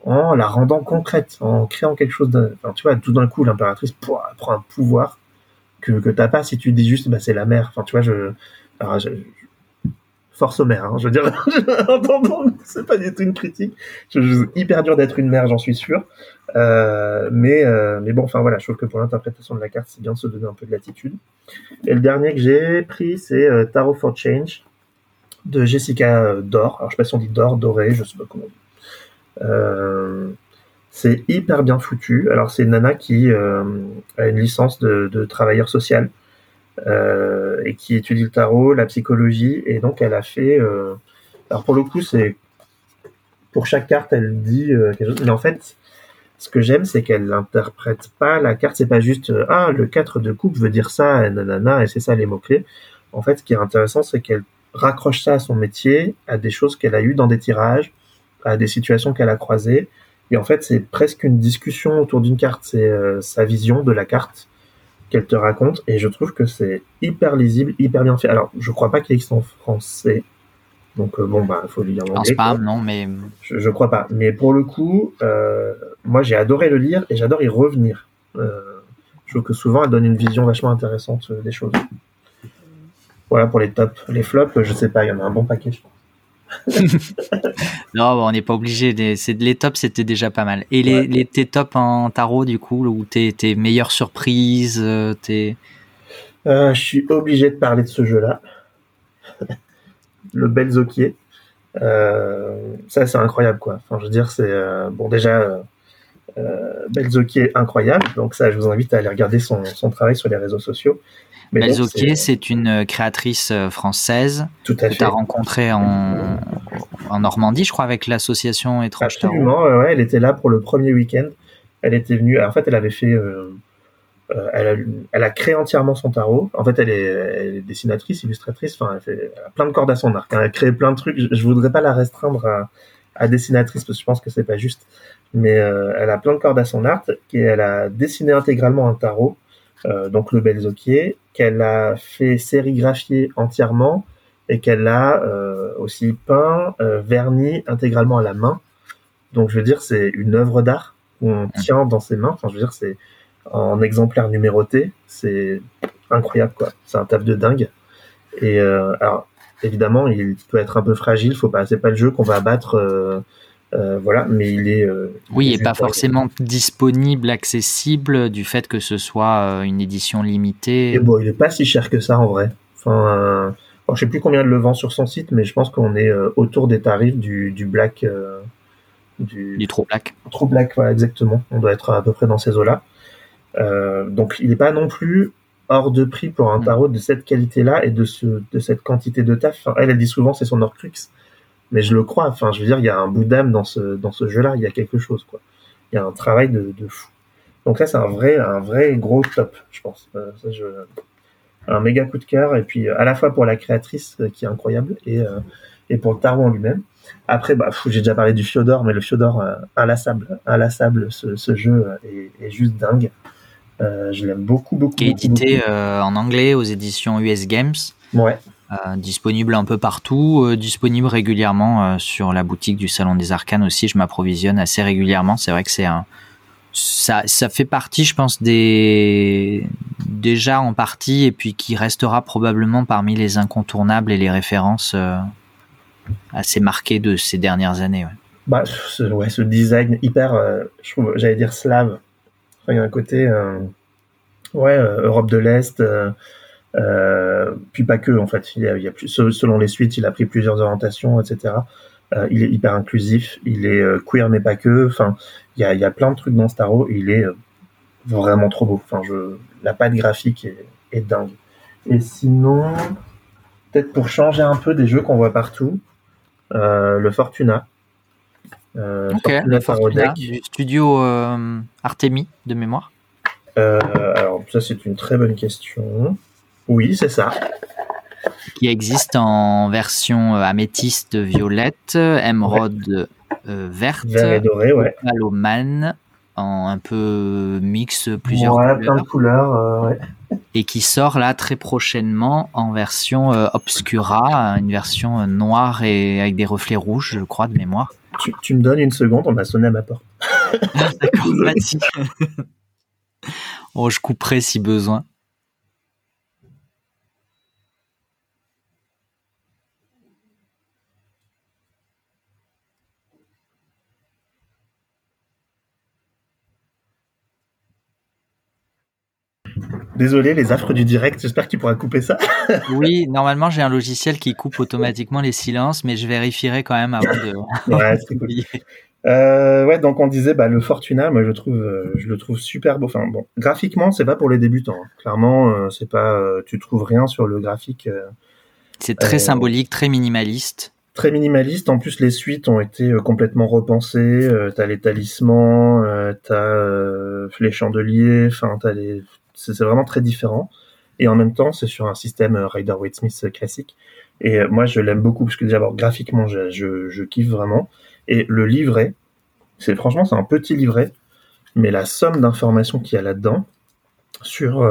en la rendant concrète, en créant quelque chose de, enfin, tu vois, tout d'un coup, l'impératrice prend un pouvoir que, que t'as pas si tu dis juste, bah, c'est la mère. Enfin, tu vois, je, alors, je, force aux mères. Hein, je veux dire, c'est pas du tout une critique. C'est hyper dur d'être une mère, j'en suis sûr. Euh, mais, euh, mais bon, enfin voilà, je trouve que pour l'interprétation de la carte, c'est bien de se donner un peu de latitude. Et le dernier que j'ai pris, c'est euh, Tarot for Change de Jessica Dor. Alors je sais pas si on dit Dor, Doré, je sais pas comment c'est hyper bien foutu. Alors c'est une nana qui a une licence de, travailleur social et qui étudie le tarot, la psychologie, et donc elle a fait. Euh, alors pour le coup, c'est pour chaque carte, elle dit euh, quelque chose, mais en fait, ce que j'aime, c'est qu'elle n'interprète pas la carte. C'est pas juste ah le 4 de coupe veut dire ça, et nanana, et c'est ça les mots clés. En fait, ce qui est intéressant, c'est qu'elle raccroche ça à son métier, à des choses qu'elle a eues dans des tirages, à des situations qu'elle a croisées. Et en fait, c'est presque une discussion autour d'une carte. C'est sa vision de la carte qu'elle te raconte et je trouve que c'est hyper lisible, hyper bien fait. Alors, je crois pas qu'il existe en français. Donc euh, bon bah il faut lire en anglais. pas, non mais je, je, crois pas. Mais pour le coup, euh, moi j'ai adoré le lire et j'adore y revenir. Euh, je trouve que souvent elle donne une vision vachement intéressante des choses. Voilà pour les tops. Les flops, je sais pas, il y en a un bon paquet. Je pense. non, on n'est pas obligé. les tops, c'était déjà pas mal. Et les, les, tes tops en tarot, du coup, ou tes, tes meilleures surprises euh, tes... Euh, je suis obligé de parler de ce jeu-là. le Belzoquier. Euh, ça, c'est incroyable, quoi. Enfin, je veux dire, c'est bon déjà. Euh, incroyable, donc ça je vous invite à aller regarder son, son travail sur les réseaux sociaux. Belzoquier, c'est une euh, créatrice euh, française Tout que tu as rencontrée en, en, Normandie, je crois, avec l'association Étrange Absolument, ouais, elle était là pour le premier week-end. Elle était venue, en fait, elle avait fait, euh, elle, a, elle, a, créé entièrement son tarot. En fait, elle est, dessinatrice, illustratrice, enfin, elle, fait, a plein de cordes à son arc. Elle a créé plein de trucs. Je, je voudrais pas la restreindre à, à, dessinatrice parce que je pense que c'est pas juste. Mais elle a plein de cordes à son arc et elle a dessiné intégralement un tarot donc le Belzoquier, qu'elle a fait sérigraphier entièrement et qu'elle a euh, aussi peint, euh, verni intégralement à la main. Donc je veux dire, c'est une œuvre d'art qu'on tient dans ses mains. Enfin, je veux dire, c'est en exemplaire numéroté. C'est incroyable, quoi. C'est un taf de dingue. Et alors, évidemment, il peut être un peu fragile. Faut pas, c'est pas le jeu qu'on va abattre euh, voilà, mais il est. Euh, oui, et pas forcément disponible, accessible du fait que ce soit euh, une édition limitée. Et bon, il est pas si cher que ça en vrai. Enfin, je sais plus combien de le vend sur son site, mais je pense qu'on est autour des tarifs du, du black. du, du trop black. Trop black, voilà, exactement. On doit être à peu près dans ces eaux-là. donc, il n'est pas non plus hors de prix pour un mm. tarot de cette qualité-là et de, ce, de cette quantité de taf. elle, elle dit souvent c'est son Horcrux mais je le crois. Enfin, je veux dire, il y a un bout d'âme dans ce dans ce jeu-là. Il y a quelque chose, quoi. Il y a un travail de, de fou. Donc là, c'est un vrai un vrai gros top, je pense. Euh, ça, je, un méga coup de cœur et puis à la fois pour la créatrice qui est incroyable et et pour le tarot en lui-même. Après, bah, j'ai déjà parlé du Fiodor, mais le Fiodor, euh, inlassable, inlassable, ce, ce jeu est, est, juste dingue. Euh, je l'aime beaucoup, beaucoup. Qui est édité euh, en anglais aux éditions US Games. Ouais. Euh, disponible un peu partout, euh, disponible régulièrement euh, sur la boutique du Salon des Arcanes aussi. Je m'approvisionne assez régulièrement. C'est vrai que c'est un, ça, ça fait partie, je pense, des déjà en partie et puis qui restera probablement parmi les incontournables et les références assez marqué de ces dernières années. Ouais. Bah, ce, ouais, ce design hyper, j'allais dire slave. Il y a un côté, ouais, Europe de l'Est, puis pas que en fait. Il y a, il y a plus, selon les suites, il a pris plusieurs orientations, etc. il est hyper inclusif, il est queer mais pas que. Enfin, il y a, il y a plein de trucs dans Starro. Il est vraiment trop beau. Enfin, je, la patte graphique est, est dingue. Et sinon, peut-être pour changer un peu des jeux qu'on voit partout. Euh, le Fortuna. Euh, okay. Fortuna, Fortuna du studio euh, Artemi de mémoire. Euh, alors ça c'est une très bonne question. Oui, c'est ça. Qui existe en version améthyste violette, émeraude ouais. verte, Vert et doré, ouais. Palomane en un peu mix plusieurs ouais, couleurs. plein de couleurs, euh, ouais. Et qui sort là très prochainement en version euh, obscura, une version euh, noire et avec des reflets rouges, je crois, de mémoire. Tu, tu me donnes une seconde, on m'a sonné à ma porte. D'accord, oh, je couperai si besoin. Désolé, les affres du direct, j'espère que tu pourras couper ça. oui, normalement j'ai un logiciel qui coupe automatiquement les silences, mais je vérifierai quand même avant de. ouais, c'est cool. Euh, ouais, donc on disait bah, le Fortuna, moi je trouve, euh, je le trouve super beau. Enfin bon, graphiquement c'est pas pour les débutants. Hein. Clairement, euh, c'est pas, euh, tu trouves rien sur le graphique. C'est très symbolique, très minimaliste. très minimaliste. En plus, les suites ont été complètement repensées. T'as les talismans, t'as les chandeliers. Enfin, t'as les. C'est vraiment très différent. Et en même temps, c'est sur un système euh, Rider Waite Smith euh, classique. Et euh, moi, je l'aime beaucoup parce que déjà, graphiquement, je, je, kiffe vraiment. Et le livret, c'est franchement, c'est un petit livret, mais la somme d'informations qu'il y a là-dedans sur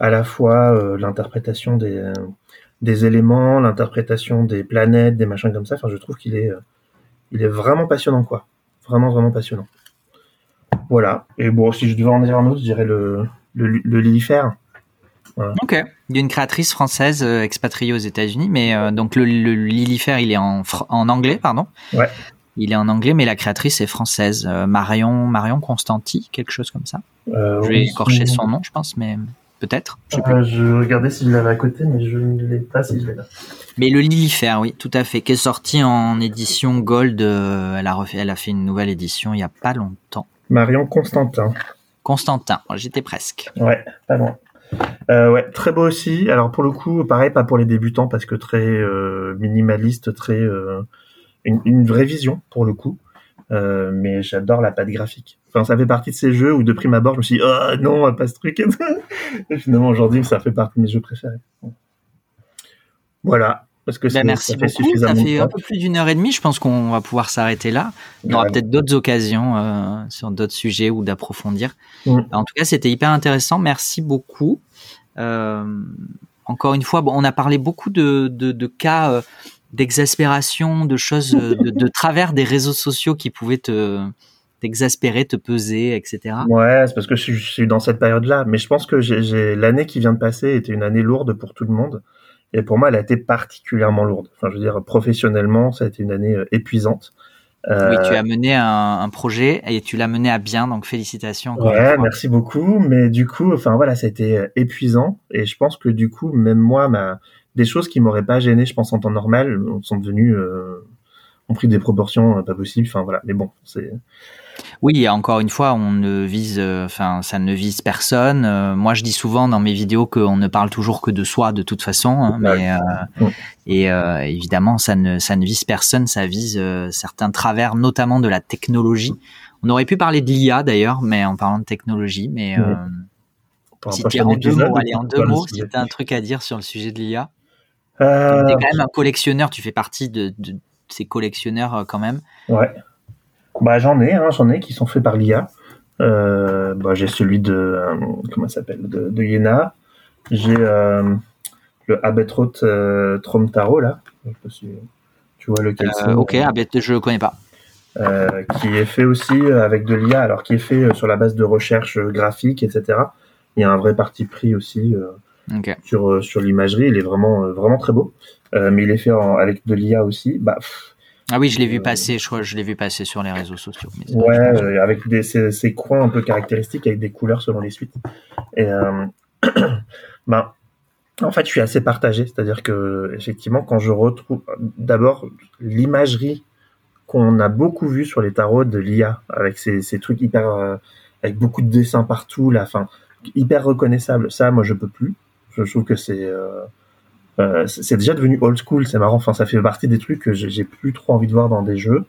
à la fois l'interprétation des des éléments, l'interprétation des planètes, des machins comme ça. Enfin, je trouve qu'il est, il est vraiment passionnant, quoi. Vraiment, vraiment passionnant. Voilà. Et bon, si je devais en dire un autre, je dirais le, le, le Lilifère. Voilà. Ok. Il y a une créatrice française euh, expatriée aux États-Unis, mais euh, donc le, le Lilifère, il est en, anglais, pardon. Ouais. Il est en anglais, mais la créatrice est française. Euh, Marion, Marion Constanti, quelque chose comme ça. Je vais écorcher son nom, je pense, mais peut-être. Je je regardais si je l'avais à côté, mais je ne l'ai pas si je l'ai là. Mais le Lilifère, oui, tout à fait, qui est sorti en édition Gold. elle a refait, elle a fait une nouvelle édition il y a pas longtemps. Marion Constantin. Constantin, j'étais presque. Ouais, pas loin. Euh, ouais, très beau aussi. Alors pour le coup, pareil, pas pour les débutants parce que très euh, minimaliste, très euh, une, vraie vision pour le coup. Mais j'adore la patte graphique. Enfin, ça fait partie de ces jeux où de prime abord, je me suis dit, oh non, pas ce truc. Et finalement, aujourd'hui, ça fait partie de mes jeux préférés. Voilà. Parce que Ben, c'est- merci ça fait beaucoup. Ça suffisamment fait de un peu plus d'une heure et demie. Je pense qu'on va pouvoir s'arrêter là. On aura Ouais. peut-être d'autres occasions euh, sur d'autres sujets ou d'approfondir. Mm. En tout cas, c'était hyper intéressant. Merci beaucoup. Euh, encore une fois, bon, on a parlé beaucoup de, de, de cas euh, d'exaspération, de choses, de, de travers des réseaux sociaux qui pouvaient te t'exaspérer, te peser, etc. Ouais, c'est parce que je suis, je suis dans cette période-là. Mais je pense que j'ai- l'année qui vient de passer était une année lourde pour tout le monde. Et pour moi, elle a été particulièrement lourde. Enfin, je veux dire, professionnellement, ça a été une année euh, épuisante. Euh, Oui, tu as mené un, un projet et tu l'as mené à bien, donc félicitations. Ouais, merci beaucoup. Mais du coup, enfin voilà, ça a été euh, épuisant. Et je pense que du coup, même moi, ma... des choses qui m'auraient pas gêné, je pense en temps normal, sont devenues, euh... ont pris des proportions pas possibles. Enfin voilà, mais bon, c'est oui, encore une fois, on ne vise, euh, enfin, ça ne vise personne. Euh, moi, je dis souvent dans mes vidéos qu'on ne parle toujours que de soi, de toute façon. Hein, mais euh, et évidemment, ça ne, ça ne vise personne. Ça vise certains travers, notamment de la technologie. On aurait pu parler de l'IA d'ailleurs, mais en parlant de technologie. Mais si tu en deux mots, allez, en deux mots, si tu as un truc à dire sur le sujet de l'IA. Tu es quand même un collectionneur. Tu fais partie de, de ces collectionneurs quand même. Ouais. Bah, j'en ai, hein, j'en ai qui sont faits par l'IA. Euh, bah, j'ai celui de euh, comment s'appelle de, de Yena. J'ai euh, le Abetrot euh, Tromtaro là. Tu vois lequel Ok, Abet, je connais pas. qui est fait aussi avec de l'IA, alors qui est fait sur la base de recherche graphique, etc. Il y a un vrai parti pris aussi sur sur l'imagerie. Il est vraiment vraiment très beau, mais il est fait avec de l'IA aussi. Bah, ah oui, je l'ai vu passer, je crois, je l'ai vu passer sur les réseaux sociaux. ouais, euh, avec des, ces, coins un peu caractéristiques, avec des couleurs selon les suites. Et euh, ben, en fait, je suis assez partagé, c'est-à-dire que effectivement, quand je retrouve d'abord l'imagerie qu'on a beaucoup vu sur les tarots de l'IA, avec ces, ces trucs hyper, euh, avec beaucoup de dessins partout, la fin hyper reconnaissable. Ça, moi, je peux plus. Je trouve que c'est euh, euh, c'est déjà devenu old school, c'est marrant. Enfin, ça fait partie des trucs que j'ai plus trop envie de voir dans des jeux.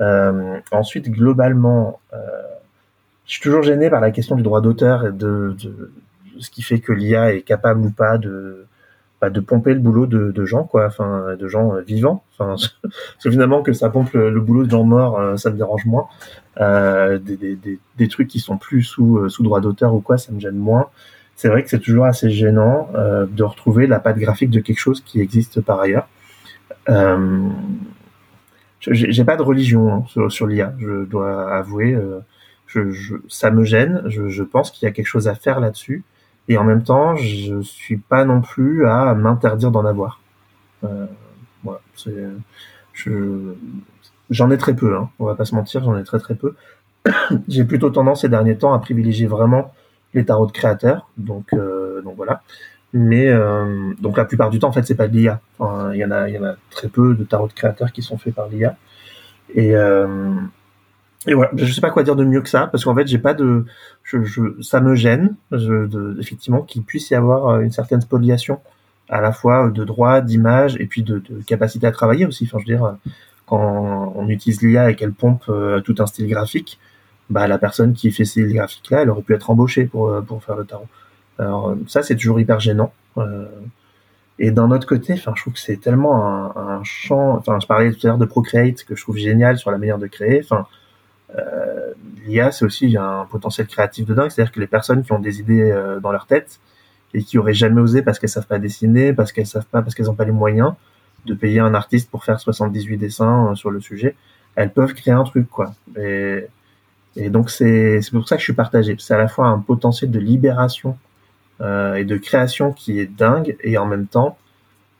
Euh, ensuite, globalement, je suis toujours gêné par la question du droit d'auteur et de, ce qui fait que l'IA est capable ou pas de bah, de pomper le boulot de, gens, quoi, enfin, de gens vivants. Enfin, finalement que ça pompe le, boulot de gens morts, ça me dérange moins. Des, des, des, des, trucs qui sont plus sous sous droit d'auteur ou quoi, ça me gêne moins c'est vrai que c'est toujours assez gênant euh, de retrouver la patte graphique de quelque chose qui existe par ailleurs. Euh, j'ai pas de religion hein, sur, sur l'IA, je dois avouer. Euh, je, ça me gêne. Je, je pense qu'il y a quelque chose à faire là-dessus. Et en même temps, je suis pas non plus à m'interdire d'en avoir. Euh, voilà, j'en ai très peu. Hein, on va pas se mentir, j'en ai très très peu. J'ai plutôt tendance ces derniers temps à privilégier vraiment les tarots de créateurs. Donc, euh, donc voilà. Mais euh, donc la plupart du temps, en fait, c'est pas de l'IA. il y en a, il y en a très peu de tarots de créateurs qui sont faits par l'IA. Et euh, et voilà, je sais pas quoi dire de mieux que ça, parce qu'en fait, j'ai pas de, je, je, ça me gêne, je, de, effectivement, qu'il puisse y avoir une certaine spoliation, à la fois de droit, d'image, et puis de, capacité à travailler aussi. Enfin, je veux dire, quand on utilise l'IA et qu'elle pompe tout un style graphique, bah, la personne qui fait ces graphiques-là, elle aurait pu être embauchée pour, euh, pour faire le tarot. Alors euh, ça, c'est toujours hyper gênant. Euh, et d'un autre côté, enfin, je trouve que c'est tellement un, un, champ. Enfin, je parlais tout à l'heure de Procreate que je trouve génial sur la manière de créer. Enfin, euh, l'IA, c'est aussi un potentiel créatif de. C'est-à-dire que les personnes qui ont des idées dans leur tête et qui auraient jamais osé parce qu'elles savent pas dessiner, parce qu'elles savent pas, parce qu'elles ont pas les moyens de payer un artiste pour faire 78 dessins sur le sujet, elles peuvent créer un truc, quoi. Et et donc c'est pour ça que je suis partagé. C'est à la fois un potentiel de libération euh, et de création qui est dingue, et en même temps,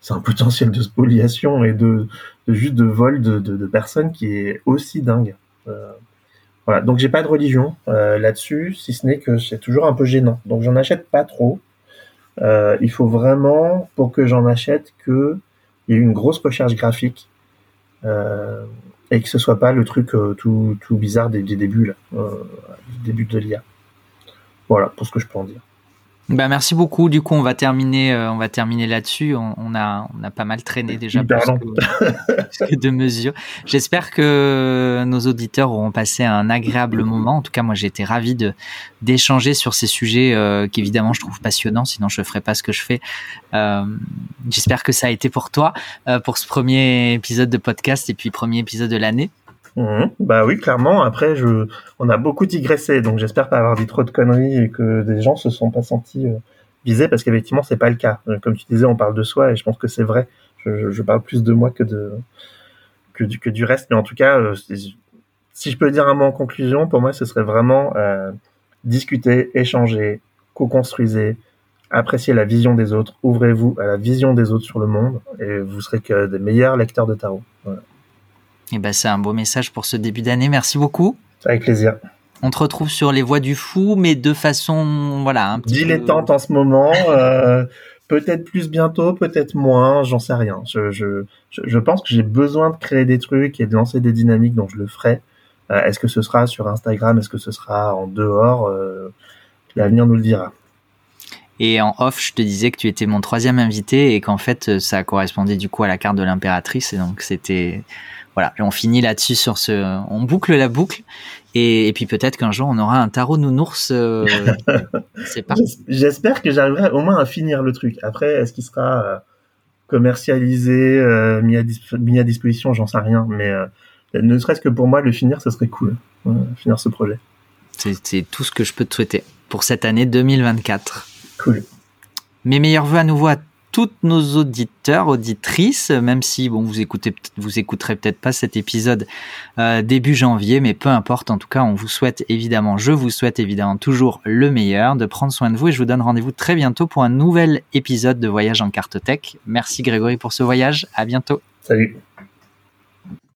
c'est un potentiel de spoliation et de, de juste de vol de, de, de, personnes qui est aussi dingue. Euh, voilà. Donc j'ai pas de religion euh, là-dessus, si ce n'est que c'est toujours un peu gênant. Donc j'en achète pas trop. Euh, il faut vraiment pour que j'en achète que il y ait une grosse recherche graphique. Euh, et que ce soit pas le truc euh, tout, tout bizarre des, des débuts là, euh, début de l'IA. Voilà pour ce que je peux en dire. Bah merci beaucoup. Du coup, on va terminer, euh, on va terminer là-dessus. On, a, on a pas mal traîné déjà plus que, de mesures. J'espère que nos auditeurs auront passé un agréable moment. En tout cas, moi, j'ai été ravi de d'échanger sur ces sujets euh, qu'évidemment je trouve passionnants. Sinon, je ferais pas ce que je fais. Euh, J'espère que ça a été pour toi euh, pour ce premier épisode de podcast et puis premier épisode de l'année. Mhm. bah oui, clairement. Après, on a beaucoup digressé, donc j'espère pas avoir dit trop de conneries et que des gens se sont pas sentis euh, visés, parce qu'effectivement, c'est pas le cas. Euh, comme tu disais, on parle de soi et je pense que c'est vrai. Je, parle plus de moi que du reste, mais en tout cas, euh, si je peux dire un mot en conclusion, pour moi, ce serait vraiment discuter, échanger, co-construisez, appréciez la vision des autres, ouvrez-vous à la vision des autres sur le monde et vous serez que des meilleurs lecteurs de tarot. Voilà. Et eh ben, c'est un beau message pour ce début d'année. Merci beaucoup. Avec plaisir. On te retrouve sur les voies du fou, mais de façon, voilà, un petit dilettante en ce moment, euh, peut-être plus bientôt, peut-être moins, j'en sais rien. Je, je, je pense que j'ai besoin de créer des trucs et de lancer des dynamiques, donc je le ferai. Euh, est-ce que ce sera sur Instagram? Est-ce que ce sera en dehors? Euh, L'avenir nous le dira. Et en off, je te disais que tu étais mon troisième invité et qu'en fait, ça correspondait du coup à la carte de l'impératrice. Et donc, c'était voilà, on finit là-dessus sur ce, on boucle la boucle. Et, puis peut-être qu'un jour on aura un tarot nounours. Euh, c'est. J'espère que j'arriverai au moins à finir le truc. Après, est-ce qu'il sera euh, commercialisé, euh, mis, à mis, à disposition, j'en sais rien. Mais ne serait-ce que pour moi, le finir, ce serait cool. finir ce projet. C'est tout ce que je peux te souhaiter pour cette année 2024. Cool. Mes meilleurs voeux à nouveau à toutes nos auditeurs, auditrices, même si bon vous écoutez, vous écouterez peut-être pas cet épisode euh, début janvier, mais peu importe. En tout cas, on vous souhaite évidemment, je vous souhaite évidemment toujours le meilleur, de prendre soin de vous et je vous donne rendez-vous très bientôt pour un nouvel épisode de Voyage en Cartothèque. Merci Grégory pour ce voyage. À bientôt. Salut.